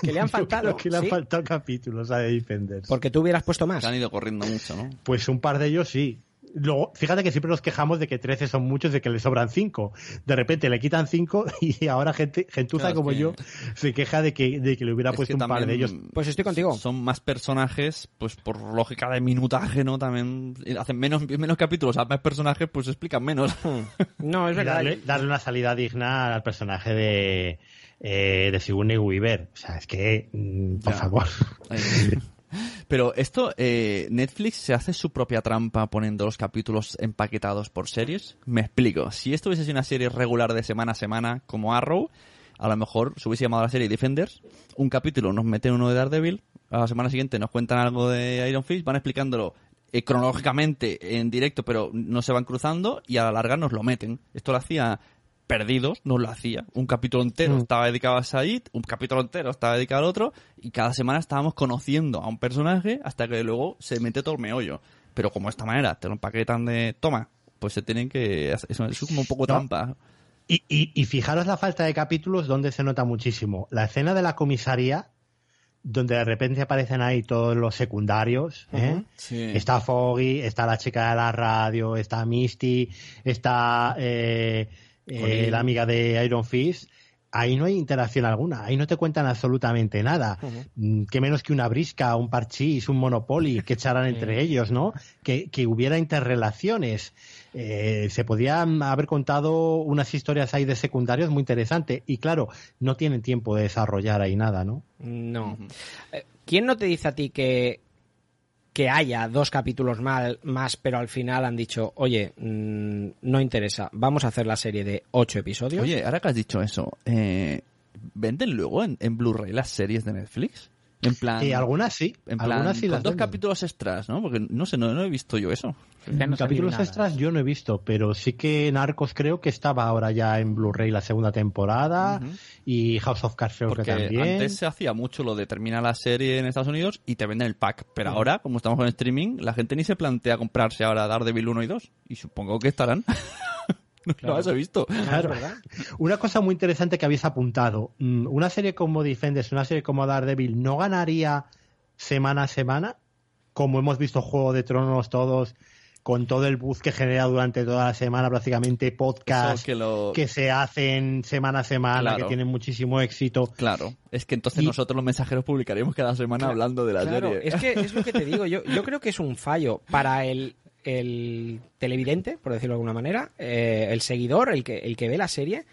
que le han Yo creo faltado. que le han ¿sí? faltado capítulos a Defenders. Porque tú hubieras puesto más. Se han ido corriendo mucho, ¿no? Pues un par de ellos sí. Luego, fíjate que siempre nos quejamos de que 13 son muchos, de que le sobran 5. De repente le quitan 5 y ahora gente, gentuza Claro, como que- yo se queja de que, de que le hubiera Es puesto un par de ellos. Pues estoy contigo. Son más personajes, pues por lógica de minutaje, ¿no? También hacen menos, menos capítulos a más personajes, pues explican menos. No, es verdad. darle, darle una salida digna al personaje de, eh, de Sigourney Weaver. O sea, es que, mm, por Ya. favor. Pero esto, eh, Netflix se hace su propia trampa poniendo los capítulos empaquetados por series. Me explico. Si esto hubiese sido una serie regular de semana a semana, como Arrow, a lo mejor se hubiese llamado la serie Defenders. Un capítulo nos meten uno de Daredevil, a la semana siguiente nos cuentan algo de Iron Fist, van explicándolo eh, cronológicamente en directo, pero no se van cruzando y a la larga nos lo meten. Esto lo hacía Perdidos, no lo hacía. Un capítulo entero estaba dedicado a Said, un capítulo entero estaba dedicado al otro, y cada semana estábamos conociendo a un personaje hasta que luego se mete todo el meollo. Pero como de esta manera te lo empaquetan de toma, pues se tienen que. hacer- Eso es como un poco No. trampa. Y, y, y fijaros la falta de capítulos donde se nota muchísimo. La escena de la comisaría, donde de repente aparecen ahí todos los secundarios. ¿eh? Sí. Está Foggy, está la chica de la radio, está Misty, está eh, eh, la amiga de Iron Fist. Ahí no hay interacción alguna, ahí no te cuentan absolutamente nada. Mm, Que menos que una brisca, un parchís, un monopoly que echaran entre ellos, ¿no? Que, que hubiera interrelaciones. Eh, se podían haber contado unas historias ahí de secundarios muy interesantes. Y claro, no tienen tiempo de desarrollar ahí nada, ¿no? No. Eh, ¿Quién no te dice a ti que, que haya dos capítulos más, pero al final han dicho, oye, mm, no interesa, vamos a hacer la serie de ocho episodios? Oye, ahora que has dicho eso, eh, ¿venden luego en Blu-ray las series de Netflix? En plan. Y algunas sí, En plan, algunas sí con las dos venden. capítulos extras, ¿no? Porque no sé, no, no he visto yo eso. Capítulos extras yo no he visto, pero sí que Narcos creo que estaba ahora ya en Blu-ray la segunda temporada y House of Cards creo Porque que también. antes se hacía mucho lo de terminar la serie en Estados Unidos y te venden el pack. Pero ahora, como estamos con streaming, la gente ni se plantea comprarse ahora Daredevil 1 y 2. Y supongo que estarán. no Claro. las he visto. Claro. Una cosa muy interesante que habéis apuntado. mm, Una serie como Defenders, una serie como Daredevil, ¿no ganaría semana a semana? Como hemos visto Juego de Tronos todos, con todo el buzz que genera durante toda la semana, prácticamente podcasts que lo- se hacen semana a semana, Claro. que tienen muchísimo éxito. Claro. Es que entonces Y- nosotros los mensajeros publicaríamos cada semana hablando de la Claro, serie. es que es lo que te digo. Yo, yo creo que es un fallo para el, el televidente, por decirlo de alguna manera, eh, el seguidor, el que, el que ve la serie,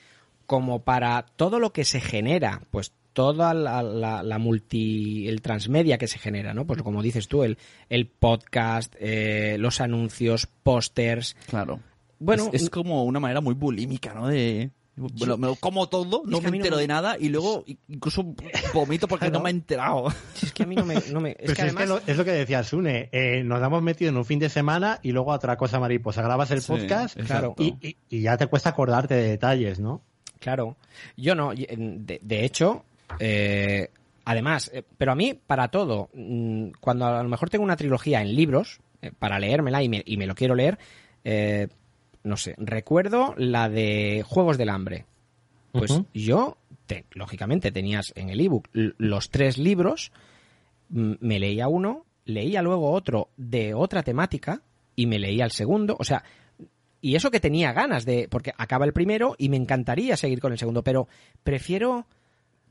como para todo lo que se genera, pues toda la, la- la multi, el transmedia que se genera, ¿no? Pues como dices tú, el, el podcast, eh, los anuncios, pósters. Claro. Bueno, es, es como una manera muy bulímica, ¿no? De. Me lo, me lo como todo, no Es que me no entero me- de nada y luego incluso vomito porque no me he enterado. Es que a mí no me... No me es Pero que si es, que además... lo, es lo que decía Sune, eh, nos hemos metido en un fin de semana y luego a otra cosa mariposa. Grabas el Sí, podcast exacto. y, y- y ya te cuesta acordarte de detalles, ¿no? Claro. Yo no. De, de hecho, eh, además, eh, pero a mí, para todo, mm, cuando a lo mejor tengo una trilogía en libros, eh, para leérmela y me, y me lo quiero leer, eh, no sé, recuerdo la de Juegos del Hambre. Pues yo, te- lógicamente, tenías en el ebook los tres libros, me leía uno, leía luego otro de otra temática y me leía el segundo. O sea, y eso que tenía ganas de, porque acaba el primero y me encantaría seguir con el segundo, pero prefiero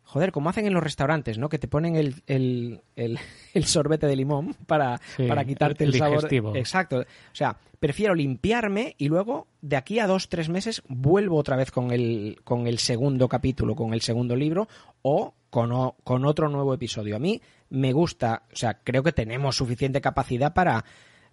joder, como hacen en los restaurantes, ¿no? Que te ponen el, el, el, el sorbete de limón para, Sí, para quitarte el, el sabor. digestivo. Exacto. O sea, prefiero limpiarme y luego, de aquí a dos, tres meses, vuelvo otra vez con el, con el segundo capítulo, con el segundo libro, o con, o- con otro nuevo episodio. A mí me gusta, o sea, creo que tenemos suficiente capacidad para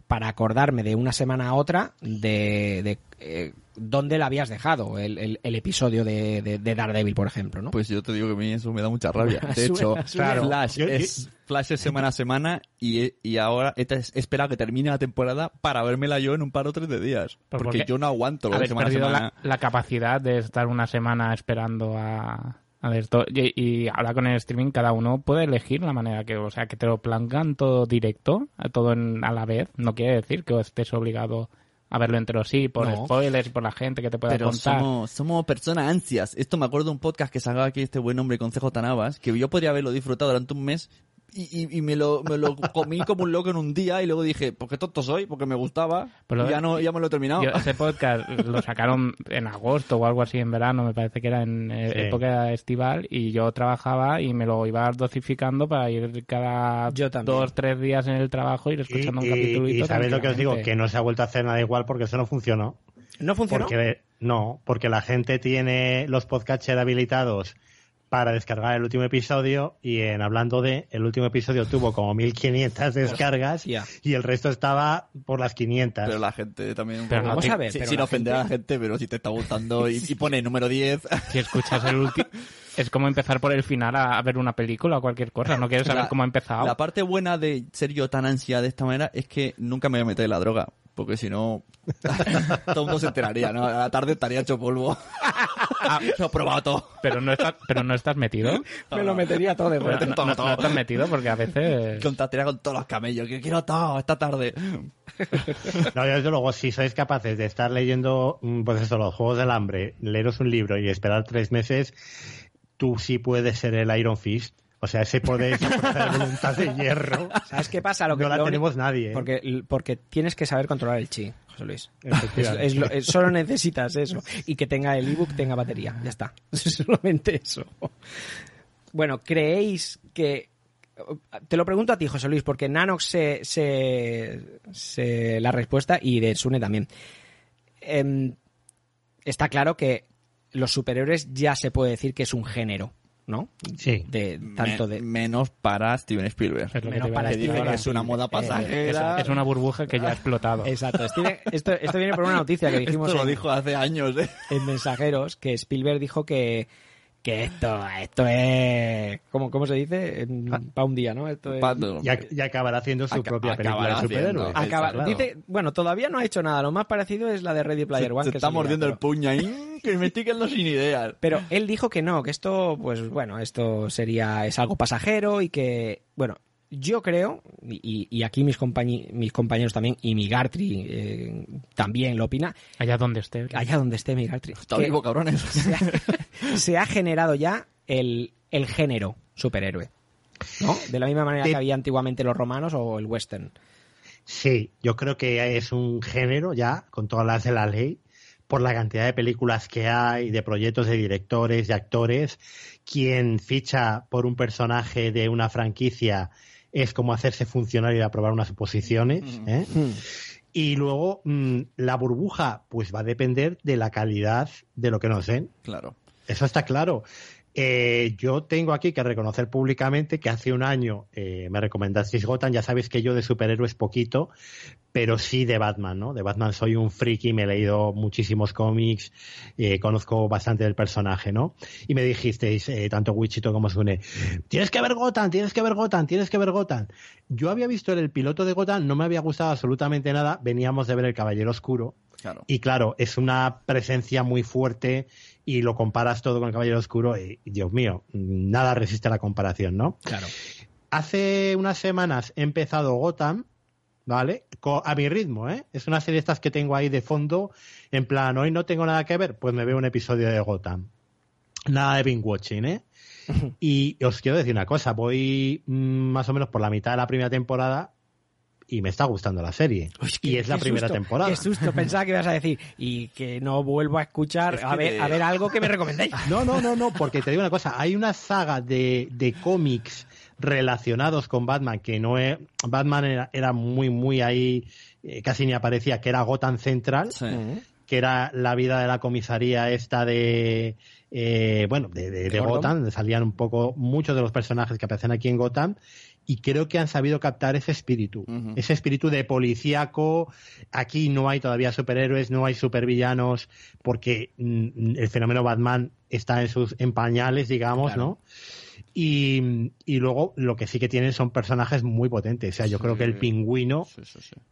para acordarme de una semana a otra de, de eh, dónde la habías dejado el, el- el episodio de, de, de Daredevil, por ejemplo, ¿no? Pues yo te digo que a mí eso me da mucha rabia. De hecho, Flash, es, Flash es semana a semana y, y ahora he esperado que termine la temporada para vérmela yo en un par o tres de días. Pues porque, porque yo no aguanto haber semana a perdido semana. la, la capacidad de estar una semana esperando a, a ver. Y, y ahora con el streaming cada uno puede elegir la manera que, o sea, que te lo plancan todo directo, a todo en- a la vez. No quiere decir que estés obligado a verlo entero sí, por No. spoilers, por la gente que te pueda Pero contar. somos, somos personas ansias. Esto me acuerdo de un podcast que sacaba aquí este buen hombre Consejo Tanabas, que yo podría haberlo disfrutado durante un mes y, y- y me, lo, me lo comí como un loco en un día y luego dije, ¿por qué tonto soy? Porque me gustaba Pero y ya, no, ya me lo he terminado. Yo ese podcast lo sacaron en agosto o algo así en verano, me parece que era en eh, Sí. época estival y yo trabajaba y me lo iba dosificando para ir cada dos, tres días en el trabajo ir escuchando un Y, capítulo y sabéis lo que os digo, que no se ha vuelto a hacer nada igual porque eso no funcionó. ¿No funcionó? Porque, no, porque la gente tiene los podcatcher habilitados para descargar el último episodio y en hablando de, el último episodio tuvo como 1500 descargas y el resto estaba por las 500. Pero la gente también... Pero vamos a ver, Sí, pero sin la ofender gente- a la gente, pero si te está gustando y, y pone número 10... Si escuchas el último... Es como empezar por el final a, a ver una película o cualquier cosa. No quieres saber La- cómo ha empezado. La parte buena de ser yo tan ansia de esta manera es que nunca me voy a meter en la droga. Porque si no, todo el mundo se enteraría, ¿no? A la tarde estaría hecho polvo. Lo he probado todo. Pero no estás, pero no estás metido. Me lo metería todo de Pero golpe. no, no- no estás metido porque a veces... Contactaría con todos los camellos. Que quiero todo esta tarde. No, yo desde luego, si sois capaces de estar leyendo, mm, pues eso, los Juegos del Hambre, leeros un libro y esperar tres meses, tú sí puedes ser el Iron Fist. O sea, ese poder, esa fuerza de voluntad de hierro. ¿Sabes qué pasa? Lo que no la lo tenemos nadie. ¿eh? Porque, porque tienes que saber controlar el chi, José Luis. Es, Efectivamente. es lo- es- solo necesitas eso. Y que tenga el ebook, tenga batería. Ya está. Solamente eso. Bueno, ¿creéis que... Te lo pregunto a ti, José Luis, porque Nanox se, se, se- la respuesta y de Sune también. Em, está claro que los superhéroes ya se puede decir que es un género, ¿no? Sí. De, tanto Me- de... menos para Steven Spielberg. Es Menos para que Steven que es una moda Eh, pasajera. Es, es una burbuja que ya ha explotado. Exacto. Steven- esto, esto viene por una noticia que dijimos Esto lo en, dijo hace años, ¿eh? en Mensajeros, que Spielberg dijo que, que esto, esto es... ¿Cómo, cómo se dice? Para un día, ¿no? Esto es... Y, y acabará haciendo su Aca- propia película de superhéroes. claro. Dice, bueno, todavía no ha hecho nada. Lo más parecido es la de Ready Player Se, One. se que está mordiendo pero- el puño ahí. Que me estoy quedando sin ideas. Pero él dijo que no, que esto, pues bueno, esto sería, es algo pasajero y que, bueno, yo creo, y, y aquí mis, compañi- mis compañeros también, y mi Gartry eh, también lo opina, Allá donde esté. allá donde esté mi Gartry, Está vivo, cabrones. se ha, se ha generado ya el, el género superhéroe, ¿no? De la misma manera De- que había antiguamente los romanos o el western. Sí, yo creo que es un género ya, con todas las de la ley, por la cantidad de películas que hay, de proyectos de directores, de actores. Quien ficha por un personaje de una franquicia es como hacerse funcionario y aprobar unas oposiciones. ¿eh? Y luego, mm, la burbuja, pues va a depender de la calidad de lo que nos den. Claro. Eso está claro. Eh, yo tengo aquí que reconocer públicamente que hace un año eh, me recomendasteis Gotham. Ya sabéis que yo de superhéroes poquito, pero sí de Batman, ¿no? De Batman soy un friki, me he leído muchísimos cómics, eh, conozco bastante del personaje, ¿no? Y me dijisteis, eh, tanto Wichito como Sune, tienes que ver Gotham, tienes que ver Gotham, tienes que ver Gotham. Yo había visto el piloto de Gotham, no me había gustado absolutamente nada, veníamos de ver El Caballero Oscuro, Claro. y claro, es una presencia muy fuerte y lo comparas todo con el Caballero Oscuro y, Dios mío, nada resiste a la comparación, ¿no? Claro. Hace unas semanas he empezado Gotham, ¿vale? A mi ritmo, ¿eh? Es una serie de estas que tengo ahí de fondo, en plan, hoy no tengo nada que ver, pues me veo un episodio de Gotham. Nada de binge watching, ¿eh? Y os quiero decir una cosa, voy mm, más o menos por la mitad de la primera temporada y me está gustando la serie. y es la primera susto, temporada. Qué susto, pensaba que ibas a decir. Y que no vuelvo a escuchar. Es a, ver, de- a ver algo que me recomendéis. No, no, no, no, porque te digo una cosa, hay una saga de, de cómics relacionados con Batman que no es, Batman era, era muy, muy ahí, eh, casi ni aparecía, que era Gotham Central, que era la vida de la comisaría esta de, eh, bueno, de, de, de. Gotham, donde salían un poco muchos de los personajes que aparecen aquí en Gotham, y creo que han sabido captar ese espíritu, ese espíritu de policíaco. Aquí no hay todavía superhéroes, no hay supervillanos, porque mm, el fenómeno Batman está en sus en pañales, digamos, ¿no? Y, y luego lo que sí que tienen son personajes muy potentes. O sea, yo creo que el pingüino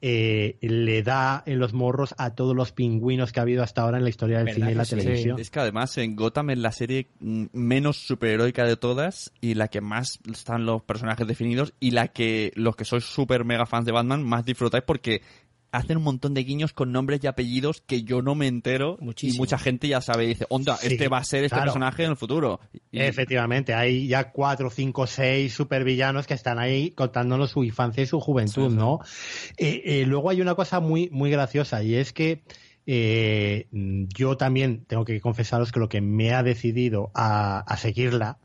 eh, le da en los morros a todos los pingüinos que ha habido hasta ahora en la historia del cine y la televisión. Es que además en Gotham es la serie mm, menos superheroica de todas y la que más están los personajes definidos y la que los que sois super mega fans de Batman más disfrutáis porque hacen un montón de guiños con nombres y apellidos que yo no me entero y mucha gente ya sabe y dice, onda, Sí, este va a ser este claro. personaje en el futuro. Y- Efectivamente, hay ya cuatro, cinco, seis supervillanos que están ahí contándonos su infancia y su juventud, ¿no? Eh, eh, luego hay una cosa muy, muy graciosa y es que eh, yo también tengo que confesaros que lo que me ha decidido a, a seguirla,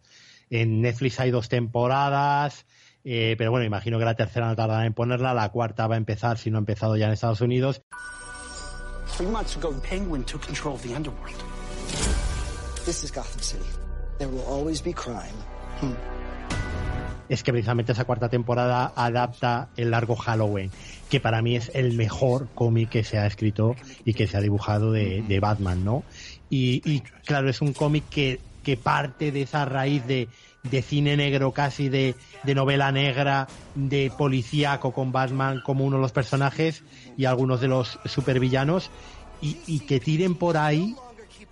en Netflix hay dos temporadas, eh, pero bueno, imagino que la tercera no tardará en ponerla, la cuarta va a empezar, si no ha empezado ya en Estados Unidos. Three months ago, Penguin took control of the underworld. This is Gotham City. There will always be crime. es que precisamente esa cuarta temporada adapta el largo Halloween, que para mí es el mejor cómic que se ha escrito y que se ha dibujado de, de Batman, ¿no? Y, y, claro, es un cómic que, que parte de esa raíz de, de cine negro casi, de, de novela negra, de policíaco con Batman como uno de los personajes y algunos de los supervillanos, y, y que tiren por ahí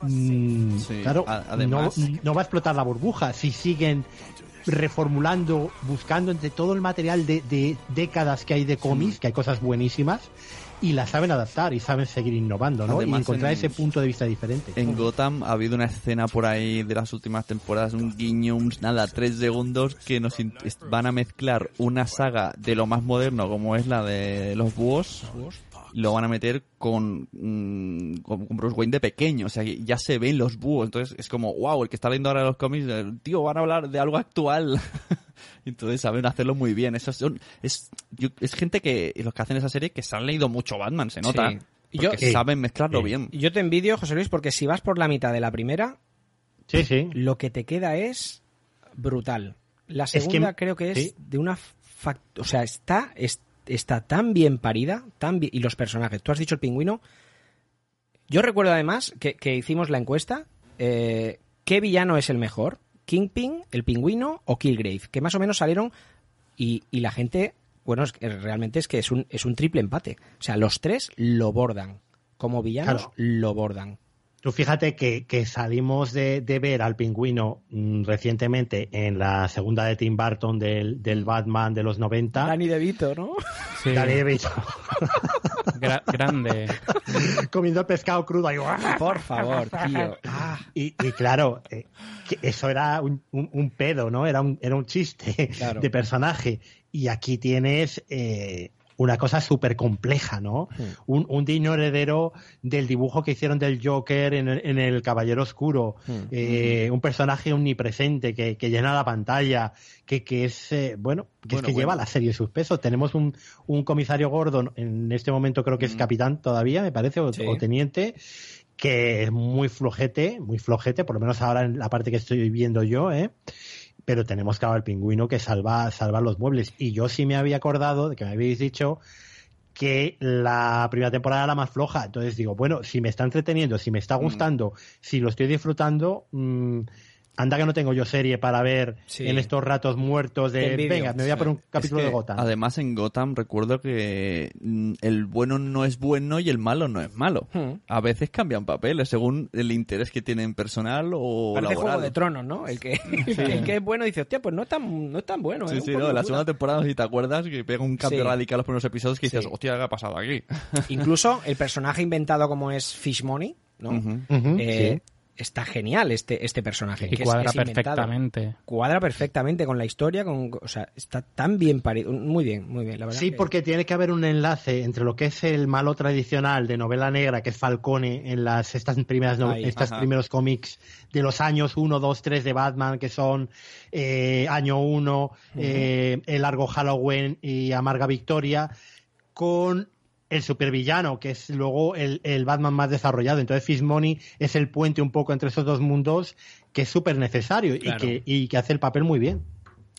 Mm, Sí, claro, además- no, no va a explotar la burbuja si siguen reformulando, buscando entre todo el material de, de décadas que hay de cómics, que hay cosas buenísimas, y las saben adaptar y saben seguir innovando, ¿no? Además, y encontrar en- ese punto de vista diferente. En Gotham ha habido una escena por ahí de las últimas temporadas, un guiño, un nada, tres segundos, que nos van a mezclar una saga de lo más moderno, como es la de los búhos, lo van a meter con, mm, con Bruce Wayne de pequeño, o sea, ya se ven los búhos, entonces es como, wow, el que está leyendo ahora los cómics, tío, van a hablar de algo actual. Entonces saben hacerlo muy bien. Son, es, yo- es gente que, los que hacen esa serie, que se han leído mucho Batman, se nota. Sí. Y yo- Porque saben mezclarlo bien. Yo te envidio, José Luis, porque si vas por la mitad de la primera, sí, sí. lo que te queda es brutal. La que- segunda creo que es sí. de una... O sea, está, es- está tan bien parida, tan bien... Y los personajes, tú has dicho el pingüino. Yo recuerdo además que, que hicimos la encuesta. eh, ¿Qué villano es el mejor? ¿Kingpin, el pingüino o Killgrave? Que más o menos salieron y, y la gente... Bueno, es que realmente es que es un, es un triple empate. O sea, los tres lo bordan. Como villanos, Claro. lo bordan. Tú fíjate que, que salimos de, de ver al pingüino mm, recientemente en la segunda de Tim Burton del, del Batman de los 90. Danny DeVito, ¿no? Sí. Danny DeVito. Gra- grande. Comiendo pescado crudo ahí. Por favor, tío. Y, y claro, eh, que eso era un, un- un pedo, ¿no? Era un, era un chiste Claro. de personaje. Y aquí tienes eh, una cosa súper compleja, ¿no? Un, un digno heredero del dibujo que hicieron del Joker en el, en el Caballero Oscuro. Eh, un personaje omnipresente que, que llena la pantalla, que, que es, eh, bueno, que Bueno, es que lleva la serie sus pesos. Tenemos un, un comisario Gordon, en este momento creo que es capitán todavía, me parece, o, Sí. o teniente, que es muy flojete, muy flojete, por lo menos ahora en la parte que estoy viendo yo, ¿eh? Pero tenemos claro al pingüino que salva, salva los muebles. Y yo sí me había acordado de que me habéis dicho que la primera temporada era la más floja. Entonces digo, bueno, si me está entreteniendo, si me está gustando, si lo estoy disfrutando, mm, anda que no tengo yo serie para ver Sí. en estos ratos muertos de, venga, me voy a por un Es capítulo que, de Gotham. Además, en Gotham recuerdo que mm, el bueno no es bueno y el malo no es malo. Hmm. A veces cambian papeles según el interés que tienen personal o Parece laboral. Juego de Tronos, ¿no? El que, el que es bueno dice, hostia, pues no es tan, no es tan bueno. Sí, ¿eh? sí, no, la locura". segunda temporada, si te acuerdas, que pega un cambio Sí. radical los primeros episodios que dices, Sí. hostia, ¿qué ha pasado aquí? Incluso el personaje inventado como es Fish Money, ¿no? Eh, está genial este, este personaje. Y que cuadra es perfectamente. Cuadra perfectamente con la historia, con, o sea, está tan bien parido. Muy bien, muy bien, la verdad. Sí, que- porque tiene que haber un enlace entre lo que es el malo tradicional de novela negra, que es Falcone, en las estas primeras no- Ahí, estas ajá. primeros cómics de los años 1, 2, 3 de Batman, que son eh, Año 1, eh, El Largo Halloween y Amarga Victoria, con el supervillano, que es luego el, el Batman más desarrollado. Entonces Fismoney es el puente un poco entre esos dos mundos que es súper necesario Claro. y, que, y que hace el papel muy bien.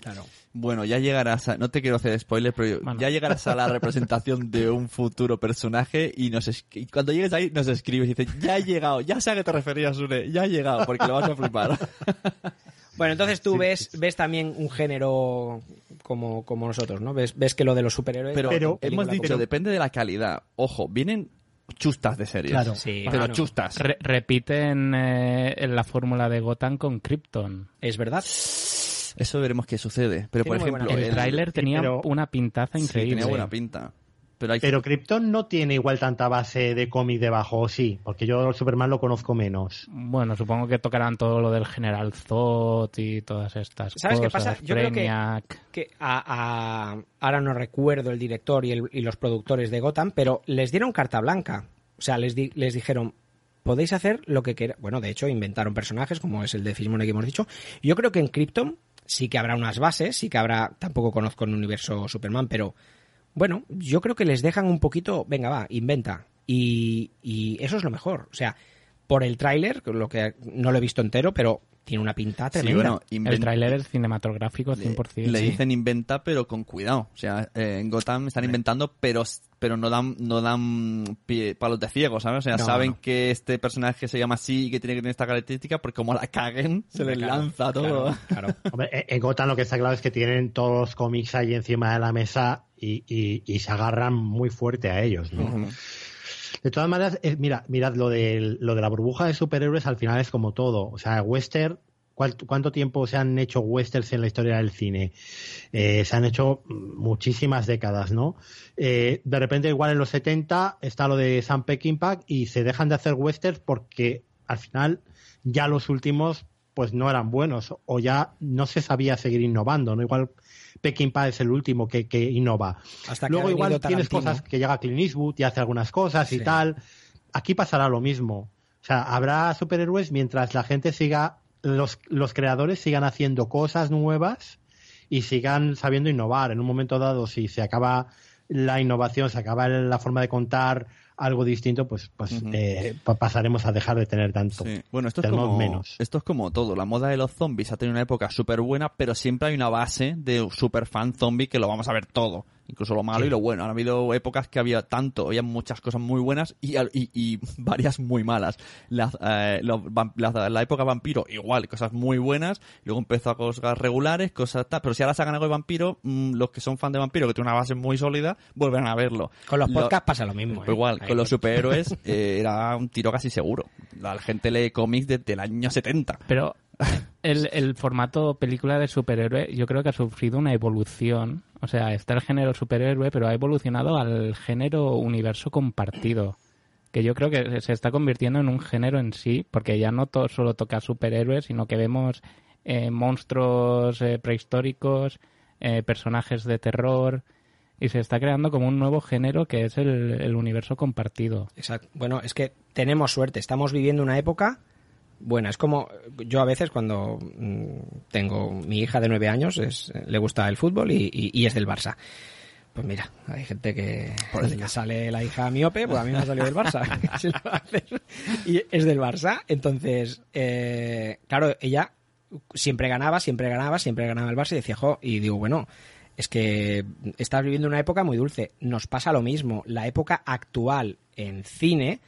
Claro. Bueno, ya llegarás a, no te quiero hacer spoiler, pero ya llegarás a la representación de un futuro personaje y nos es- y cuando llegues ahí nos escribes y dices, ya he llegado, ya sé a qué te referías, Sune, ya he llegado, porque lo vas a flipar. Bueno, entonces tú ves, ves también un género como, como nosotros, ¿no? Ves, ves que lo de los superhéroes. Pero, hemos dicho, como- depende de la calidad. Ojo, vienen chustas de series. Claro. Sí, pero chustas. Re- repiten eh, en la fórmula de Gotham con Krypton. Es verdad. Eso veremos qué sucede. Pero, por Tiene ejemplo, el tráiler tenía pero- una pintaza Sí, increíble. tenía buena pinta. Pero hay Pero Krypton no tiene igual tanta base de cómic debajo, ¿o sí? Porque yo Superman lo conozco menos. Bueno, supongo que tocarán todo lo del General Zod y todas estas ¿Sabes qué cosas. pasa? Yo creo que, Brainiac. que a, a- ahora no recuerdo el director y, el- y los productores de Gotham, pero les dieron carta blanca. O sea, les, di- les dijeron, podéis hacer lo que queráis. Bueno, de hecho, inventaron personajes como es el de Fismone que hemos dicho. Yo creo que en Krypton sí que habrá unas bases, sí que habrá, tampoco conozco el universo Superman, pero bueno, yo creo que les dejan un poquito, venga, va, inventa. Y, y eso es lo mejor. O sea, por el tráiler, lo que no lo he visto entero, pero tiene una pinta Sí, tremenda. bueno, El tráiler es cinematográfico 100%. le sí. dicen inventa pero con cuidado o sea eh, en Gotham están inventando pero pero no dan no dan pie- palos de ciego sabes o sea No, saben no. que este personaje se llama así y que tiene que tener esta característica porque como la caguen se les Claro, lanza todo Hombre, en- en Gotham lo que está claro es que tienen todos los cómics ahí encima de la mesa y, y- y se agarran muy fuerte a ellos, ¿no? De todas maneras, eh, mira, mirad, lo de, lo de la burbuja de superhéroes al final es como todo. O sea, western, ¿cuál- ¿cuánto tiempo se han hecho westerns en la historia del cine? Eh, se han hecho muchísimas décadas, ¿no? Eh, de repente, igual en los 70 está lo de Sam Peckinpah y se dejan de hacer westerns porque al final ya los últimos pues no eran buenos o ya no se sabía seguir innovando, ¿no? Igual Peckinpah es el último que, que innova. Hasta Luego igual tienes Tarantino. cosas que llega Clint Eastwood y hace algunas cosas y tal. Aquí pasará lo mismo. O sea, habrá superhéroes mientras la gente siga, los, los creadores sigan haciendo cosas nuevas y sigan sabiendo innovar. En un momento dado, si se acaba la innovación, se acaba la forma de contar algo distinto, pues, pues eh, pa- pasaremos a dejar de tener tanto. Sí. Bueno, esto es, como, menos. esto es como todo. La moda de los zombies ha tenido una época súper buena, pero siempre hay una base de super fan zombie que lo vamos a ver todo. Incluso lo malo Sí. y lo bueno. Han habido épocas que había tanto, había muchas cosas muy buenas y, y, y varias muy malas. La, eh, la, la época vampiro, igual, cosas muy buenas. Luego empezó a cosas regulares, cosas tal. Pero si ahora sacan algo de vampiro, mm, los que son fan de vampiro, que tiene una base muy sólida, vuelven a verlo. Con los Lo- podcasts pasa lo mismo. pues ¿eh? igual, Ahí, con los superhéroes eh, era un tiro casi seguro. La gente lee cómics desde el año 70. Pero el, el formato película de superhéroe yo creo que ha sufrido una evolución. O sea, está el género superhéroe, pero ha evolucionado al género universo compartido. Que yo creo que se está convirtiendo en un género en sí, porque ya no solo toca superhéroes, sino que vemos eh, monstruos eh, prehistóricos, eh, personajes de terror, y se está creando como un nuevo género que es el, el universo compartido. Exacto. Bueno, es que tenemos suerte. Estamos viviendo una época buena. Es como yo a veces cuando mm, tengo mi hija de nueve años, es, le gusta el fútbol y, y- y es del Barça. Pues mira, hay gente que le sale la hija miope, pues a mí me ha salido del Barça. Y es del Barça. Entonces, eh, claro, ella siempre ganaba, siempre ganaba, siempre ganaba el Barça y decía, jo, y digo, bueno, es que estás viviendo una época muy dulce. Nos pasa lo mismo. La época actual en cine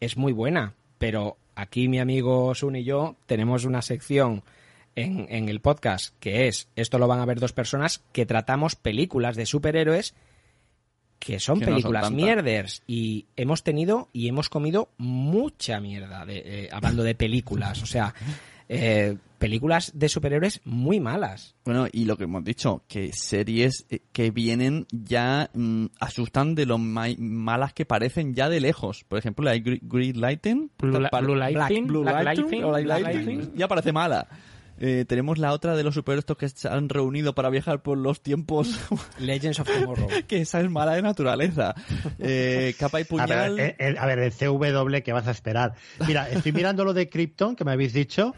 es muy buena, pero aquí mi amigo Sun y yo tenemos una sección en, en el podcast que es, esto lo van a ver dos personas, que tratamos películas de superhéroes que son Que no son películas tantas. mierders y hemos tenido y hemos comido mucha mierda de, eh, hablando de películas o sea eh, películas de superhéroes muy malas. Bueno, y lo que hemos dicho, que series eh, que vienen ya mm, asustan de lo ma- malas que parecen ya de lejos. Por ejemplo, la Green Lighting. Blue Lighting, Blue Lighting, Lighting, Lighting, Lighting. ya parece mala. Eh, tenemos la otra de los superhéroes que se han reunido para viajar por los tiempos. Legends of Tomorrow. que esa es mala de naturaleza. Eh, capa y A puñal. ver, el, el- a ver, el CW, ¿qué vas a esperar? Mira, estoy mirando lo de Krypton, que me habéis dicho.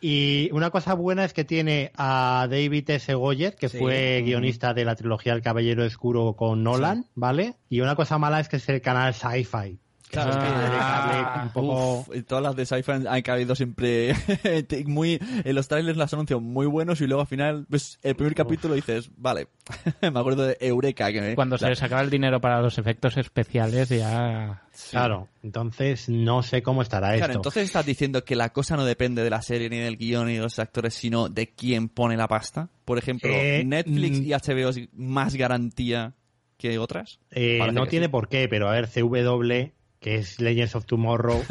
Y una cosa buena es que tiene a David S. Goyer, que Sí. fue guionista de la trilogía El Caballero Oscuro con Nolan, ¿vale? Y una cosa mala es que es el canal Sci-Fi. Claro, es que Ah, un poco- uf, todas las de sci-fi han caído siempre muy en los trailers las anuncian muy buenos y luego al final ves el primer capítulo y dices vale me acuerdo de Eureka que me- Cuando se les acaba el dinero para los efectos especiales ya... Claro, entonces no sé cómo estará Claro, esto. entonces estás diciendo que la cosa no depende de la serie ni del guion ni de los actores sino de quién pone la pasta por ejemplo Eh, Netflix mm. y HBO es más garantía que otras Eh, no que tiene sí. por qué, pero a ver, CW, que es Legends of Tomorrow,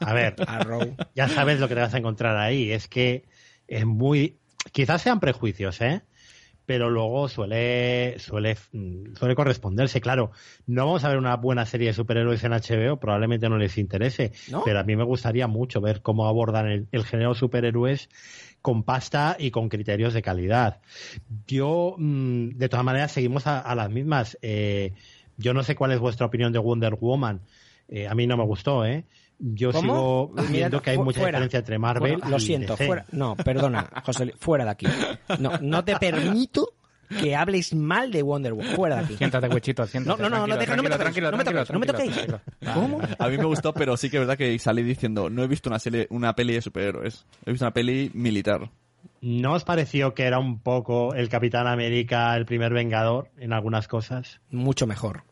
a ver, ya sabes lo que te vas a encontrar ahí. Es que es muy. Quizás sean prejuicios, ¿eh? Pero luego suele, suele, mm, suele corresponderse. Claro, no vamos a ver una buena serie de superhéroes en HBO, probablemente no les interese. ¿No? Pero a mí me gustaría mucho ver cómo abordan el, el género superhéroes con pasta y con criterios de calidad. Yo, mm, de todas maneras, seguimos a, a las mismas. Eh, yo no sé cuál es vuestra opinión de Wonder Woman. Eh, a mí no me gustó, ¿eh? Yo ¿Cómo? sigo viendo que hay mucha fuera. diferencia entre Marvel. Lo y siento, DC. fuera. No, perdona, José, fuera de aquí. No, no te permito que hables mal de Wonder Woman. Fuera de aquí. Siéntate, Wichito, siéntate. No, no, no, no, no me toquéis, no me tranquilo, toquéis, no me tranquilo, toquéis. tranquilo. ¿Cómo? a mí me gustó pero sí que es verdad que salí diciendo no he visto una serie una peli de superhéroes he visto una peli militar ¿No os pareció que era un poco el Capitán América, el primer Vengador en algunas cosas? Mucho mejor.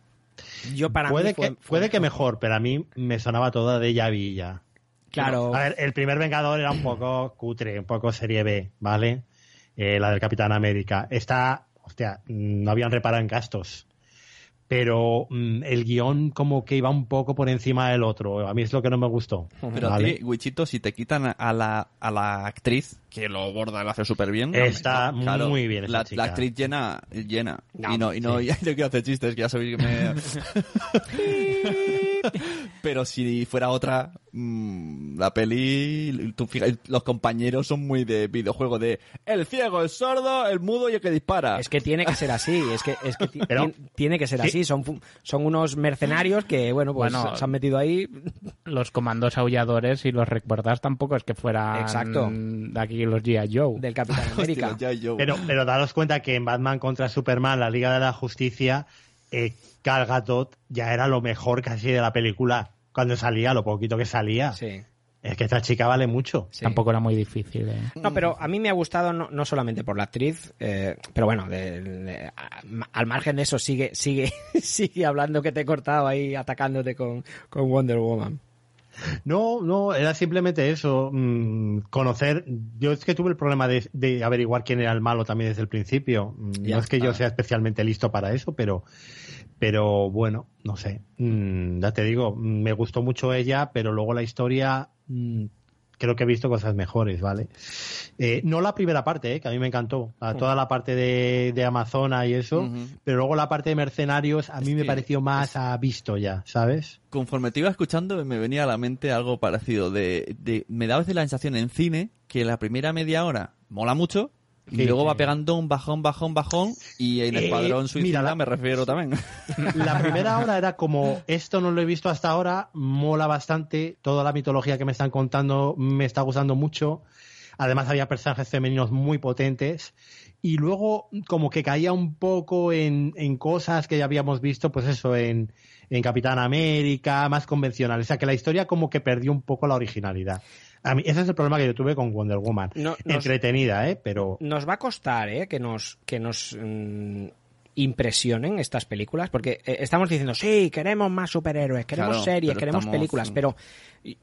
Yo para puede mí fue- que, fue puede que mejor, pero a mí me sonaba toda de ya vi ya. Claro. A ver, el primer Vengador era un poco cutre, un poco serie B, ¿vale? Eh, la del Capitán América. Esta, hostia, no habían reparado en gastos. Pero mm, el guion como que iba un poco por encima del otro. A mí es lo que no me gustó. Pero a ¿vale? ti, Wichito, si te quitan a la, a la actriz, que lo borda, lo hace súper bien. Está muy bien esa La, chica. la actriz llena, llena. No, y no, y no, sí. yo quiero hacer chistes, que ya sabéis que me... Pero si fuera otra, mm, la peli, tú fija- los compañeros son muy de videojuego, de el ciego, el sordo, el mudo y el que dispara. Es que tiene que ser así, es que, es que ti- Pero- tien- tiene que ser Sí. así. Son, unos mercenarios que, bueno, pues Bueno, se han metido ahí. Los comandos aulladores y los recuerdas tampoco es que fueran Exacto. de aquí los G.I. Joe. Del Capitán América. Hostia. Pero, pero daros cuenta que en Batman contra Superman, la Liga de la Justicia, eh, Gal Gadot ya era lo mejor casi de la película. Cuando salía, lo poquito que salía. Sí. Es que esta chica vale mucho. Sí. Tampoco era muy difícil. ¿eh? No, pero a mí me ha gustado no, no solamente por la actriz, eh, pero bueno, de- de- a- al margen de eso sigue, sigue, sigue hablando que te he cortado ahí atacándote con, con Wonder Woman. No, no, era simplemente eso, mm, conocer. Yo es que tuve el problema de, de averiguar quién era el malo también desde el principio. Mm, Ya. No es que yo sea especialmente listo para eso, pero, pero bueno, no sé. Mm, ya te digo, mm, me gustó mucho ella, pero luego la historia, mm, creo que he visto cosas mejores, ¿vale? Eh, no la primera parte, eh, que a mí me encantó. A toda la parte de, de Amazona y eso, pero luego la parte de mercenarios a mí Es me pareció más a visto ya, ¿sabes? Conforme te iba escuchando, me venía a la mente algo parecido. De, de, me da a veces la sensación en cine que la primera media hora mola mucho y luego va pegando un bajón, bajón, bajón y en Eh, Escuadrón Suicida mira, me refiero también. La primera hora era como, esto no lo he visto hasta ahora, mola bastante, toda la mitología que me están contando me está gustando mucho. Además había personajes femeninos muy potentes. Y luego como que caía un poco en, en cosas que ya habíamos visto, pues eso, en, en Capitán América, más convencional. O sea que la historia como que perdió un poco la originalidad. A mí, ese es el problema que yo tuve con Wonder Woman. No, nos- Entretenida, ¿eh? Pero Nos va a costar, ¿eh? Que nos, que nos mm, impresionen estas películas, porque eh, estamos diciendo, sí, queremos más superhéroes, queremos Claro, series, queremos estamos- películas, pero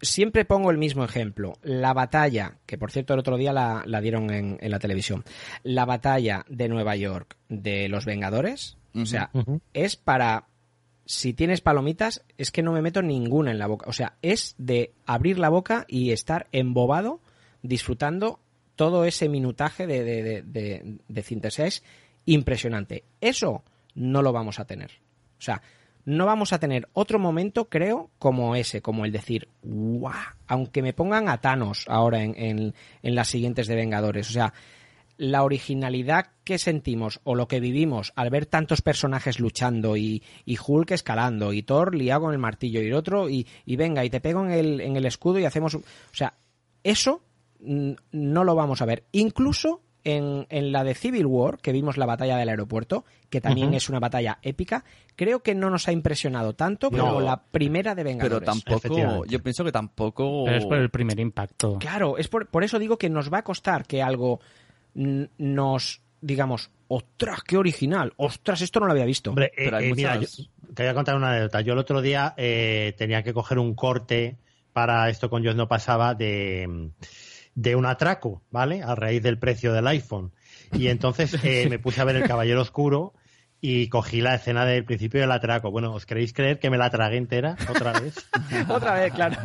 siempre pongo el mismo ejemplo. La batalla, que por cierto el otro día la, la dieron en, en la televisión, la batalla de Nueva York de los Vengadores, o sea, es para... Si tienes palomitas, es que no me meto ninguna en la boca. O sea, es de abrir la boca y estar embobado disfrutando todo ese minutaje de, de, de, es impresionante. Eso no lo vamos a tener. O sea, no vamos a tener otro momento, creo, como ese, como el decir, ¡guau! Aunque me pongan a Thanos ahora en, en, en las siguientes de Vengadores. O sea, la originalidad que sentimos o lo que vivimos al ver tantos personajes luchando y, y Hulk escalando y Thor liado con el martillo y el otro y, y venga y te pego en el, en el escudo y hacemos... O sea, eso no lo vamos a ver. Incluso en, en, la de Civil War, que vimos la batalla del aeropuerto, que también uh -huh. es una batalla épica, creo que no nos ha impresionado tanto no, como la primera de Vengadores. Pero tampoco, yo pienso que tampoco... Pero es por el primer impacto. Claro, es por, por eso digo que nos va a costar que algo nos digamos, ostras, qué original, ostras, esto no lo había visto. Hombre, eh, eh, mira, yo, te voy a contar una anécdota. Yo el otro día eh, tenía que coger un corte para esto con yo no pasaba de, de un atraco, ¿vale? A raíz del precio del iPhone. Y entonces eh, me puse a ver El Caballero Oscuro y cogí la escena del principio del atraco. Bueno, ¿os queréis creer que me la tragué entera otra vez? otra vez, claro.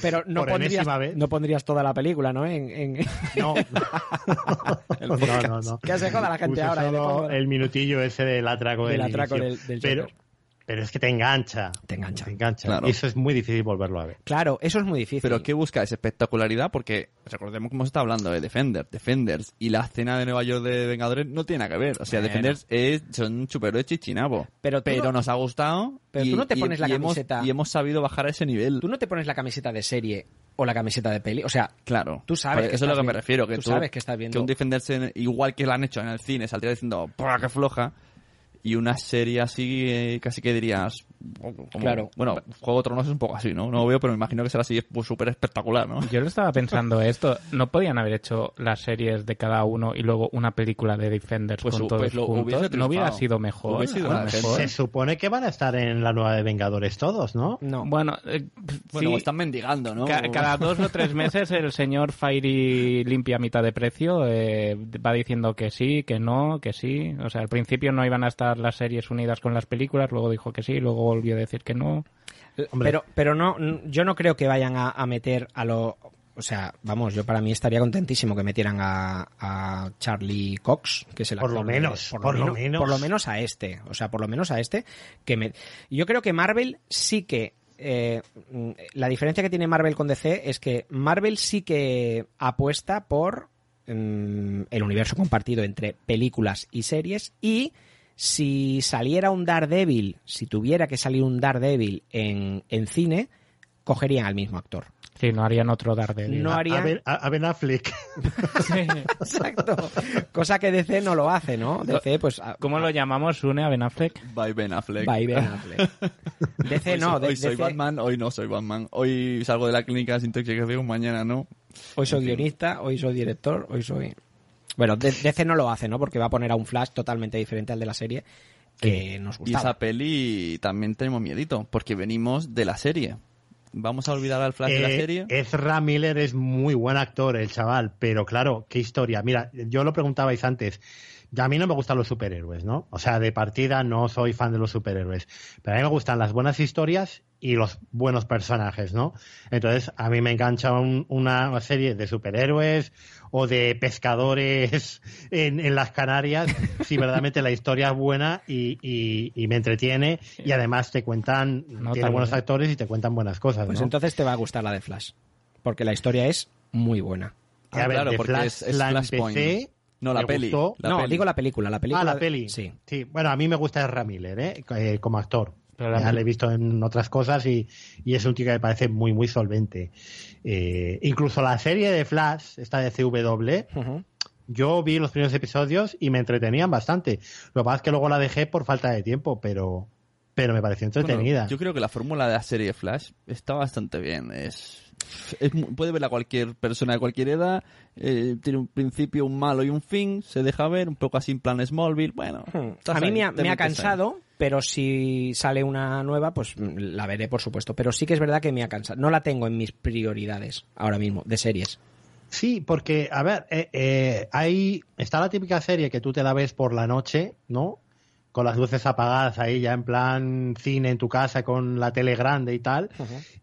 Pero no pondrías, no pondrías toda la película, ¿no? En, en... No. no, no, no. Que se joda la gente Puse ahora. Solo el minutillo ese del atraco del, del atraco inicio. del, del Pero, pero es que te engancha. Te engancha. Te engancha. Claro. Y eso es muy difícil volverlo a ver. Claro, eso es muy difícil. Pero ¿qué busca? Es espectacularidad porque recordemos cómo se está hablando de Defender, Defenders y la escena de Nueva York de Vengadores no tiene nada que ver. O sea, Bueno. Defenders es, son superhéroes chichinabo. Pero pero no- nos ha gustado Pero y, tú no te y- pones la y hemos, camiseta- y hemos sabido bajar a ese nivel. Tú no te pones la camiseta de serie o la camiseta de peli. O sea, Claro. Tú sabes que eso es lo que me refiero. Que tú tú, sabes que estás viendo- Que un Defenders, en- igual que lo han hecho en el cine, saldría diciendo, ¡pua, qué floja! Y una serie así, eh, casi que dirías... como- Claro. Bueno, Juego de Tronos es un poco así, ¿no? No lo veo, pero me imagino que será así pues, súper espectacular, ¿no? Yo lo estaba pensando esto. ¿No podían haber hecho las series de cada uno y luego una película de Defenders Pues con todos pues lo juntos? hubiese ¿No hubiera sido mejor? Hubiese sido. Se supone que van a estar en la nueva de Vengadores todos, ¿no? No. Bueno, eh, Bueno, sí, están mendigando, ¿no? ca- cada dos o tres meses el señor Fairy limpia a mitad de precio, eh, va diciendo que sí, que no, que sí. O sea, al principio no iban a estar las series unidas con las películas, luego dijo que sí, luego volvió a decir que no. Pero, pero no, yo no creo que vayan a, a meter a lo. O sea, vamos, yo para mí estaría contentísimo que metieran a, a Charlie Cox, que es el Por lo de- menos, por lo menos. Por lo menos a este. O sea, por lo menos a este. que me Yo creo que Marvel sí que. eh, mm, la diferencia que tiene Marvel con DC es que Marvel sí que apuesta por mm, el universo compartido entre películas y series y si saliera un Daredevil, si tuviera que salir un Daredevil en, en cine, cogerían al mismo actor. Sí, no harían otro Daredevil. No haría- A Ben, a- a Ben Affleck. Exacto. Cosa que DC no lo hace, ¿no? DC, pues. a- ¿Cómo lo llamamos? ¿Une a Ben Affleck? By Ben Affleck. By Ben Affleck. DC hoy no, soy, hoy soy DC Batman, hoy no soy Batman. Hoy salgo de la clínica sin intoxicación, mañana no. Hoy soy guionista, hoy soy director, hoy soy. Bueno, DC no lo hace, ¿no? Porque va a poner a un Flash totalmente diferente al de la serie que nos Y gustaba. esa peli también tenemos miedito, porque venimos de la serie. Vamos a olvidar al Flash de la Eh, serie. Ezra Miller es muy buen actor, el chaval, pero claro, qué historia. Mira, yo lo preguntabais antes. Ya a mí no me gustan los superhéroes, ¿no? O sea, de partida no soy fan de los superhéroes. Pero a mí me gustan las buenas historias y los buenos personajes, ¿no? Entonces, a mí me engancha un- una serie de superhéroes o de pescadores en, en las Canarias si verdaderamente la historia es buena y, y- y me entretiene y además te cuentan, tiene tan buenos bien. actores y te cuentan buenas cosas, Pues ¿no? entonces te va a gustar la de Flash. Porque la historia es muy buena. A ver, claro, de porque Flash es- es la Flashpoint. empecé, No, la peli, gustó. la no, peli. digo la película. La película Ah, la peli. Sí. Sí, bueno, a mí me gusta Ezra Miller, ¿eh? Eh, como actor. Pero la ya le he visto en otras cosas y, y es un tío que me parece muy, muy solvente. Eh, incluso la serie de Flash, esta de CW, yo vi los primeros episodios y me entretenían bastante. Lo que pasa es que luego la dejé por falta de tiempo, pero, pero me pareció entretenida. Bueno, yo creo que la fórmula de la serie Flash está bastante bien. Es, es mu- puede verla cualquier persona de cualquier edad. eh, tiene un principio, un malo y un fin. Se deja ver, un poco así en plan Smallville. Bueno, Hmm. A mí ahí, me ha, me ha ahí. Pero si sale una nueva, pues mm, la veré, por supuesto. Pero sí que es verdad que me ha cansado. No la tengo en mis prioridades ahora mismo, de series. Sí, porque, a ver, eh, eh, hay, está la típica serie que tú te la ves por la noche, ¿no? Con las luces apagadas ahí, ya en plan cine en tu casa, con la tele grande y tal.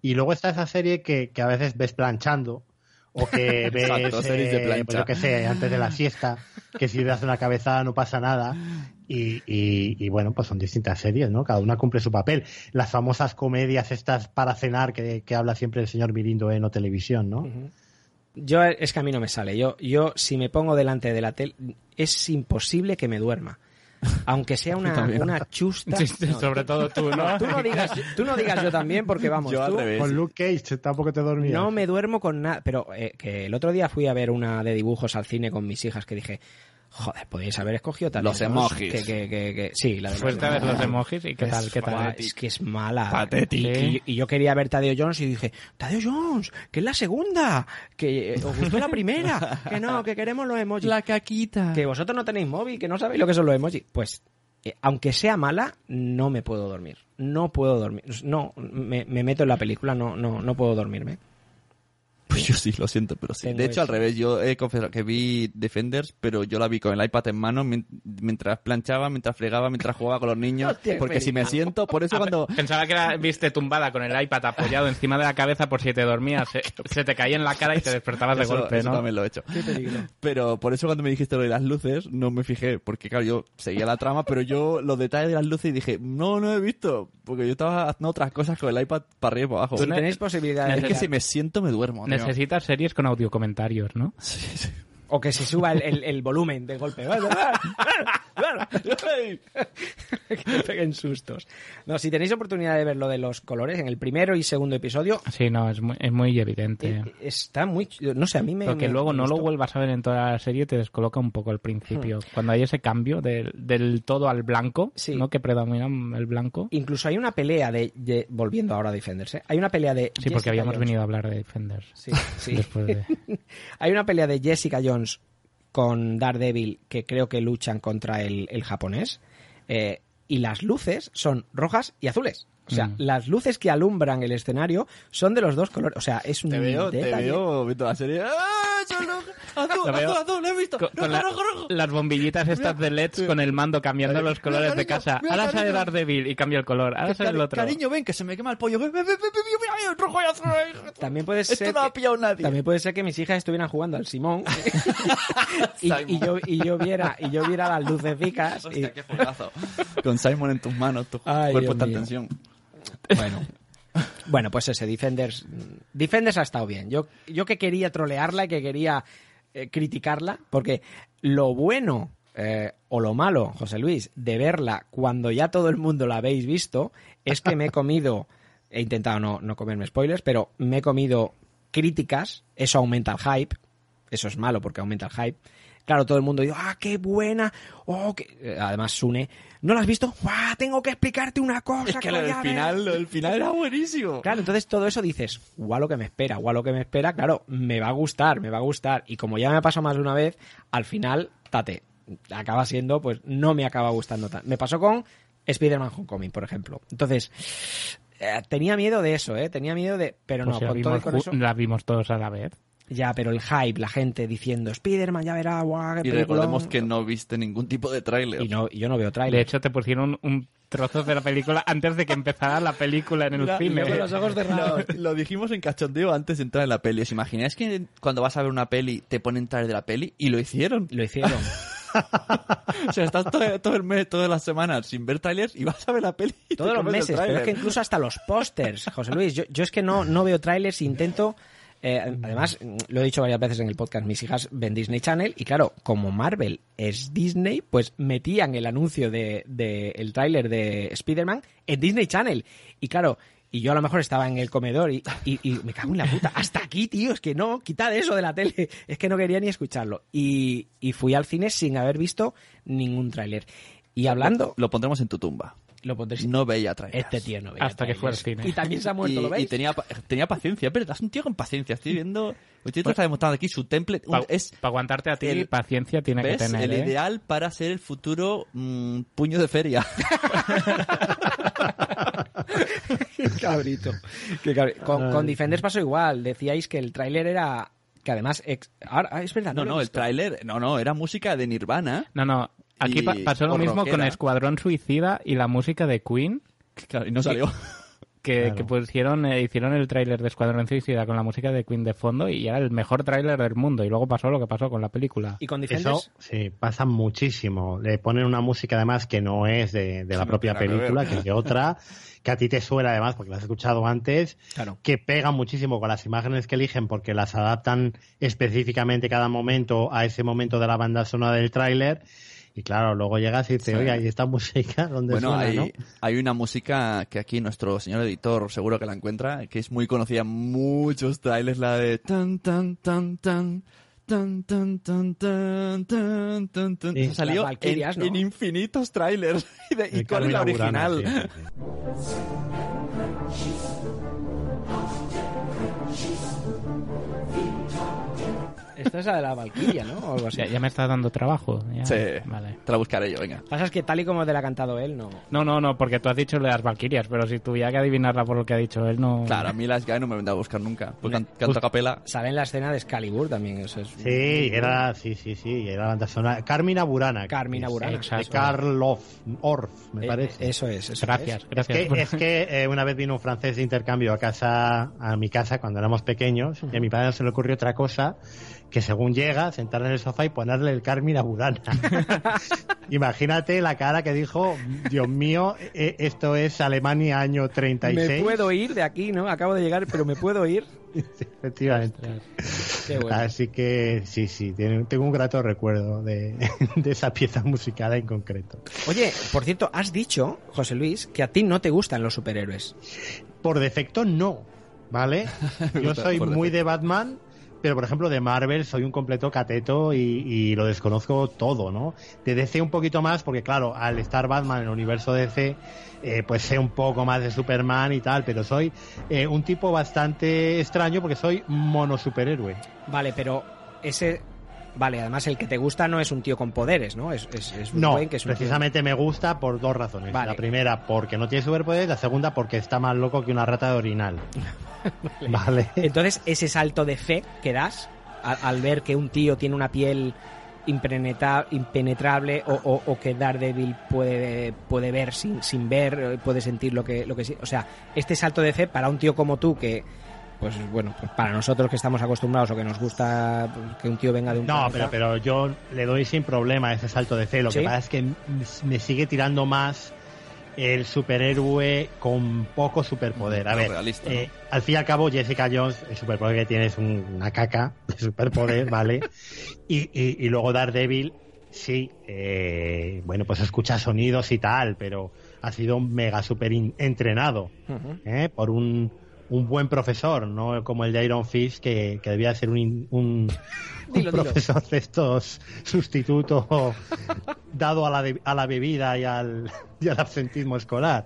Y luego está esa serie que, que a veces ves planchando o que ves, Exacto, eh, pues yo qué sé, antes de la siesta, que si das una cabezada no pasa nada. Y, y- y bueno, pues son distintas series, ¿no? Cada una cumple su papel. Las famosas comedias estas para cenar que, que habla siempre el señor Mirindo en O Televisión, ¿no? Yo es que a mí no me sale. Yo, yo si me pongo delante de la tele, es imposible que me duerma. Aunque sea una, una chusta. Sí, sí, sobre todo tú, ¿no? Tú no, digas, tú no digas yo también, porque vamos, Yo al tú- revés. Con Luke Cage tampoco te dormías. No me duermo con nada. Pero eh, que el otro día fui a ver una de dibujos al cine con mis hijas que dije, joder, podéis haber escogido también. Los emojis. Que, que, que, que- sí, la de Fuiste a ver los emojis y qué Es- tal, qué tal. Es que es mala. Y, y- y yo quería ver Tadeo Jones y dije, Tadeo Jones, que es la segunda, que eh, os gustó la primera, que no, que queremos los emojis. La caquita. Que vosotros no tenéis móvil, que no sabéis lo que son los emojis. Pues, eh, aunque sea mala, no me puedo dormir. No puedo dormir. No, me, me meto en la película, no, no, no puedo dormirme. Yo sí, lo siento, pero sí. Tengo de hecho, al revés, yo he confesado que vi Defenders, pero yo la vi con el iPad en mano mien- mientras planchaba, mientras fregaba, mientras jugaba con los niños. Hostia, porque si me siento, por eso Ah, cuando... Pensaba que era, viste tumbada con el iPad apoyado encima de la cabeza por si te dormías. Se, se te caía en la cara y te despertabas de Eso- golpe, eso ¿no? también lo he hecho. Qué peligro. Pero por eso cuando me dijiste lo de las luces, no me fijé, porque claro, yo seguía la trama, pero yo los detalles de las luces y dije, no, no he visto, porque yo estaba haciendo otras cosas con el iPad para arriba y para abajo. Si tenéis posibilidad Es que si me siento me duermo. tío. Necesitas series con audio comentarios, ¿no? O que se suba el, el- el volumen de golpe. que peguen sustos. No, si tenéis oportunidad de ver lo de los colores en el primero y segundo episodio, Sí, no, es muy, es muy evidente. está muy... No sé, a mí me... Porque me- luego me no lo vuelvas a ver en toda la serie te descoloca un poco al principio. Cuando hay ese cambio del, del todo al blanco, ¿no? Que predomina el blanco. Incluso hay una pelea de... de- volviendo ahora a Defenders, ¿eh? Hay una pelea de... Sí, porque Jessica habíamos Jones. venido a hablar de Defenders. Sí, sí. Después de... Hay una pelea de Jessica Jones con Daredevil que creo que luchan contra el, japonés. eh, y las luces son rojas y azules. O sea, Mm. las luces que alumbran el escenario son de los dos colores. O sea, es un Te veo, te detalle. veo viendo la serie. ¡Ah, son! Azul, azul, azul, lo he visto. Con, con Rojo, la- rojo, rojo. las bombillitas estas de LEDs con el mando cambiando los colores de cariño, casa. mira, Ahora sale. Daredevil y cambia el color. Ahora sale el otro. Cariño, ven, que se me quema el pollo. Ven, ven, ven, ven, ven, ven, ven, rojo y azul. También puede Esto ser no lo ha pillado nadie. También puede ser que mis hijas estuvieran jugando al Simón y, y yo, y yo viera y yo viera las lucecicas. y- Hostia, qué juegazo. Con Simon en tus manos, tu Ay, cuerpo Dios está en tensión. Bueno. Bueno, pues ese, Defenders. Defenders ha estado bien. Yo, yo que quería trolearla y que quería eh, criticarla, porque lo bueno eh, o lo malo, José Luis, de verla cuando ya todo el mundo la habéis visto, es que me he comido, he intentado no, no comerme spoilers, pero me he comido críticas, eso aumenta el hype, eso es malo porque aumenta el hype. Claro, todo el mundo dice, ah, qué buena, oh, qué-". Además Sune, ¿no la has visto? ¡Guau! Tengo que explicarte una cosa. Es que lo del a ver". final, lo del final era buenísimo. Claro, entonces todo eso dices, guau lo que me espera, guau lo que me espera, claro, me va a gustar, me va a gustar. Y como ya me ha pasado más de una vez, al final, tate, acaba siendo, pues no me acaba gustando tanto. Me pasó con Spider-Man Homecoming, por ejemplo. Entonces, eh, tenía miedo de eso, ¿eh? Tenía miedo de... Pero Pues no, ya con todo vimos con ju- eso... la vimos todos a la vez. Ya, pero el hype, la gente diciendo, Spider-Man ya verá, guau, qué Y peliculón". recordemos que no viste ningún tipo de tráiler. Y no, y yo no veo De tráiler. hecho, te pusieron un trozo de la película antes de que empezara la película en el Mira, cine. los ojos cerrados. Lo, lo dijimos en cachondeo antes de entrar en la peli. ¿Os imagináis que cuando vas a ver una peli te ponen trailer de la peli? Y lo hicieron. Lo hicieron. o sea, estás todo, todo el mes, todas las semanas sin ver trailers y vas a ver la peli. Todos los meses, pero es tráiler. que incluso hasta los pósters, José Luis. Yo, yo es que no, no veo trailers, intento. Eh, además, mm, lo he dicho varias veces en el podcast, mis hijas ven Disney Channel y claro, como Marvel es Disney, pues metían el anuncio de, de el tráiler de Spider-Man en Disney Channel. Y claro, y yo a lo mejor estaba en el comedor y, y- y me cago en la puta. Hasta aquí, tío, es que no, quitad eso de la tele. Es que no quería ni escucharlo. Y, y fui al cine sin haber visto ningún tráiler. Y hablando... Lo pondremos en tu tumba. Lo pondréis No veía trailers. Este tío no veía Hasta que fue al cine. Y también se ha muerto, y, ¿lo veis? y tenía, tenía paciencia, pero es un tío con paciencia. Estoy viendo. El tío te está demostrando aquí su template. un- Para aguantarte a ti, el- paciencia tiene ¿ves? que tener. el ¿eh? ideal para ser el futuro mm, puño de feria. Qué cabrito. Qué cabri- Con, con Defenders pasó igual. Decíais que el tráiler era... Que además... ex- Ahora, ah, es verdad. No, he no, el tráiler. No, no, era música de Nirvana. No, no. Aquí pa- pasó lo mismo con rockera. Escuadrón Suicida y la música de Queen. Claro, y no salió. que, Claro. que pusieron, eh, hicieron el tráiler de Escuadrón Suicida con la música de Queen de fondo y era el mejor tráiler del mundo. Y luego pasó lo que pasó con la película. ¿Y con Eso, sí, pasa muchísimo. Le ponen una música además que no es de, de la propia película, que es de otra, que a ti te suena además porque la has escuchado antes, Claro. que pega muchísimo con las imágenes que eligen porque las adaptan específicamente cada momento a ese momento de la banda sonora del tráiler. Y claro, luego llegas y dices, Sí. oiga, ¿y esta música dónde Bueno, suena, hay, no? hay una música que aquí nuestro señor editor seguro que la encuentra, que es muy conocida en muchos trailers, la de tan tan tan tan tan tan tan tan tan tan tan. Sí, salió en, ¿no? en infinitos trailers. ¿Y, de- y es la original? sí, Esta es la de la Valquiria, ¿no? O algo así. Ya, ya me está dando trabajo. ya. Sí, Vale. te la buscaré yo, venga. Pasa es que tal y como te la ha cantado él, no. No, no, no, porque tú has dicho de las Valquirias, pero si tuviera que adivinarla por lo que ha dicho él, no. Claro, a mí las Guy no me vendrá a buscar nunca. Pues can- canto a capela. Sale en la escena de Excalibur también, eso es. Sí, era, sí, sí, sí, era la banda sonora. Carmina Burana. Carmina es, Burana. De Exacto. Karl Orff, me Eh, parece. Eso es, eso Gracias, es. Es gracias. que, es que eh, una vez vino un francés de intercambio a casa, a mi casa cuando éramos pequeños, y a mi padre se le ocurrió otra cosa que según llega, sentarle en el sofá y ponerle el Carmina Burana. Imagínate la cara que dijo, Dios mío, eh, esto es Alemania año 36. Me puedo ir de aquí, ¿no? Acabo de llegar, pero me puedo ir. Efectivamente. Qué bueno. Así que sí, sí, tengo un grato recuerdo de, de esa pieza musical en concreto. Oye, por cierto, has dicho, José Luis, que a ti no te gustan los superhéroes. Por defecto no, ¿vale? Yo soy muy de Batman, pero por ejemplo de Marvel soy un completo cateto y, lo desconozco todo, ¿no? De DC un poquito más, porque claro, al estar Batman en el universo DC, eh, pues sé un poco más de Superman y tal, pero soy eh, un tipo bastante extraño porque soy mono superhéroe. Vale, pero ese. Vale, además el que te gusta no es un tío con poderes, ¿no? Es, es, es Bruce No, Wayne, que es un tío- precisamente me gusta por dos razones. Vale. La primera, porque no tiene superpoderes, la segunda, porque está más loco que una rata de orinal. Vale. Entonces, ese salto de fe que das al, al ver que un tío tiene una piel impenetra- impenetrable o, o- o que Daredevil puede, puede ver sin, sin ver, eh, puede sentir lo que, lo que sí. O sea, este salto de fe para un tío como tú que. Pues bueno, pues para nosotros que estamos acostumbrados o que nos gusta que un tío venga de un No, pero, pero yo le doy sin problema ese salto de fe. Lo ¿Sí? que pasa es que m- me sigue tirando más el superhéroe con poco superpoder. A No, ver, realista, eh, al fin y al cabo, Jessica Jones, el superpoder que tiene es un- una caca de superpoder, ¿vale? Y, y, y luego Daredevil, sí, eh, bueno, pues escucha sonidos y tal, pero ha sido un mega super entrenado. ¿eh? por un, un buen profesor, no como el de Iron Fist, que, que debía ser un, un, un Dilo, dilo. profesor de estos sustituto dado a la, de- a la bebida y al, y al absentismo escolar,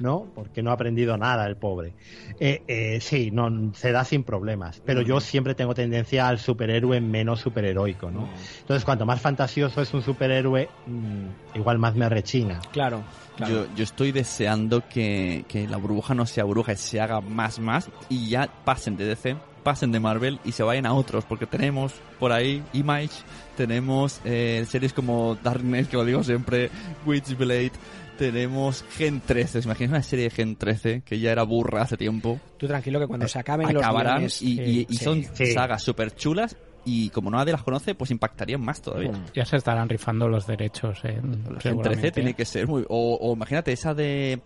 ¿no? Porque no ha aprendido nada el pobre. Eh, eh, sí, no, se da sin problemas, pero yo siempre tengo tendencia al superhéroe menos superheroico, ¿no? Entonces, cuanto más fantasioso es un superhéroe, mm, igual más me rechina. Claro, claro. Yo, yo estoy deseando que, que la burbuja no sea burbuja y se haga más, más y ya pasen de DC, pasen de Marvel y se vayan a otros, porque tenemos por ahí Image, tenemos eh, series como Darkness, que lo digo siempre, Witchblade, tenemos Gen 13, ¿os imagináis una serie de Gen 13 que ya era burra hace tiempo? Tú tranquilo que cuando se acaben los Acabarán guiones, y, y- eh, y sí. son Sí. sagas súper chulas y como nadie las conoce, pues impactarían más todavía. Ya se estarán rifando los derechos, eh, Gen 13 seguramente. tiene que ser muy... O, o imagínate esa de...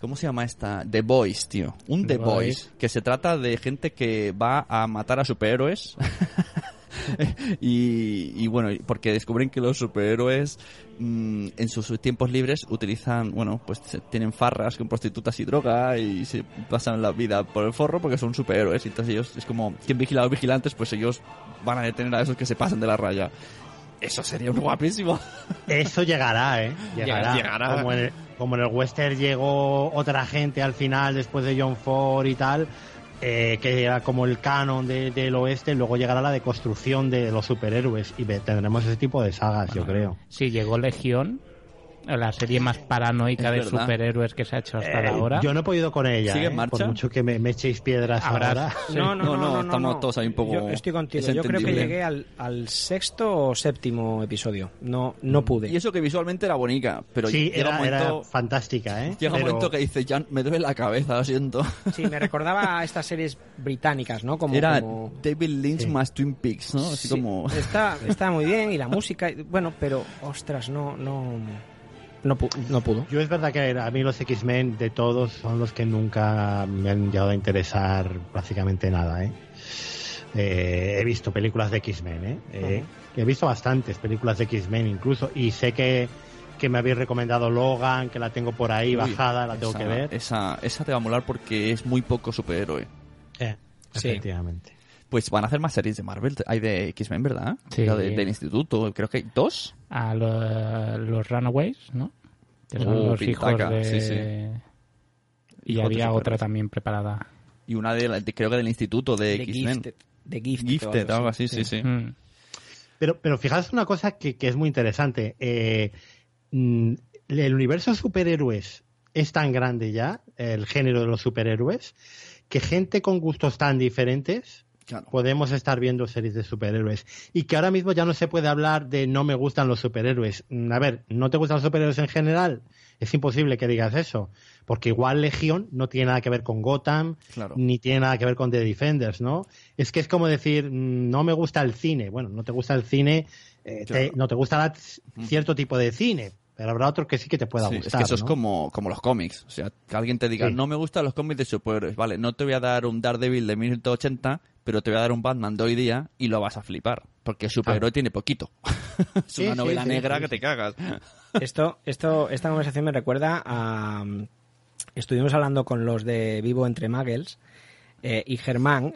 ¿Cómo se llama esta? The Boys, tío. Un The, The Boys. Boys. Que se trata de gente que va a matar a superhéroes. y, y bueno, porque descubren que los superhéroes mm, en sus tiempos libres utilizan, bueno, pues tienen farras con prostitutas y droga y se pasan la vida por el forro porque son superhéroes. Y entonces ellos, es como, quien vigila a los vigilantes, pues ellos van a detener a esos que se pasan de la raya. Eso sería un guapísimo. Eso llegará, ¿eh? Llegará. Llegará. Como, en el, como en el western llegó otra gente al final, después de John Ford y tal, eh, que era como el canon de- del oeste, luego llegará la deconstrucción de los superhéroes y tendremos ese tipo de sagas, yo creo. Sí, llegó Legión la serie más paranoica Es de verdad. superhéroes que se ha hecho hasta Eh, ahora. Yo no he podido con ella, ¿Sigue en ¿eh? marcha? por mucho que me, me echéis piedras ahora. No, no, no, no, no, estamos no. todos ahí un poco. Yo estoy contigo. es Yo creo que llegué al, al sexto o séptimo episodio. No, no pude. Y eso que visualmente era bonita, pero sí, llega era, un era momento, fantástica, ¿eh? llega un momento que dices, ya me duele la cabeza, lo siento. Sí, me recordaba a estas series británicas, ¿no? Como, era como- David Lynch más Twin Peaks, ¿no? Así Sí, como... está, está muy bien y la música, bueno, pero ostras, no, no, no, pu- no pudo. Yo es verdad que a mí los X-Men de todos son los que nunca me han llegado a interesar prácticamente nada, ¿eh? Eh, he visto películas de X-Men, ¿eh? Eh, He visto bastantes películas de X-Men incluso y sé que, que me habéis recomendado Logan, que la tengo por ahí Uy, bajada, la tengo esa- que ver. Esa, esa te va a molar porque es muy poco superhéroe. Eh, Sí. efectivamente. Pues van a hacer más series de Marvel. Hay de X-Men, ¿verdad? Sí. De- del instituto. Creo que hay dos. A lo- los Runaways, ¿no? Que son Oh, los pintaca, hijos de... sí, sí. Y había otra también preparada. Y una de, la- de- creo que del instituto de, De X-Men. Gifted. De Gifted. algo así, así, sí, sí. Mm. Pero, pero fijaos una cosa que, que es muy interesante. Eh, mm, el universo de superhéroes es tan grande ya, el género de los superhéroes, que gente con gustos tan diferentes Claro. podemos estar viendo series de superhéroes. Y que ahora mismo ya no se puede hablar de no me gustan los superhéroes. Mm, A ver, ¿no te gustan los superhéroes en general? Es imposible que digas eso. Porque igual Legión no tiene nada que ver con Gotham, Claro. ni tiene nada que ver con The Defenders, ¿no? Es que es como decir, mm, no me gusta el cine. Bueno, no te gusta el cine, eh, te- no te gusta la- cierto tipo de cine, pero habrá otro que sí que te pueda Sí, gustar. es que eso es como, como los cómics. O sea, que alguien te diga, Sí. no me gustan los cómics de superhéroes. Vale, no te voy a dar un Daredevil de 1980, pero te voy a dar un Batman de hoy día y lo vas a flipar. Porque el superhéroe tiene poquito. es Sí, una novela sí, negra que te cagas. Esto, esto, esta conversación me recuerda a. mm, Estuvimos hablando con los de Vivo entre Muggles eh, y Germán.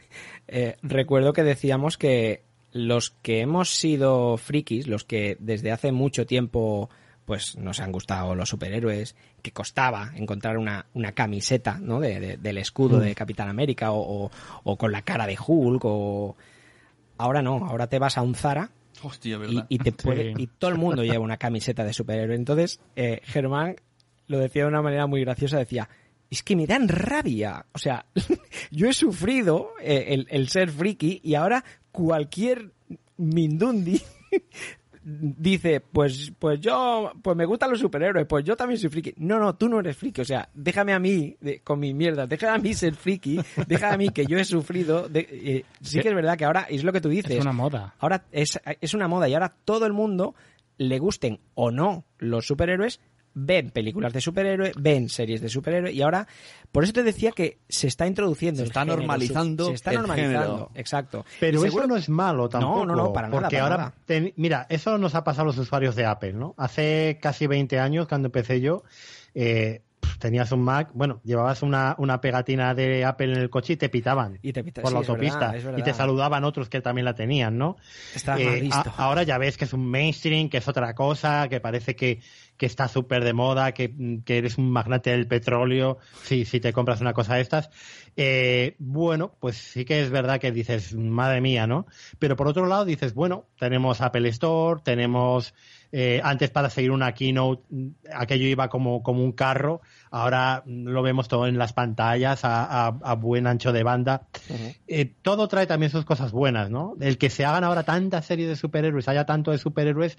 eh, recuerdo que decíamos que los que hemos sido frikis, los que desde hace mucho tiempo pues nos han gustado los superhéroes, que costaba encontrar una, una camiseta ¿no? de, de- del escudo Mm. de Capitán América o, o- o con la cara de Hulk o... Ahora no, ahora te vas a un Zara Hostia, y, ¿verdad? y te puede, Sí. y todo el mundo lleva una camiseta de superhéroe. Entonces, eh, Germán lo decía de una manera muy graciosa, decía, es que me dan rabia. O sea, yo he sufrido eh, el, el ser friki y ahora cualquier mindundi dice, pues, pues yo, pues me gustan los superhéroes, pues yo también soy friki. No, no, tú no eres friki, o sea, déjame a mí de- con mi mierda, déjame a mí ser friki, déjame a mí que yo he sufrido. de- eh, sí que es verdad que ahora es lo que tú dices. Es una moda. Ahora es, es una moda y ahora todo el mundo, le gusten o no los superhéroes, ven películas de superhéroes, ven series de superhéroes y ahora, por eso te decía que se está introduciendo. Se está género, normalizando Se está el normalizando, género. exacto. Pero eso no es malo tampoco. No, no, no, para nada. Porque para ahora, nada. ten- mira, eso nos ha pasado a los usuarios de Apple, ¿no? Hace casi 20 años, cuando empecé yo, eh, tenías un Mac, bueno, llevabas una, una pegatina de Apple en el coche y te pitaban Y te pita- por sí, la autopista. verdad, y te saludaban otros que también la tenían, ¿no? Está Eh, mal visto. a- ahora ya ves que es un mainstream, que es otra cosa, que parece que, que está súper de moda, que, que eres un magnate del petróleo si, si te compras una cosa de estas. Eh, bueno, pues sí que es verdad que dices, madre mía, ¿no? Pero por otro lado dices, bueno, tenemos Apple Store, tenemos... eh, antes para seguir una keynote, mm, aquello iba como, como un carro, ahora mm, lo vemos todo en las pantallas a, a- a buen ancho de banda eh, todo trae también sus cosas buenas, ¿no? El que se hagan ahora tantas series de superhéroes, haya tanto de superhéroes,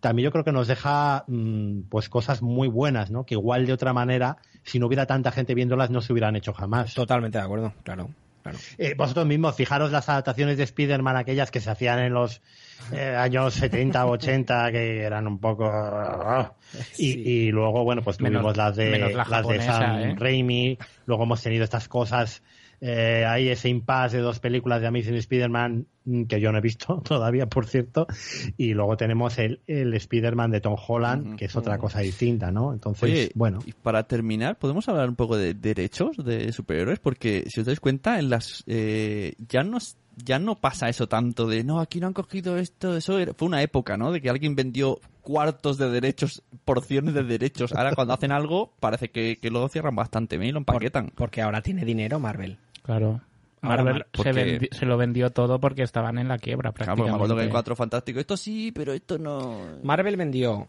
también yo creo que nos deja mm, pues cosas muy buenas, ¿no? Que igual de otra manera, si no hubiera tanta gente viéndolas, no se hubieran hecho jamás. Totalmente de acuerdo, claro. Claro. Eh, vosotros mismos, fijaros las adaptaciones de Spider-Man, aquellas que se hacían en los eh, años 70 o 80, que eran un poco... ah, y, y luego, bueno, pues Menos- tuvimos las de, la las de Sam ¿eh? Raimi, luego hemos tenido estas cosas, eh, ahí ese impasse de dos películas de Amazing Spider-Man, mm, que yo no he visto todavía, por cierto, y luego tenemos el, el Spider-Man de Tom Holland, que es otra cosa distinta, ¿no? Entonces, Oye, bueno. y para terminar, ¿podemos hablar un poco de derechos de superhéroes? Porque si os dais cuenta, en las eh, ya no ya no pasa eso tanto de no, aquí no han cogido esto, eso era- fue una época, ¿no? De que alguien vendió cuartos de derechos, porciones de derechos. Ahora cuando hacen algo, parece que, que luego cierran bastante bien y lo empaquetan. Porque ahora tiene dinero Marvel. Claro. Marvel Mar- se, porque- vendi- se lo vendió todo porque estaban en la quiebra Claro, porque prácticamente. me acuerdo que hay cuatro fantásticos. Esto sí, pero esto no. Marvel vendió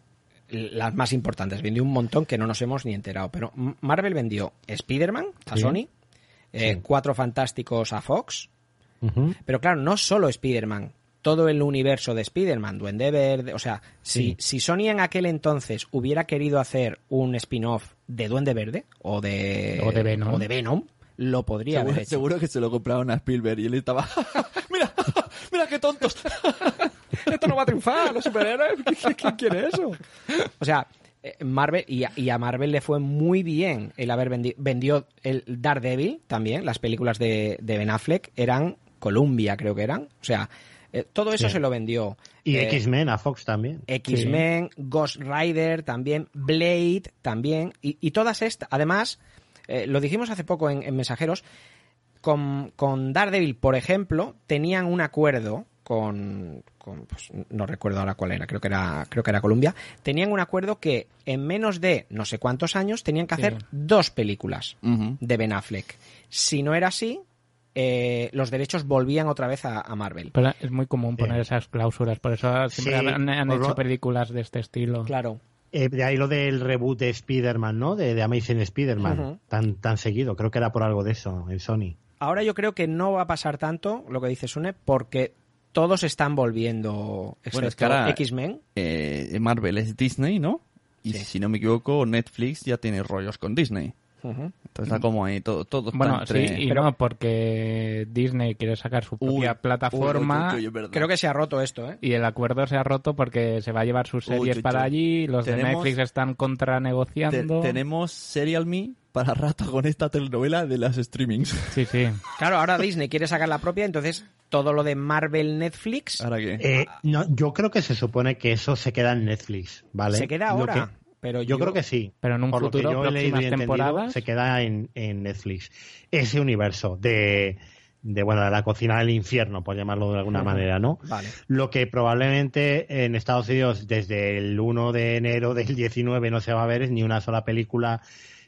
las más importantes. Vendió un montón que no nos hemos ni enterado. Pero Marvel vendió Spider-Man a Sí. Sony, eh, Sí. Cuatro Fantásticos a Fox. Pero claro, no solo Spider-Man, todo el universo de Spider-Man, Duende Verde, o sea, si, si Sony en aquel entonces hubiera querido hacer un spin-off de Duende Verde o de, O de Venom. o de Venom, lo podría Seguro, haber hecho. seguro que se lo compraron a Spielberg y él estaba. ¡Mira! ¡Mira qué tontos! Esto no va a triunfar, los superhéroes. ¿Quién, quiere eso? O sea, eh, Marvel, y a, y a Marvel le fue muy bien el haber vendido. Vendió el Daredevil también, las películas de, de Ben Affleck eran Columbia, creo que eran. O sea, eh, todo eso Sí. se lo vendió. Y Eh, X-Men a Fox también. X-Men, Ghost Rider también, Blade también, y, y todas estas, además, eh, lo dijimos hace poco en, en Mensajeros, con, con Daredevil, por ejemplo, tenían un acuerdo con, con, pues, no recuerdo ahora cuál era, creo que era, creo que era Columbia, tenían un acuerdo que en menos de no sé cuántos años tenían que hacer Sí. dos películas de Ben Affleck. Si no era así, eh, los derechos volvían otra vez a, a Marvel. Pero es muy común poner Eh. esas cláusulas, por eso siempre Sí, han, han hecho lo- películas de este estilo. Claro. Eh, de ahí lo del reboot de Spider-Man, ¿no? De, de Amazing Spider-Man. Tan, tan seguido. Creo que era por algo de eso en Sony. Ahora yo creo que no va a pasar tanto lo que dice Sune porque todos están volviendo, excepto Bueno, es que ahora- X-Men. Eh, Marvel es Disney, ¿no? Y si no me equivoco, Netflix ya tiene rollos con Disney. Entonces está como ahí todo, todo está Bueno, entre- sí y no, porque Disney quiere sacar su propia Uy, plataforma uy, uy, uy, es verdad. Creo que se ha roto esto, ¿eh? y el acuerdo se ha roto porque se va a llevar sus series uy, para uy. allí, los de Netflix están Te- contranegociando. tenemos Serial Me para rato con esta telenovela de las streamings. Sí, sí. Claro, ahora Disney quiere sacar la propia, entonces todo lo de Marvel Netflix ¿Ahora qué? Eh, no, yo creo que se supone que eso se queda en Netflix, ¿vale? se queda Lo ahora. Pero yo, creo que sí. Pero en un Por lo que futuro, yo he leído y temporadas. se queda en, en Netflix. Ese universo de, de, bueno, de la cocina del infierno, por llamarlo de alguna manera, ¿no? Vale. Lo que probablemente en Estados Unidos desde el 1 de enero del 19 no se va a ver es ni una sola película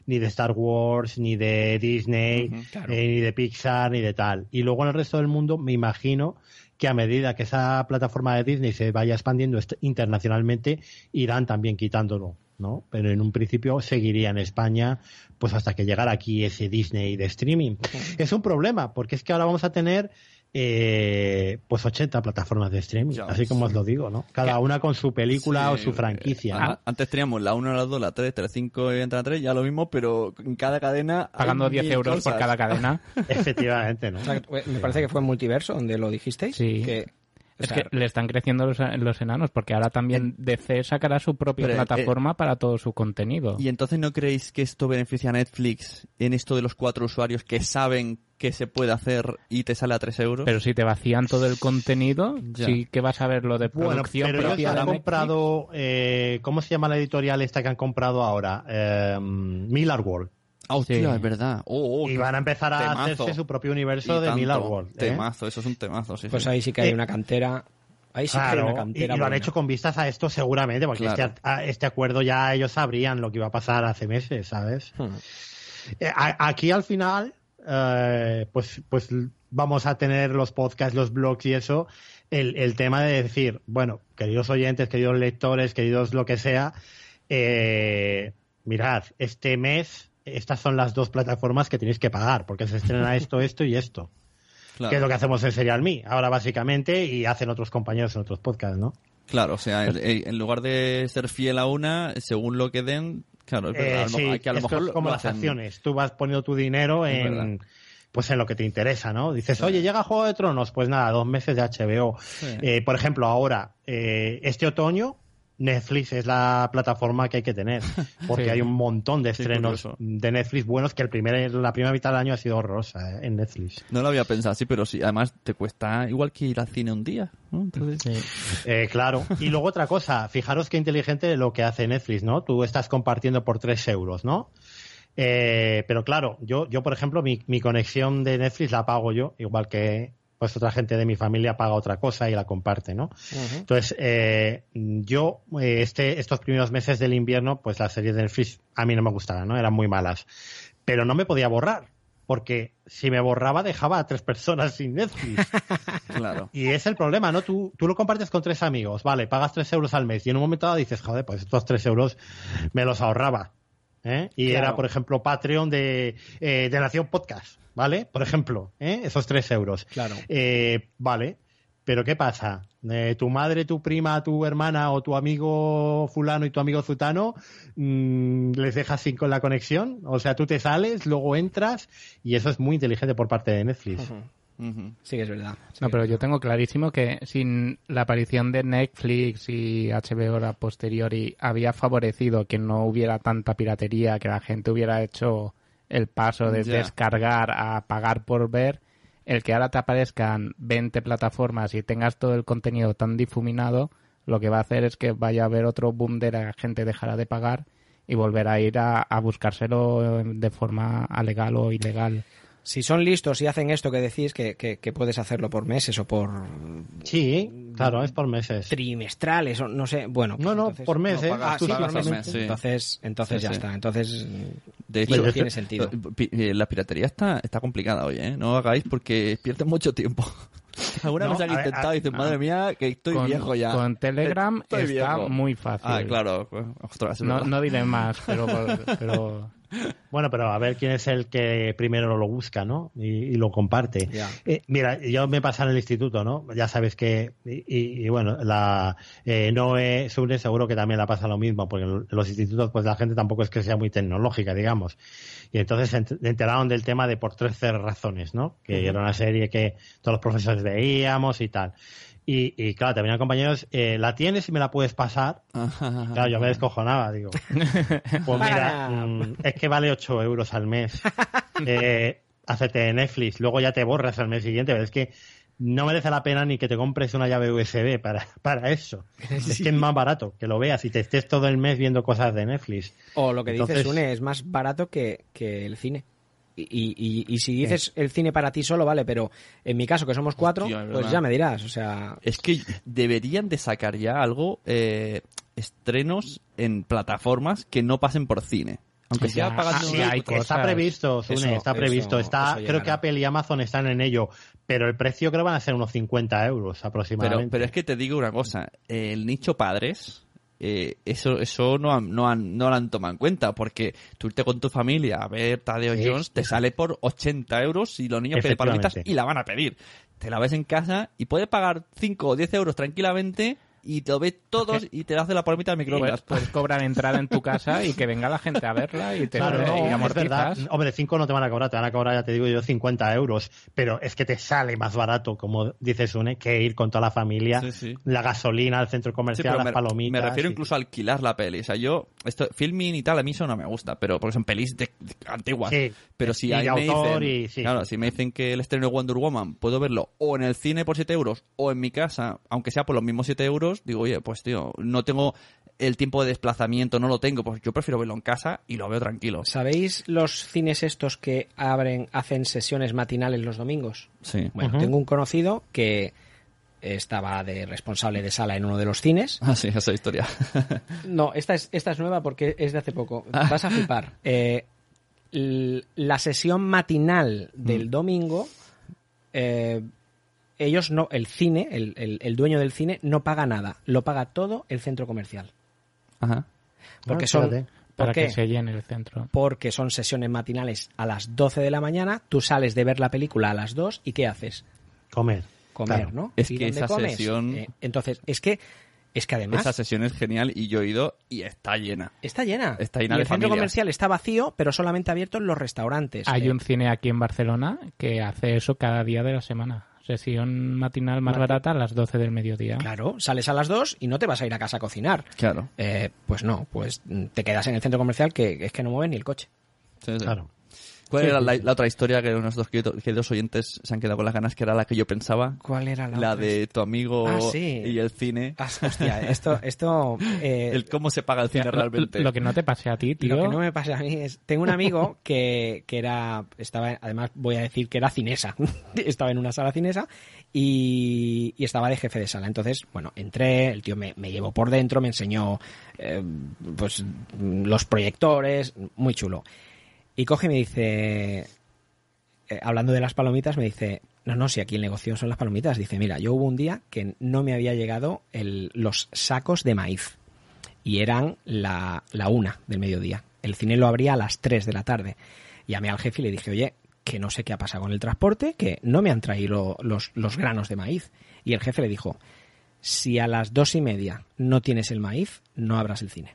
ni de Star Wars, ni de Disney, claro. eh, ni de Pixar, ni de tal. Y luego en el resto del mundo me imagino que a medida que esa plataforma de Disney se vaya expandiendo internacionalmente, irán también quitándolo, ¿no? Pero en un principio seguiría en España, pues hasta que llegara aquí ese Disney de streaming. Es un problema, porque es que ahora vamos a tener eh, pues 80 plataformas de streaming, Ya así como os lo digo, ¿no? Cada una con su película Sí, o su franquicia. ¿no? Ah, Antes teníamos la 1, la 2, la 3, la 5 y la 3, ya lo mismo, pero en cada cadena. Pagando 10 mil euros por cada cadena. Efectivamente, ¿no? O sea, me parece que fue en Multiverso donde lo dijisteis. Sí. Que, o Es sea, que le están creciendo los, los enanos, porque ahora también DC sacará su propia Pero, eh, plataforma para todo su contenido. ¿Y entonces no creéis que esto beneficia a Netflix en esto de los cuatro usuarios que saben que se puede hacer y te sale a 3 euros? Pero si te vacían todo el contenido, Ya. sí que vas a ver lo de Bueno, producción pero ellos propia han comprado, eh, ¿cómo se llama la editorial esta que han comprado ahora? Eh, Miller World. Ah, hostia, Sí. es verdad. Oh, oh, Y van a empezar a temazo. hacerse su propio universo Y de tanto. Miller World. ¿eh? Temazo, eso es un temazo, sí. pues sí. ahí sí que hay Eh, una cantera. Ahí sí que hay Claro, una y, cantera. y lo han hecho con vistas a esto seguramente, porque Claro. este, a- este acuerdo ya ellos sabrían lo que iba a pasar hace meses, ¿sabes? Hmm. Eh, a- aquí al final, eh, pues, pues vamos a tener los podcasts, los blogs y eso, el, el tema de decir, bueno, queridos oyentes, queridos lectores, queridos lo que sea, eh, mirad, este mes estas son las dos plataformas que tenéis que pagar, porque se estrena esto, esto y esto. Claro. Que es lo que hacemos en Serial Me, ahora básicamente, y hacen otros compañeros en otros podcasts, ¿no? Claro, o sea, en, en lugar de ser fiel a una, según lo que den, claro, es verdad, Eh, sí, que a lo esto mejor es lo- como lo las hacen- acciones. Tú vas poniendo tu dinero en pues en lo que te interesa, ¿no? Dices, oye, llega Juego de Tronos, pues nada, dos meses de HBO. Eh, por ejemplo, ahora, eh, este otoño, Netflix es la plataforma que hay que tener, porque Sí. hay un montón de estrenos de Netflix buenos que el primer, la primera mitad del año ha sido horrorosa eh, en Netflix. No lo había pensado así, pero sí. Además, te cuesta igual que ir al cine un día. ¿no? Entonces, Eh, claro. Y luego otra cosa, fijaros qué inteligente lo que hace Netflix, ¿no? Tú estás compartiendo por 3 euros, ¿no? Eh, pero claro, yo, yo por ejemplo, mi, mi conexión de Netflix la pago yo, igual que pues otra gente de mi familia paga otra cosa y la comparte, ¿no? Entonces, eh, yo, eh, este, estos primeros meses del invierno, pues las series de Netflix a mí no me gustaban, ¿no? Eran muy malas. Pero no me podía borrar. porque si me borraba dejaba a tres personas sin Netflix. Claro. Y es el problema, ¿no? Tú, tú lo compartes con tres amigos, vale, pagas tres euros al mes y en un momento dado dices, joder, pues estos tres euros me los ahorraba. ¿eh? Y Claro. era, por ejemplo, Patreon de, eh, de Nación Podcast, ¿vale? Por ejemplo, ¿eh? esos tres euros. Claro. Eh, vale, pero ¿qué pasa? Eh, tu madre, tu prima, tu hermana o tu amigo fulano y tu amigo zutano mm, les dejas sin con la conexión. O sea, tú te sales, luego entras y eso es muy inteligente por parte de Netflix. Sí, que es verdad. No, pero yo tengo clarísimo que sin la aparición de Netflix y HBO a posteriori había favorecido que no hubiera tanta piratería, que la gente hubiera hecho el paso de Ya. descargar a pagar por ver, el que ahora te aparezcan 20 plataformas y tengas todo el contenido tan difuminado, lo que va a hacer es que vaya a haber otro boom de la gente dejará de pagar y volverá a ir a, a buscárselo de forma legal o ilegal. Si son listos y hacen esto que decís, que, que- que puedes hacerlo por meses o por Sí, claro, es por meses. trimestrales o no sé, bueno. No, no, por mes, no, ¿eh? sí, por mes. mes, sí. Entonces, entonces Sí, ya sí. está. Entonces, De hecho, tiene sentido. pi- eh, La piratería está, está complicada hoy, ¿eh? No lo hagáis porque pierdes mucho tiempo. Alguna No, vez han ver, intentado y dicen, madre mía, que estoy Con- viejo ya. con Telegram Estoy está viejo. muy fácil. Ah, claro. Ostras, es No, no diré más, pero, pero Bueno, pero a ver quién es el que primero lo busca, ¿no? Y, y lo comparte. Eh, mira, yo me pasa en el instituto, ¿no? Ya sabes que, y, y- y bueno, la eh, Noé Sune seguro que también la pasa lo mismo, porque en los institutos, pues la gente tampoco es que sea muy tecnológica, digamos. Y entonces se ent- enteraron del tema de por 13 razones, ¿no? Que era una serie que todos los profesores veíamos y tal. Y, y claro, te venían compañeros, eh, ¿la tienes y me la puedes pasar? Claro, yo me descojonaba, digo. Pues mira, mm, es que vale 8 euros al mes. Eh, hacerte Netflix, luego ya te borras al mes siguiente, pero es que no merece la pena ni que te compres una llave USB para, para eso. Es que es más barato que lo veas y te estés todo el mes viendo cosas de Netflix. O lo que dices, Une, es más barato que, que el cine. Y, y- y- si dices el cine para ti solo, vale, pero en mi caso, que somos cuatro, Hostia, pues ya me dirás, o sea... Es que deberían de sacar ya algo, eh, estrenos en plataformas que no pasen por cine. Aunque sea Ya, pagando sí, hay está previsto, Eso, está previsto. eso, está, eso creo que Apple y Amazon están en ello, pero el precio creo van a ser unos 50 euros Pero, aproximadamente. pero es que te digo una cosa, el nicho padres, eh, eso eso no han, no, han, no lo han tomado en cuenta, porque tú irte con tu familia a ver Tadeo Sí. Jones te sale por 80 euros y los niños piden palomitas y la van a pedir. Te la ves en casa y puedes pagar 5 o 10 euros tranquilamente y te lo ves todos y te das de la palomita de microondas. Puedes, puedes cobrar entrada en tu casa y que venga la gente a verla y te Claro, y no, amortizas. verdad. Hombre, 5 no te van a cobrar, te van a cobrar, ya te digo yo, 50 euros. Pero es que te sale más barato, como dice Sune, que ir con toda la familia, Sí, sí. la gasolina, al centro Sí, comercial, pero las me, palomitas. me refiero y- incluso a alquilar la peli. O sea, yo, esto, filming y tal, a mí eso no me gusta, pero porque son pelis de, de- antiguas. Sí. Pero si Y de me dicen, y- sí. claro, si me dicen que el estreno de Wonder Woman puedo verlo o en el cine por 7 euros o en mi casa, aunque sea por los mismos 7 euros, digo, oye, pues tío, no tengo el tiempo de desplazamiento, no lo tengo, pues yo prefiero verlo en casa y lo veo tranquilo. ¿Sabéis los cines estos que abren, hacen sesiones matinales los domingos? Sí. Bueno, tengo un conocido que estaba de responsable de sala en uno de los cines. Ah, sí, esa historia. No, esta es, esta es nueva porque es de hace poco. Ah. Vas a flipar. Eh, la sesión matinal del Mm. domingo, eh, ellos no, el cine, el, el- el dueño del cine, no paga nada. Lo paga todo el centro comercial. Ajá. Porque Ah, son. espérate. ¿por Para qué? que se llene el centro. Porque son sesiones matinales a las 12 de la mañana, tú sales de ver la película a las 2 y ¿qué haces? Comer. Comer, Claro. ¿no? Es ¿Y que dónde esa comes? sesión- Eh, entonces, es que, es que además Esa sesión es genial y yo he ido y está llena. está llena. Está llena y de el centro comercial está vacío, pero solamente abierto en los restaurantes. Hay Eh, un cine aquí en Barcelona que hace eso cada día de la semana. Sesión matinal más barata a las 12 del mediodía. Claro, sales a las 2 y no te vas a ir a casa a cocinar. Claro. Eh, pues no, pues te quedas en el centro comercial que es que no mueves ni el coche. Sí, sí. Claro. ¿Cuál era la, otra historia que nuestros queridos, oyentes se han quedado con las ganas, que era la que yo pensaba? ¿Cuál era la La otra? de tu amigo Ah, sí. y el cine. Ah, hostia, esto, esto, eh, El cómo se paga el cine Lo- realmente. Lo que no te pase a ti, tío. Lo que no me pasa a mí es, tengo un amigo que, que era, estaba, además voy a decir que era cinesa, estaba en una sala cinesa y, y estaba de jefe de sala. Entonces, bueno, entré, el tío me, me llevó por dentro, me enseñó, eh, pues, los proyectores, muy chulo. Y coge y me dice, eh, hablando de las palomitas, me dice, no, no, si aquí el negocio son las palomitas. Dice, mira, yo hubo un día que no me había llegado el, los sacos de maíz. Y eran la, la una del mediodía. El cine lo abría a las 3 de la tarde. Llamé al jefe y le dije, oye, que no sé qué ha pasado con el transporte, que no me han traído los, los granos de maíz. Y el jefe le dijo, si a las dos y media no tienes el maíz, no abras el cine.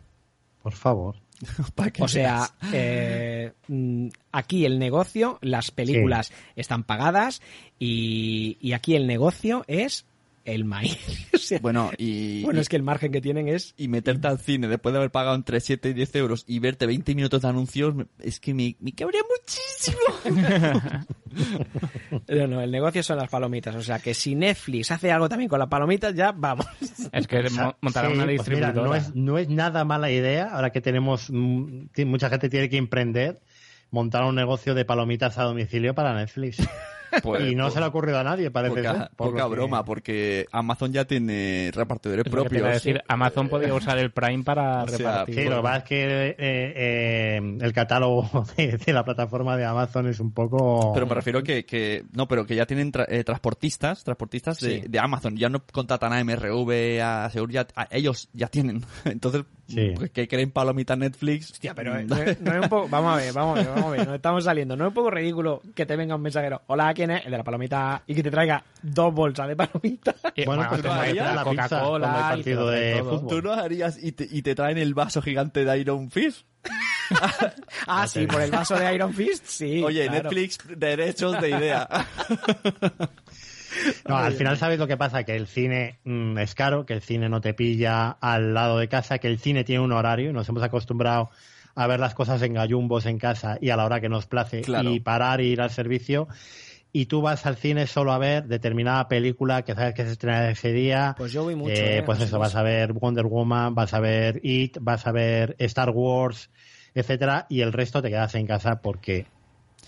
Por favor. O sea, eh, mm, aquí el negocio, las películas están pagadas y, y aquí el negocio es el maíz. O sea, Bueno, y. bueno, es que el margen que tienen es... Y meterte al cine después de haber pagado entre 7 y 10 euros y verte 20 minutos de anuncios, me- es que me, me cabrea muchísimo. No, no, el negocio son las palomitas. O sea, que si Netflix hace algo también con las palomitas, ya vamos. Es que mo- montarán Sí, una pues mira, distribuidora. no, es, no es nada mala idea, ahora que tenemos, mm, mucha gente tiene que emprender, montar un negocio de palomitas a domicilio para Netflix. Pues- y no pues- se le ha ocurrido a nadie, parece Poca, ser, por poca que- broma, porque Amazon ya tiene repartidores Es lo que propios. decir, Amazon podía usar el Prime para O sea, repartir. Sí, lo que pasa es que eh, eh, el catálogo de, de la plataforma de Amazon es un poco... Pero me refiero que, que no, pero que ya tienen tra- eh, transportistas, transportistas de, Sí. de Amazon, ya no contratan a MRV, a Seur, ya, a- ellos ya tienen. Entonces, Sí. pues, que creen palomita Netflix. Hostia, pero no, es- no es un poco... Vamos a ver, vamos a ver, vamos a ver. Nos estamos saliendo. No es un poco ridículo que te venga un mensajero. Hola, ¿quién El de la palomita. Y que te traiga dos bolsas de palomitas. Bueno, pues ¿tú harías? trae la pizza Coca-Cola y partido de fútbol. ¿Tú no harías y te, y te traen el vaso gigante de Iron Fist? Ah, sí, por el vaso de Iron Fist, sí. Oye, claro. Netflix, derechos de idea. No, al final sabes lo que pasa, que el cine mm, es caro, que el cine no te pilla al lado de casa, que el cine tiene un horario, nos hemos acostumbrado a ver las cosas en gallumbos en casa y a la hora que nos place Claro. y parar e ir al servicio. Y tú vas al cine solo a ver determinada película que sabes que se estrena ese día. Pues yo voy mucho, Eh, eh, pues eso, vas a ver Wonder Woman, vas a ver It, vas a ver Star Wars, etcétera, y el resto te quedas en casa porque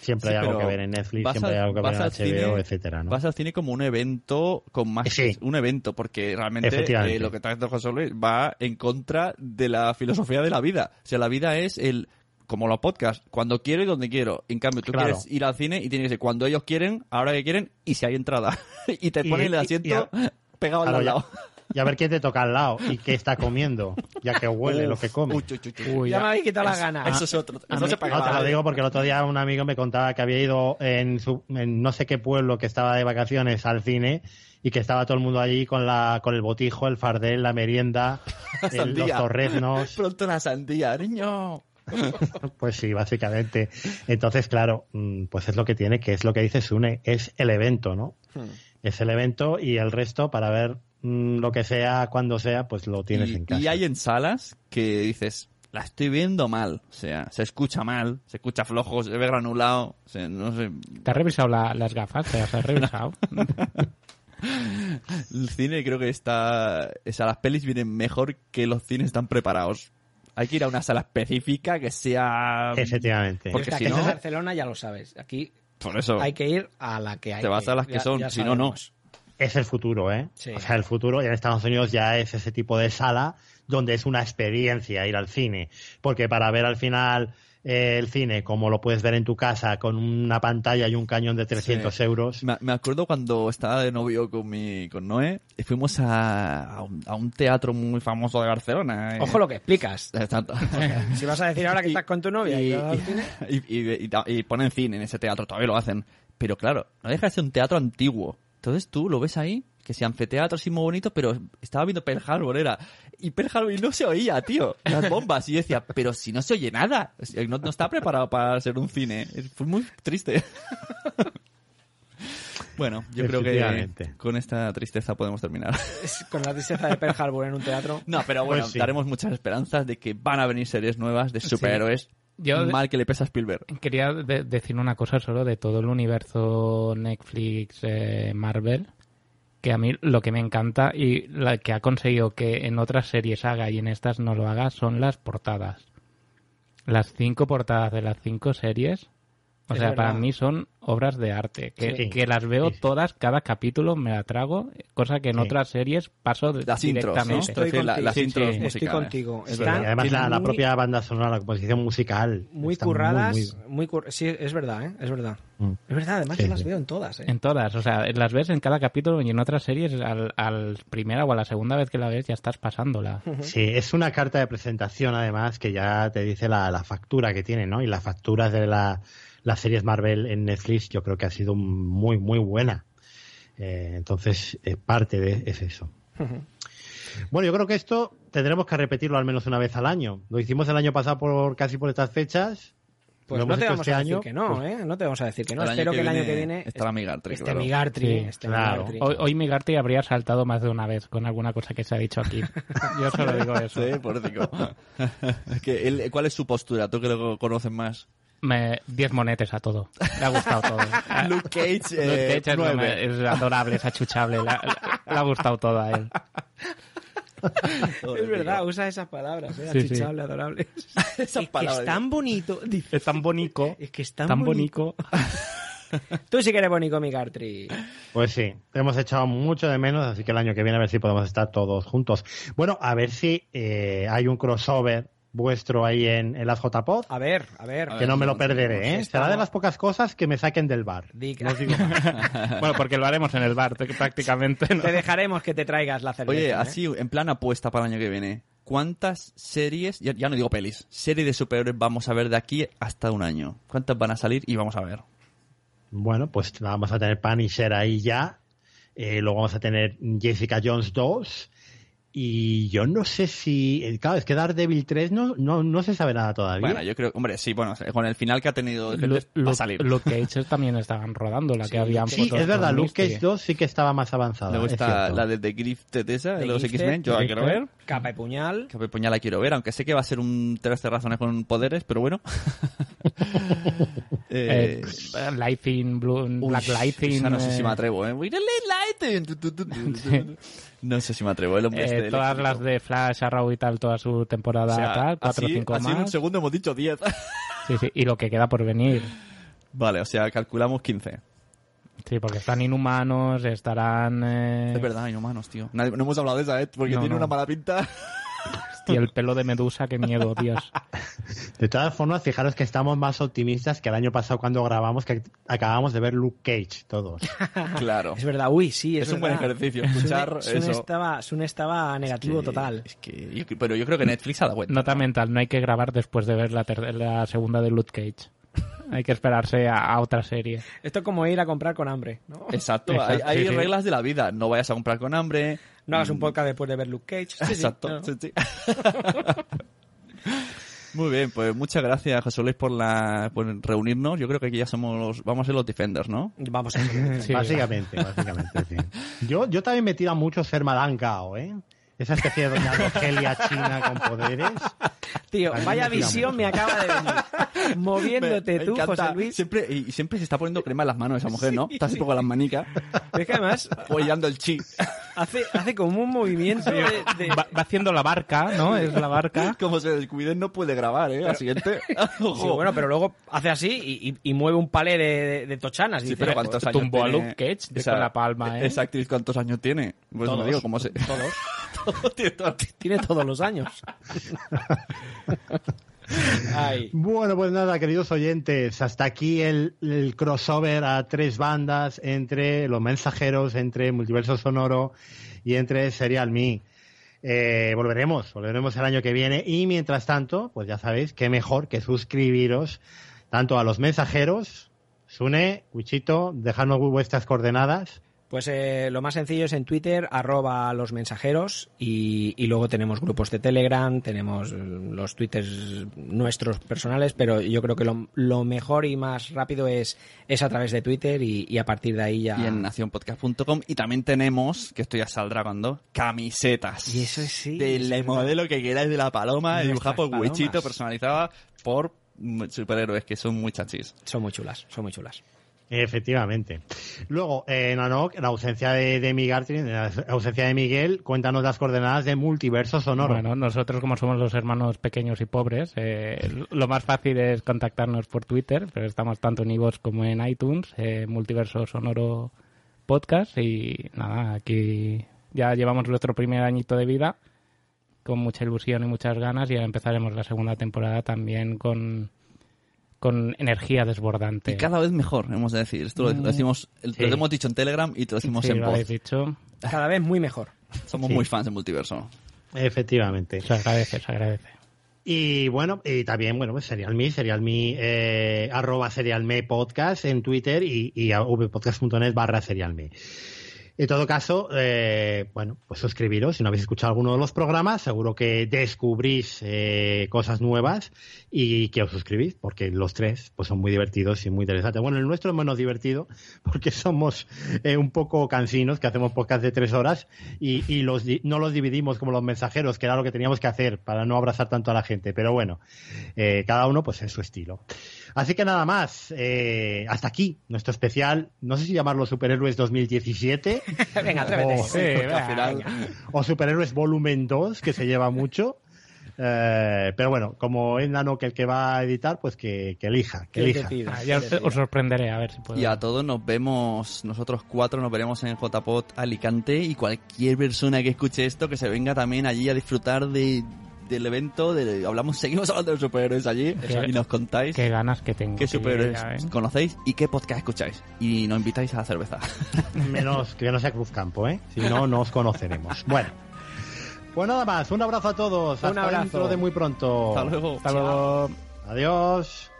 siempre Sí, hay algo que ver en Netflix, siempre hay algo que ver en HBO, cine- etcétera, ¿no? Vas al cine como un evento con más Sí. un evento porque realmente eh, lo que está haciendo José Luis va en contra de la filosofía de la vida. O sea, la vida es el como los podcasts, cuando quiero y donde quiero. En cambio, tú Claro. quieres ir al cine y tienes que ser cuando ellos quieren, ahora que quieren y si hay entrada. y te Y- ponen el asiento y a- pegado al ya- lado. Y a ver quién te toca al lado y qué está comiendo, ya que huele lo que come. Uy, uy, uy, uy. Uy, Ya me habéis quitado la Eso- gana. Eso es otro. Eso mí- se paga. no, te lo digo porque el otro día un amigo me contaba que había ido en, su, en no sé qué pueblo que estaba de vacaciones al cine y que estaba todo el mundo allí con la con el botijo, el fardel, la merienda, el- los torreznos. Pronto la sandía, niño. Pues sí, básicamente. Entonces, claro, mm, pues es lo que tiene, que es lo que dice Sune, es el evento, ¿no? Es el evento y el resto para ver mm, lo que sea, cuando sea, pues lo tienes y, en casa. y hay en salas que dices, la estoy viendo mal. O sea, se escucha mal, se escucha flojo, se ve granulado. O sea, no sé. ¿Te has revisado la- las gafas? ¿Te las has revisado? El cine creo que está... O sea, las pelis vienen mejor que los cines están preparados. Hay que ir a una sala específica que sea... Efectivamente. Porque si que no... es Barcelona ya lo sabes. Aquí Por eso... hay que ir a la que hay. Te vas que a las que Ya- son, ya si no, no. es el futuro, ¿eh? Sí. O sea, el futuro en Estados Unidos ya es ese tipo de sala donde es una experiencia ir al cine. Porque para ver al final el cine, como lo puedes ver en tu casa, con una pantalla y un cañón de 300 Sí. euros. Me, me acuerdo cuando estaba de novio con mi con Noé, y fuimos a, a, un, a un teatro muy famoso de Barcelona. eh. Ojo lo que explicas. Si vas a decir ahora que estás con tu novia y, y, vas al cine, y, y- y ta- y ponen cine en ese teatro, todavía lo hacen. Pero claro, no deja de ser un teatro antiguo. Entonces tú lo ves ahí, que si anfiteatro así muy bonito, pero estaba viendo Pearl Harbor, era. Y Pearl Harbor y no se oía, tío. Las bombas. Y yo decía, pero si no se oye nada. No, no está preparado para ser un cine. Fue muy triste. Bueno, yo creo que con esta tristeza podemos terminar. con la tristeza de Pearl Harbor en un teatro. No, pero bueno, Pues sí. daremos muchas esperanzas de que van a venir series nuevas de superhéroes. Yo- Mal que le pesa a Spielberg. Quería de- decir una cosa solo de todo el universo Netflix eh, Marvel, que a mí lo que me encanta y la que ha conseguido que en otras series haga y en estas no lo haga son las portadas. Las cinco portadas de las cinco series O Es sea, para mí son obras de arte, que, Sí. que las veo todas, cada capítulo me la trago, cosa que en Sí. otras series paso de- Las intros, ¿no? directamente. Estoy la- contigo. las Sí, intros sí. musicales. contigo. Es Están Y además la, la muy- propia banda sonora, la composición musical. Muy está curradas, muy- muy, cur- Sí, es verdad, ¿eh? Es verdad. Mm. Es verdad, además Sí, yo las sí. veo en todas, ¿eh? En todas, o sea, las ves en cada capítulo y en otras series al, al primera o a la segunda vez que la ves ya estás pasándola. Sí, es una carta de presentación además que ya te dice la, la factura que tiene, ¿no? Y la factura de la, las series Marvel en Netflix yo creo que ha sido muy, muy buena. Eh, entonces, eh, parte de es eso. Bueno, yo creo que esto tendremos que repetirlo al menos una vez al año. Lo hicimos el año pasado por casi por estas fechas. Pues no te vamos este a decir año, que no, pues- ¿eh? No te vamos a decir que no. Espero que que el año que viene estará Migartri, esté claro. Migartri, Sí. esté Claro. Migartri. Hoy, hoy Migarty habría saltado más de una vez con alguna cosa que se ha dicho aquí. Yo solo digo eso. Sí, pobrecito. Es que él- ¿Cuál es su postura? Tú que lo conoces más. Me, 10 monetes a todo. Le ha gustado todo. Luke Cage, Luke eh, Cage es, me- es adorable, es achuchable. Le, ha- le ha gustado todo a él. Es verdad, usa esas palabras, ¿eh? Sí, adorable. Esas es que palabras. es tan bonito. Es tan bonito. Es que es tan, Tan bonito. Tú sí que eres bonito, Migartri. Pues sí, te hemos echado mucho de menos, así que el año que viene a ver si podemos estar todos juntos. Bueno, a ver si eh, hay un crossover vuestro ahí en, en las JPod, A ver, a ver. que no me lo perderé, ¿eh? Estamos- Será de las pocas cosas que me saquen del bar. No os digo más. Bueno, porque lo haremos en el bar, te- prácticamente. ¿no? Te dejaremos que te traigas la cerveza. Oye, ¿eh? así, en plan apuesta para el año que viene. ¿Cuántas series, ya, ya no digo pelis, series de superhéroes vamos a ver de aquí hasta un año? ¿Cuántas van a salir y vamos a ver? Bueno, pues vamos a tener Punisher ahí ya. Eh, luego vamos a tener Jessica Jones 2. Y yo no sé si. eh, Claro, es que Daredevil 3 no, no, no se sabe nada todavía. Bueno, yo creo, hombre, sí, bueno, con el final que ha tenido Lu- va a Luke, salir. Luke Cage también estaban rodando, la que habían sí, es verdad, Luke. Cage 2 sí que estaba más avanzada. Luego es está cierto. la de The Gifted esa, de los X-Men, yo la quiero ver. Capa y puñal. Que Puñal la quiero ver, aunque sé que va a ser un 13 razones con poderes, pero bueno. Eh, eh, Lightning, Blue, uy, Black Lightning. esa no sé si me eh, atrevo, ¿eh? Tu. No sé si me atrevo, el hombre eh, este del todas las de Flash, Arrow y tal, toda su temporada O sea, tal, cuatro o así- cinco así en un más. segundo hemos dicho 10. Sí, sí, y lo que queda por venir. Vale, o sea, calculamos 15. Sí, porque están inhumanos, estarán... Eh... Es verdad, inhumanos, tío. Nadie- no hemos hablado de esa, ¿eh? Porque No, tiene no. una mala pinta. Y el pelo de Medusa, qué miedo, Dios. De todas formas, fijaros que estamos más optimistas que el año pasado cuando grabamos, que acabamos de ver Luke Cage todos. Claro. Es verdad, uy, sí, es, Es un buen ejercicio escuchar Sune eso. Estaba, Sune estaba negativo total. Es que, yo- pero yo creo que Netflix ha dado cuenta. Nota mental, no hay que grabar después de ver la, ter- la segunda de Luke Cage. Hay que esperarse a, a otra serie. Esto es como ir a comprar con hambre, ¿no? Exacto, Exacto, hay, hay sí, sí. reglas de la vida. No vayas a comprar con hambre. No hagas un podcast después de ver Luke Cage. Sí, sí, Exacto. no. sí, sí. Muy bien, pues muchas gracias, José Luis, por, la, por reunirnos. Yo creo que aquí ya somos los, vamos a ser los Defenders, ¿no? Vamos a. Sí. básicamente, básicamente, sí. Yo, yo también me tira mucho ser Madame Gao, ¿eh? Esa especie de doña Rogelia china con poderes. Tío, vaya visión mucho. me acaba de venir. Moviéndote Me- me tú, encanta. José Luis. Siempre, y siempre se está poniendo crema en las manos esa mujer, ¿no? Está siempre con las manicas, Es que además apoyando el chi. hace, hace como un movimiento de, de- Va, va haciendo la barca, ¿no? Es la barca. Como se descuiden, no puede grabar, ¿eh? Al siguiente. Ojo. Sí, bueno, pero luego hace así y, y- y mueve un palé de, de- de tochanas. y Sí, dice, pero ¿cuántos años Tumbó a tiene Luke Cage de- con la palma, ¿eh? Esa actriz, ¿cuántos años tiene? Pues Todos. me digo, ¿cómo se...? Todos. Todo tiene todo- Tiene todos los años. Bueno, pues nada, queridos oyentes, hasta aquí el, crossover a tres bandas entre Los Mensajeros, entre Multiverso Sonoro y entre Serial Me. Eh, volveremos, volveremos el año que viene y mientras tanto, pues ya sabéis, qué mejor que suscribiros tanto a Los Mensajeros, Sune, Wichito, dejadnos vuestras coordenadas. Pues eh, lo más sencillo es en Twitter, arroba los mensajeros, y, y luego tenemos grupos de Telegram, tenemos eh, los twitters nuestros personales, pero yo creo que lo, lo mejor y más rápido es, es a través de Twitter y, y a partir de ahí ya... Y en nacionpodcast.com. Y también tenemos, que esto ya saldrá cuando, camisetas. Y eso sí. Del es modelo que queráis de la paloma, dibujada por. Wichito, personalizada por superhéroes que son muy chachis. Son muy chulas, son muy chulas. Efectivamente. Luego, eh, Nanok, en ausencia de, de Miguel, en ausencia de Miguel, cuéntanos las coordenadas de multiverso sonoro. Bueno, nosotros como somos los hermanos pequeños y pobres, eh, lo más fácil es contactarnos por Twitter, pero estamos tanto en iVoox como en iTunes, eh, Multiverso Sonoro Podcast y nada, aquí ya llevamos nuestro primer añito de vida con mucha ilusión y muchas ganas y ahora empezaremos la segunda temporada también con con energía desbordante. Y cada vez mejor, hemos de decir. Esto lo, lo decimos, Sí. lo hemos dicho en Telegram y te lo decimos Sí, en lo voz. habéis dicho. Cada vez muy mejor. Somos Sí. muy fans de multiverso. Efectivamente. Se agradece, se agradece. Y bueno, y también, bueno, pues Serial Me, Serial Me, eh, arroba Serial Me Podcast en Twitter y, y vpodcast.net barra Serial Me. En todo caso, eh, bueno, pues suscribiros. Si no habéis escuchado alguno de los programas, seguro que descubrís eh, cosas nuevas y que os suscribís, porque los tres pues son muy divertidos y muy interesantes. Bueno, el nuestro es menos divertido, porque somos eh, un poco cansinos, que hacemos podcast de tres horas y, y los, no los dividimos como los mensajeros, que era lo que teníamos que hacer para no abrazar tanto a la gente. Pero bueno, eh, cada uno pues es su estilo. Así que nada más, eh, hasta aquí nuestro especial, no sé si llamarlo Superhéroes 2017 Venga, atrévete. o, Sí, venga, venga. o Superhéroes Volumen 2, que se lleva mucho. Eh, pero bueno, como es Nano que el que va a editar, pues que, que elija, que elija. Ah, ya os, os sorprenderé, a ver si puedo. Y a todos nos vemos, nosotros cuatro nos veremos en JPod Alicante y cualquier persona que escuche esto que se venga también allí a disfrutar de, del evento, de, hablamos, seguimos hablando de superhéroes allí y nos contáis Qué ganas que tengo. qué superhéroes ya, ¿eh? conocéis y qué podcast escucháis y nos invitáis a la cerveza. Menos que no sea Cruzcampo, ¿eh? Si no, no os conoceremos. Bueno. Pues nada más, un abrazo a todos. Un Hasta abrazo. dentro de muy pronto. Hasta luego. Hasta luego. Adiós.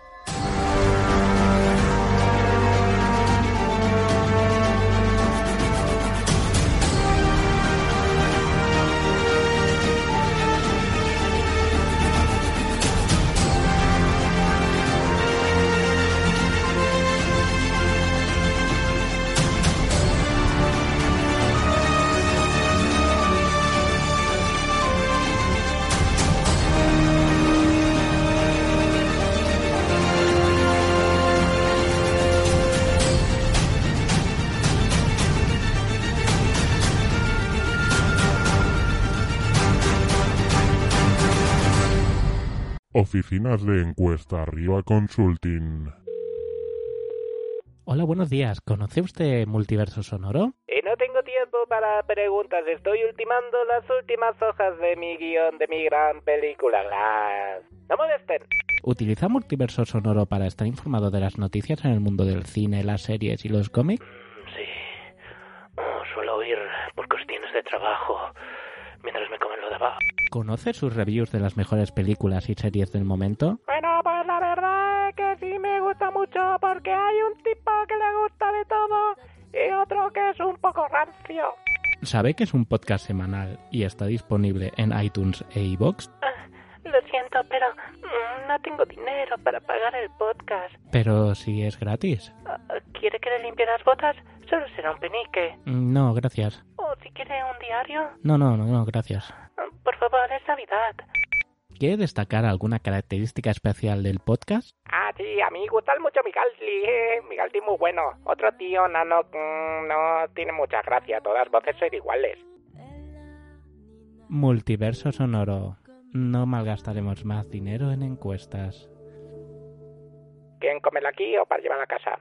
Oficinas de encuesta arriba consulting. Hola, buenos días. ¿Conoce usted Multiverso Sonoro? Y no tengo tiempo para preguntas, estoy ultimando las últimas hojas de mi guion de mi gran película. Las... No molesten. ¿Utiliza Multiverso Sonoro para estar informado de las noticias en el mundo del cine, las series y los cómics? Sí. Oh, suelo oír por cuestiones de trabajo mientras me comen lo de abajo. ¿Conoce sus reviews de las mejores películas y series del momento? Bueno, pues la verdad es que sí me gusta mucho porque hay un tipo que le gusta de todo y otro que es un poco rancio. ¿Sabe que es un podcast semanal y está disponible en iTunes e iVoox? Lo siento, pero mm, no tengo dinero para pagar el podcast. Pero si es gratis. Ah, ¿Quiere que le limpie las botas? Solo será un penique. Mm, No, gracias. O si quiere un diario. No, no, no, no, gracias. Ah, Por favor, es Navidad. ¿Quiere destacar alguna característica especial del podcast? Ah, sí, a mí me gusta mucho mi Galti. Eh. Mi Galti es muy bueno. Otro tío, Nano, mm, no tiene mucha gracia. Todas voces son iguales. Multiverso sonoro. No malgastaremos más dinero en encuestas. ¿Quieren comerla aquí o para llevar a casa?